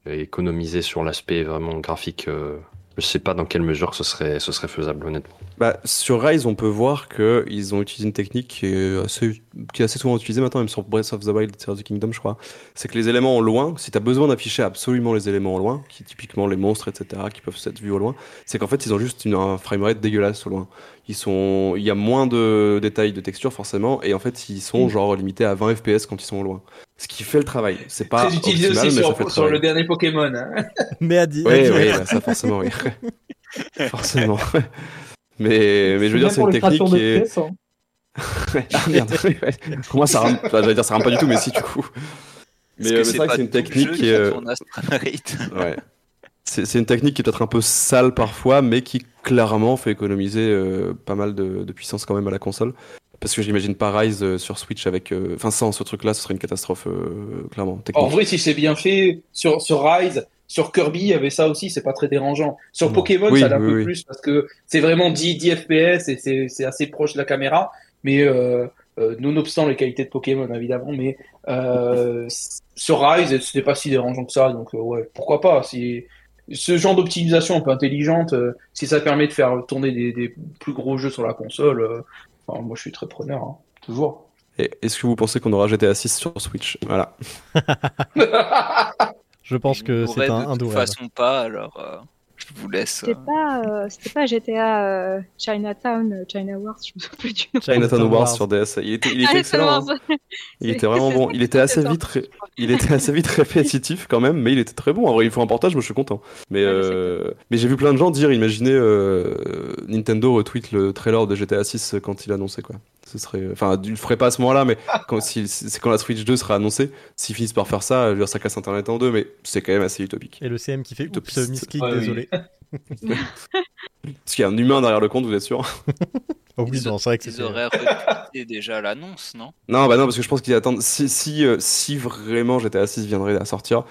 économiser sur l'aspect vraiment graphique. euh, je sais pas dans quelle mesure ce serait, ce serait faisable, honnêtement. Bah, sur Rise, on peut voir qu'ils ont utilisé une technique qui est, assez, qui est assez souvent utilisée maintenant, même sur Breath of the Wild, Tears of the Kingdom, je crois. C'est que les éléments au loin, si tu as besoin d'afficher absolument les éléments au loin, qui typiquement les monstres, etc., qui peuvent être vus au loin, c'est qu'en fait, ils ont juste une, un framerate dégueulasse au loin. Ils sont, il y a moins de détails de texture forcément, et en fait, ils sont Mm. genre limités à 20 FPS quand ils sont au loin. Ce qui fait le travail. C'est pas Très utilisé optimal, aussi mais ça sur, fait le sur le dernier Pokémon. hein. Mais à dire. Oui, oui, bah, ça forcément, oui. forcément. Mais, mais je veux dire, c'est une technique qui est. hein. Ah merde. Pour moi, ça rame. Enfin, j'allais dire, ça rame pas du tout, mais si, du coup. Mais, euh, c'est vrai que c'est une technique qui est. euh, Ouais. C'est une technique qui est peut-être un peu sale parfois, mais qui clairement fait économiser euh, pas mal de, de puissance quand même à la console. Parce que j'imagine pas Rise euh, sur Switch avec. euh, Enfin, sans ce truc-là, ce serait une catastrophe, euh, clairement. En vrai, si c'est bien fait, sur, sur Rise, sur Kirby, il y avait ça aussi, c'est pas très dérangeant. Sur Pokémon, Oui, ça un oui, peu oui. plus parce que c'est vraiment 10, 10 FPS et c'est assez proche de la caméra, mais euh, euh, nonobstant les qualités de Pokémon évidemment, mais euh, sur Rise, c'était pas si dérangeant que ça, donc euh, ouais, pourquoi pas. Si ce genre d'optimisation un peu intelligente, euh, si ça permet de faire tourner des, des plus gros jeux sur la console, euh, enfin, moi je suis très preneur, hein, toujours. Et Est-ce que vous pensez qu'on aura GTA 6 sur Switch? Voilà. Je pense que c'est un, un de toute façon pas, alors euh, je vous laisse. C'était pas, euh, c'était pas GTA euh, Chinatown, euh, China Wars, je me souviens plus du nom. Chinatown Wars. Wars sur DS. Il était, il était Ah, excellent. hein. Il était vraiment bon. Il était assez vite, ré- il était assez vite répétitif quand même, mais il était très bon. En vrai, il faut un portage, moi je suis content. Mais Ouais, euh, mais j'ai vu plein de gens dire, imaginez euh, Nintendo retweet le trailer de GTA 6 quand il annonçait quoi. Ce serait, enfin, le ferait pas à ce moment-là, mais quand si- c'est quand la Switch 2 sera annoncée, s'ils finissent par faire ça, je veux dire, ça casse Internet en deux, mais c'est quand même assez utopique. Et le CM qui fait Oups, misclick, Ouais, oui. désolé. Parce qu'il y a un humain derrière le compte, vous êtes sûr Oh oui, Ils, non, c'est vrai que ils auraient retweeté déjà l'annonce, non? Non, bah non, parce que je pense qu'ils attendent. Si, si, euh, si vraiment GTA 6 viendrait à sortir,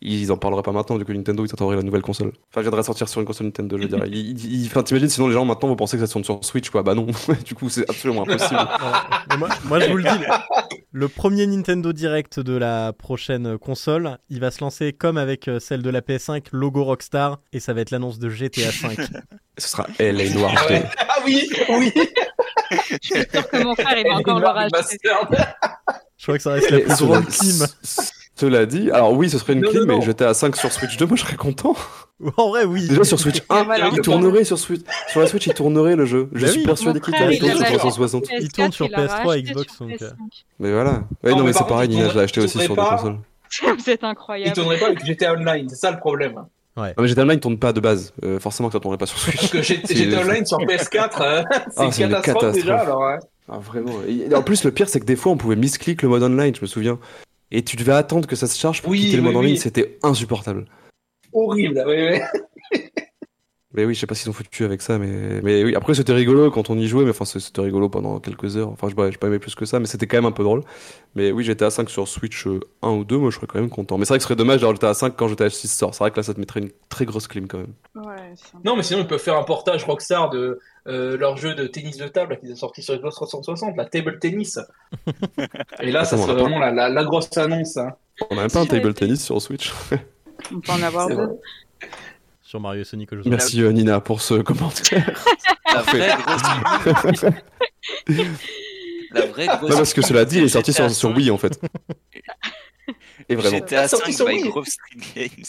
ils en parleraient pas maintenant, du coup Nintendo ils attendraient la nouvelle console. Enfin, viendrait sortir sur une console Nintendo, je veux dire. Enfin, t'imagines, sinon les gens maintenant vont penser que ça tourne sur Switch, quoi. Bah non, du coup c'est absolument impossible. Moi, moi, je vous le dis, le premier Nintendo Direct de la prochaine console, il va se lancer comme avec euh, celle de la PS5, logo Rockstar, et ça va être l'annonce de GTA 5. Ce sera LA Noir. Ah, ouais. Ah oui, oui. Je suis sûre que mon frère, il va encore le racheter. Je crois que ça reste la plus grande clim. Cela dit, alors oui, ce serait une Non, non. mais GTA 5 sur Switch 2, moi je serais content. En vrai, oui. Déjà sur Switch 1, Voilà. il tournerait sur Switch. Sur la Switch, il tournerait le jeu. Je Bah suis oui. persuadé qu'il frère, tourne, sur avait- 360. Il tourne sur PS4, il l'a PS3, racheté Xbox, sur donc, euh. PS5. Mais voilà. Ouais, Non, non, mais c'est pareil, Nina, il je l'ai acheté aussi tournerait sur deux pas- consoles. Vous êtes Il incroyable. tournerait pas avec GTA Online, c'est ça le problème. Non, mais GTA Online tourne pas de base. Euh, forcément que ça tournerait pas sur Switch. Parce que C'est- GTA Online sur PS4, euh, c'est Ah, une c'est une catastrophe catastrophe. déjà. Alors. Ah, vraiment. Et en plus, le pire, c'est que des fois, on pouvait misclick le mode online, je me souviens. Et tu devais attendre que ça se charge pour Oui, quitter le oui, mode en oui. ligne, c'était insupportable. Horrible, oui, oui. Mais oui, je sais pas s'ils ont foutu avec ça, mais, mais oui, après c'était rigolo quand on y jouait, mais enfin c'était rigolo pendant quelques heures. Enfin, je n'ai pas aimé plus que ça, mais c'était quand même un peu drôle. Mais oui, j'étais à 5 sur Switch euh, 1 ou 2, moi je serais quand même content. Mais c'est vrai que ce serait dommage d'avoir à 5 quand GTA 6 sort. C'est vrai que là ça te mettrait une très grosse clim quand même. Ouais, Non, mais sinon, ils peuvent faire un portage Rockstar de euh, leur jeu de tennis de table qu'ils ont sorti sur Xbox 360, la table tennis. Et là, ça serait vraiment la, la, la grosse annonce. hein. On a même pas un table tennis sur Switch. On peut en avoir deux. Sur Mario et Sonic aujourd'hui. Merci euh, Nina pour ce commentaire. La vraie grosse. La vraie grosse. non, parce que cela dit, il est sorti sur, GTA sur 5. Wii en fait. Et vraiment. GTA Sorti 5 sur by Wii. Grove Street Games.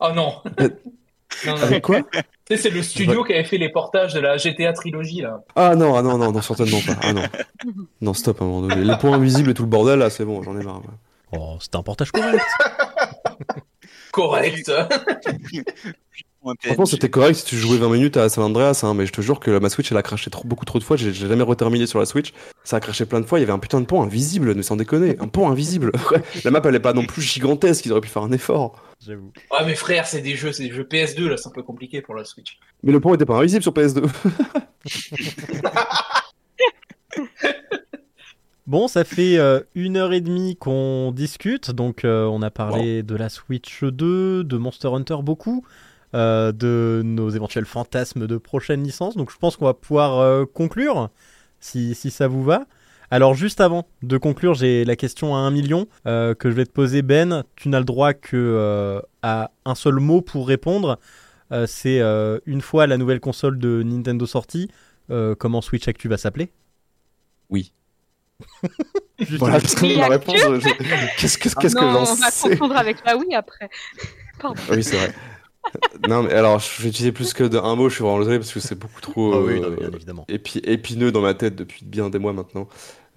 Oh non. Euh, non, non. Avec quoi c'est le studio qui avait fait les portages de la GTA trilogie là. Ah non, ah non, non, non, certainement pas. Ah non. Non, stop à un moment donné. Les points invisibles et tout le bordel, là, c'est bon, j'en ai marre. ouais. Oh, c'était un portage correct. Correct. Franchement, c'était correct si tu jouais 20 minutes à San Andreas, hein, mais je te jure que ma Switch elle a craché trop, beaucoup trop de fois. J'ai jamais reterminé sur la Switch. Ça a craché plein de fois. Il y avait un putain de pont invisible, mais sans déconner. Un pont invisible. Ouais. la map elle est pas non plus gigantesque. Ils auraient pu faire un effort. J'avoue. Ah mais frère, c'est des jeux, c'est des jeux PS2 là, c'est un peu compliqué pour la Switch. Mais le pont était pas invisible sur PS2. Bon, ça fait euh, une heure et demie qu'on discute, donc euh, on a parlé de la Switch 2, de Monster Hunter beaucoup, euh, de nos éventuels fantasmes de prochaines licences, donc je pense qu'on va pouvoir euh, conclure, si, si ça vous va. Alors juste avant de conclure, j'ai la question à un million euh, que je vais te poser Ben, tu n'as le droit que euh, à un seul mot pour répondre, Euh, c'est euh, une fois la nouvelle console de Nintendo sortie, euh, comment Switch Actu va s'appeler? Oui. Juste voilà, parce que Oui, réponse. je- Qu'est-ce que, qu'est-ce que non, j'en on va confondre avec la oui après. Pardon. Oui, c'est vrai. Non, mais alors, je vais utiliser plus que d'un mot. Je suis vraiment désolé parce que c'est beaucoup trop. Ah oui, euh, non, bien évidemment. épi- épineux dans ma tête depuis bien des mois maintenant.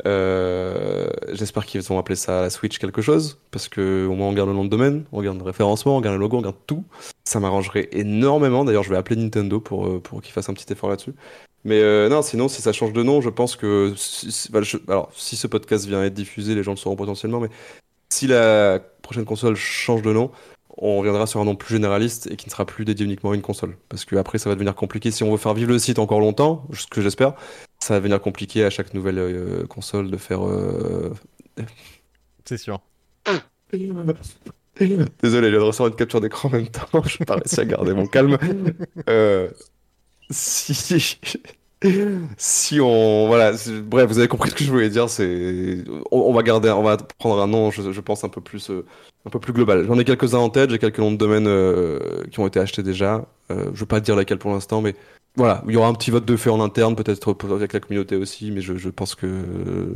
Euh, J'espère qu'ils vont appeler ça la Switch quelque chose, parce que au moins on garde le nom de domaine, on garde le référencement, on garde le logo, on garde tout. Ça m'arrangerait énormément. D'ailleurs, je vais appeler Nintendo pour, euh, pour qu'ils fassent un petit effort là-dessus. Mais euh, non, sinon, si ça change de nom, je pense que. si- bah, je- alors, si ce podcast vient être diffusé, les gens le sauront potentiellement, mais si la prochaine console change de nom, on reviendra sur un nom plus généraliste et qui ne sera plus dédié uniquement à une console. Parce que après, ça va devenir compliqué. Si on veut faire vivre le site encore longtemps, ce que j'espère, ça va devenir compliqué à chaque nouvelle euh, console de faire. euh, C'est sûr. Désolé, je viens de recevoir une capture d'écran en même temps. Je n'ai pas réussi à garder mon calme. Euh, si. Si on. Voilà. Bref, vous avez compris ce que je voulais dire. C'est. On, va garder. On va prendre un nom, je, je pense, un peu plus. euh, un peu plus global. J'en ai quelques-uns en tête. J'ai quelques noms de domaines euh, qui ont été achetés déjà. Euh, je veux pas dire lesquels pour l'instant, mais. Voilà, il y aura un petit vote de fait en interne, peut-être avec la communauté aussi, mais je, je pense que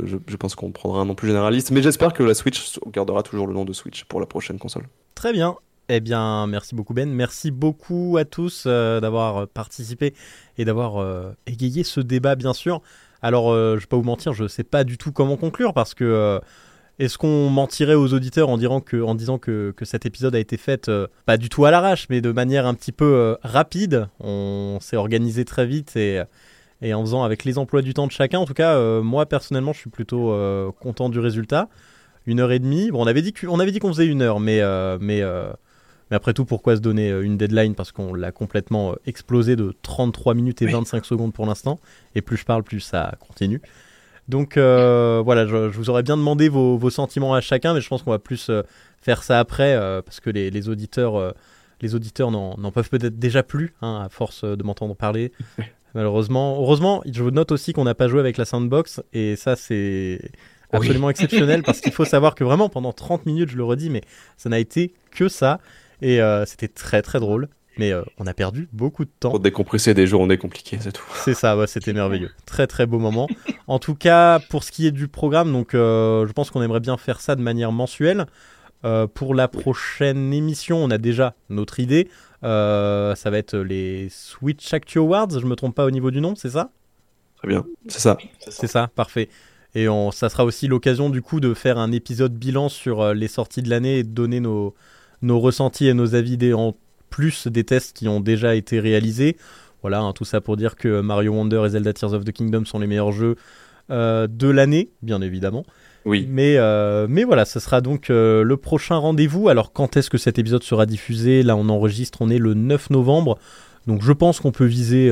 je, je pense qu'on prendra un nom plus généraliste. Mais j'espère que la Switch gardera toujours le nom de Switch pour la prochaine console. Très bien. Eh bien, merci beaucoup Ben. Merci beaucoup à tous euh, d'avoir participé et d'avoir euh, égayé ce débat, bien sûr. Alors, euh, je vais pas vous mentir, je sais pas du tout comment conclure parce que est-ce qu'on mentirait aux auditeurs en, disant que, cet épisode a été fait pas du tout à l'arrache, mais de manière un petit peu rapide? On s'est organisé très vite et, en faisant avec les emplois du temps de chacun. En tout cas, moi personnellement, je suis plutôt content du résultat. Une heure et demie. Bon, on avait dit qu'on faisait une heure, mais mais après tout, pourquoi se donner euh, une deadline? Parce qu'on l'a complètement euh, explosé de 33 minutes et Oui. 25 secondes pour l'instant. Et plus je parle, plus ça continue. Donc euh, voilà, je, je vous aurais bien demandé vos, vos sentiments à chacun, mais je pense qu'on va plus euh, faire ça après, euh, parce que les, les auditeurs, les auditeurs n'en peuvent peut-être déjà plus, hein, à force de m'entendre parler. Malheureusement. Heureusement, je vous note aussi qu'on n'a pas joué avec la soundbox, et ça c'est absolument exceptionnel, parce qu'il faut savoir que vraiment pendant 30 minutes, je le redis, mais ça n'a été que ça, et euh, c'était très très drôle. Mais euh, on a perdu beaucoup de temps. Pour décompresser des journées compliquées, c'est tout. C'est ça, ouais, c'était merveilleux. Très très beau moment. En tout cas, pour ce qui est du programme, donc euh, je pense qu'on aimerait bien faire ça de manière mensuelle. Euh, pour la prochaine émission, on a déjà notre idée. Euh, ça va être les Switch Actu Awards, je me trompe pas au niveau du nom, c'est ça? Très bien, c'est ça. C'est ça, parfait. Et on, ça sera aussi l'occasion du coup de faire un épisode bilan sur les sorties de l'année et de donner nos, nos ressentis et nos avis des, en plus des tests qui ont déjà été réalisés. Voilà, hein, tout ça pour dire que Mario Wonder et Zelda Tears of the Kingdom sont les meilleurs jeux de l'année, bien évidemment. Oui. Mais, mais voilà, ce sera donc le prochain rendez-vous. Alors, quand est-ce que cet épisode sera diffusé? Là, on enregistre, on est le 9 novembre. Donc, je pense qu'on peut viser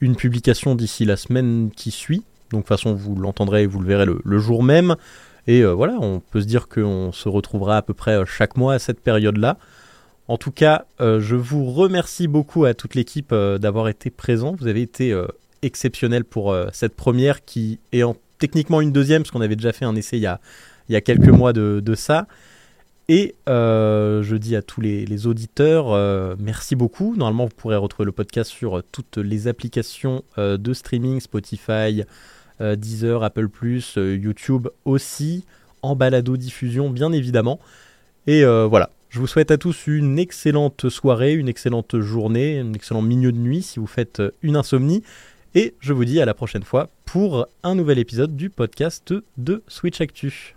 une publication d'ici la semaine qui suit. Donc, de toute façon, vous l'entendrez et vous le verrez le, jour même. Et voilà, on peut se dire qu'on se retrouvera à peu près chaque mois à cette période-là. En tout cas, je vous remercie beaucoup à toute l'équipe d'avoir été présent. Vous avez été exceptionnel pour cette première qui est en techniquement une deuxième, parce qu'on avait déjà fait un essai il y a, quelques mois de, ça. Et euh, je dis à tous les, auditeurs, euh, merci beaucoup. Normalement, vous pourrez retrouver le podcast sur toutes les applications euh, de streaming, Spotify, Deezer, Apple ⁇ YouTube aussi, en balado-diffusion, bien évidemment. Et voilà, je vous souhaite à tous une excellente soirée, une excellente journée, un excellent milieu de nuit si vous faites une insomnie. Et je vous dis à la prochaine fois pour un nouvel épisode du podcast de Switch Actu.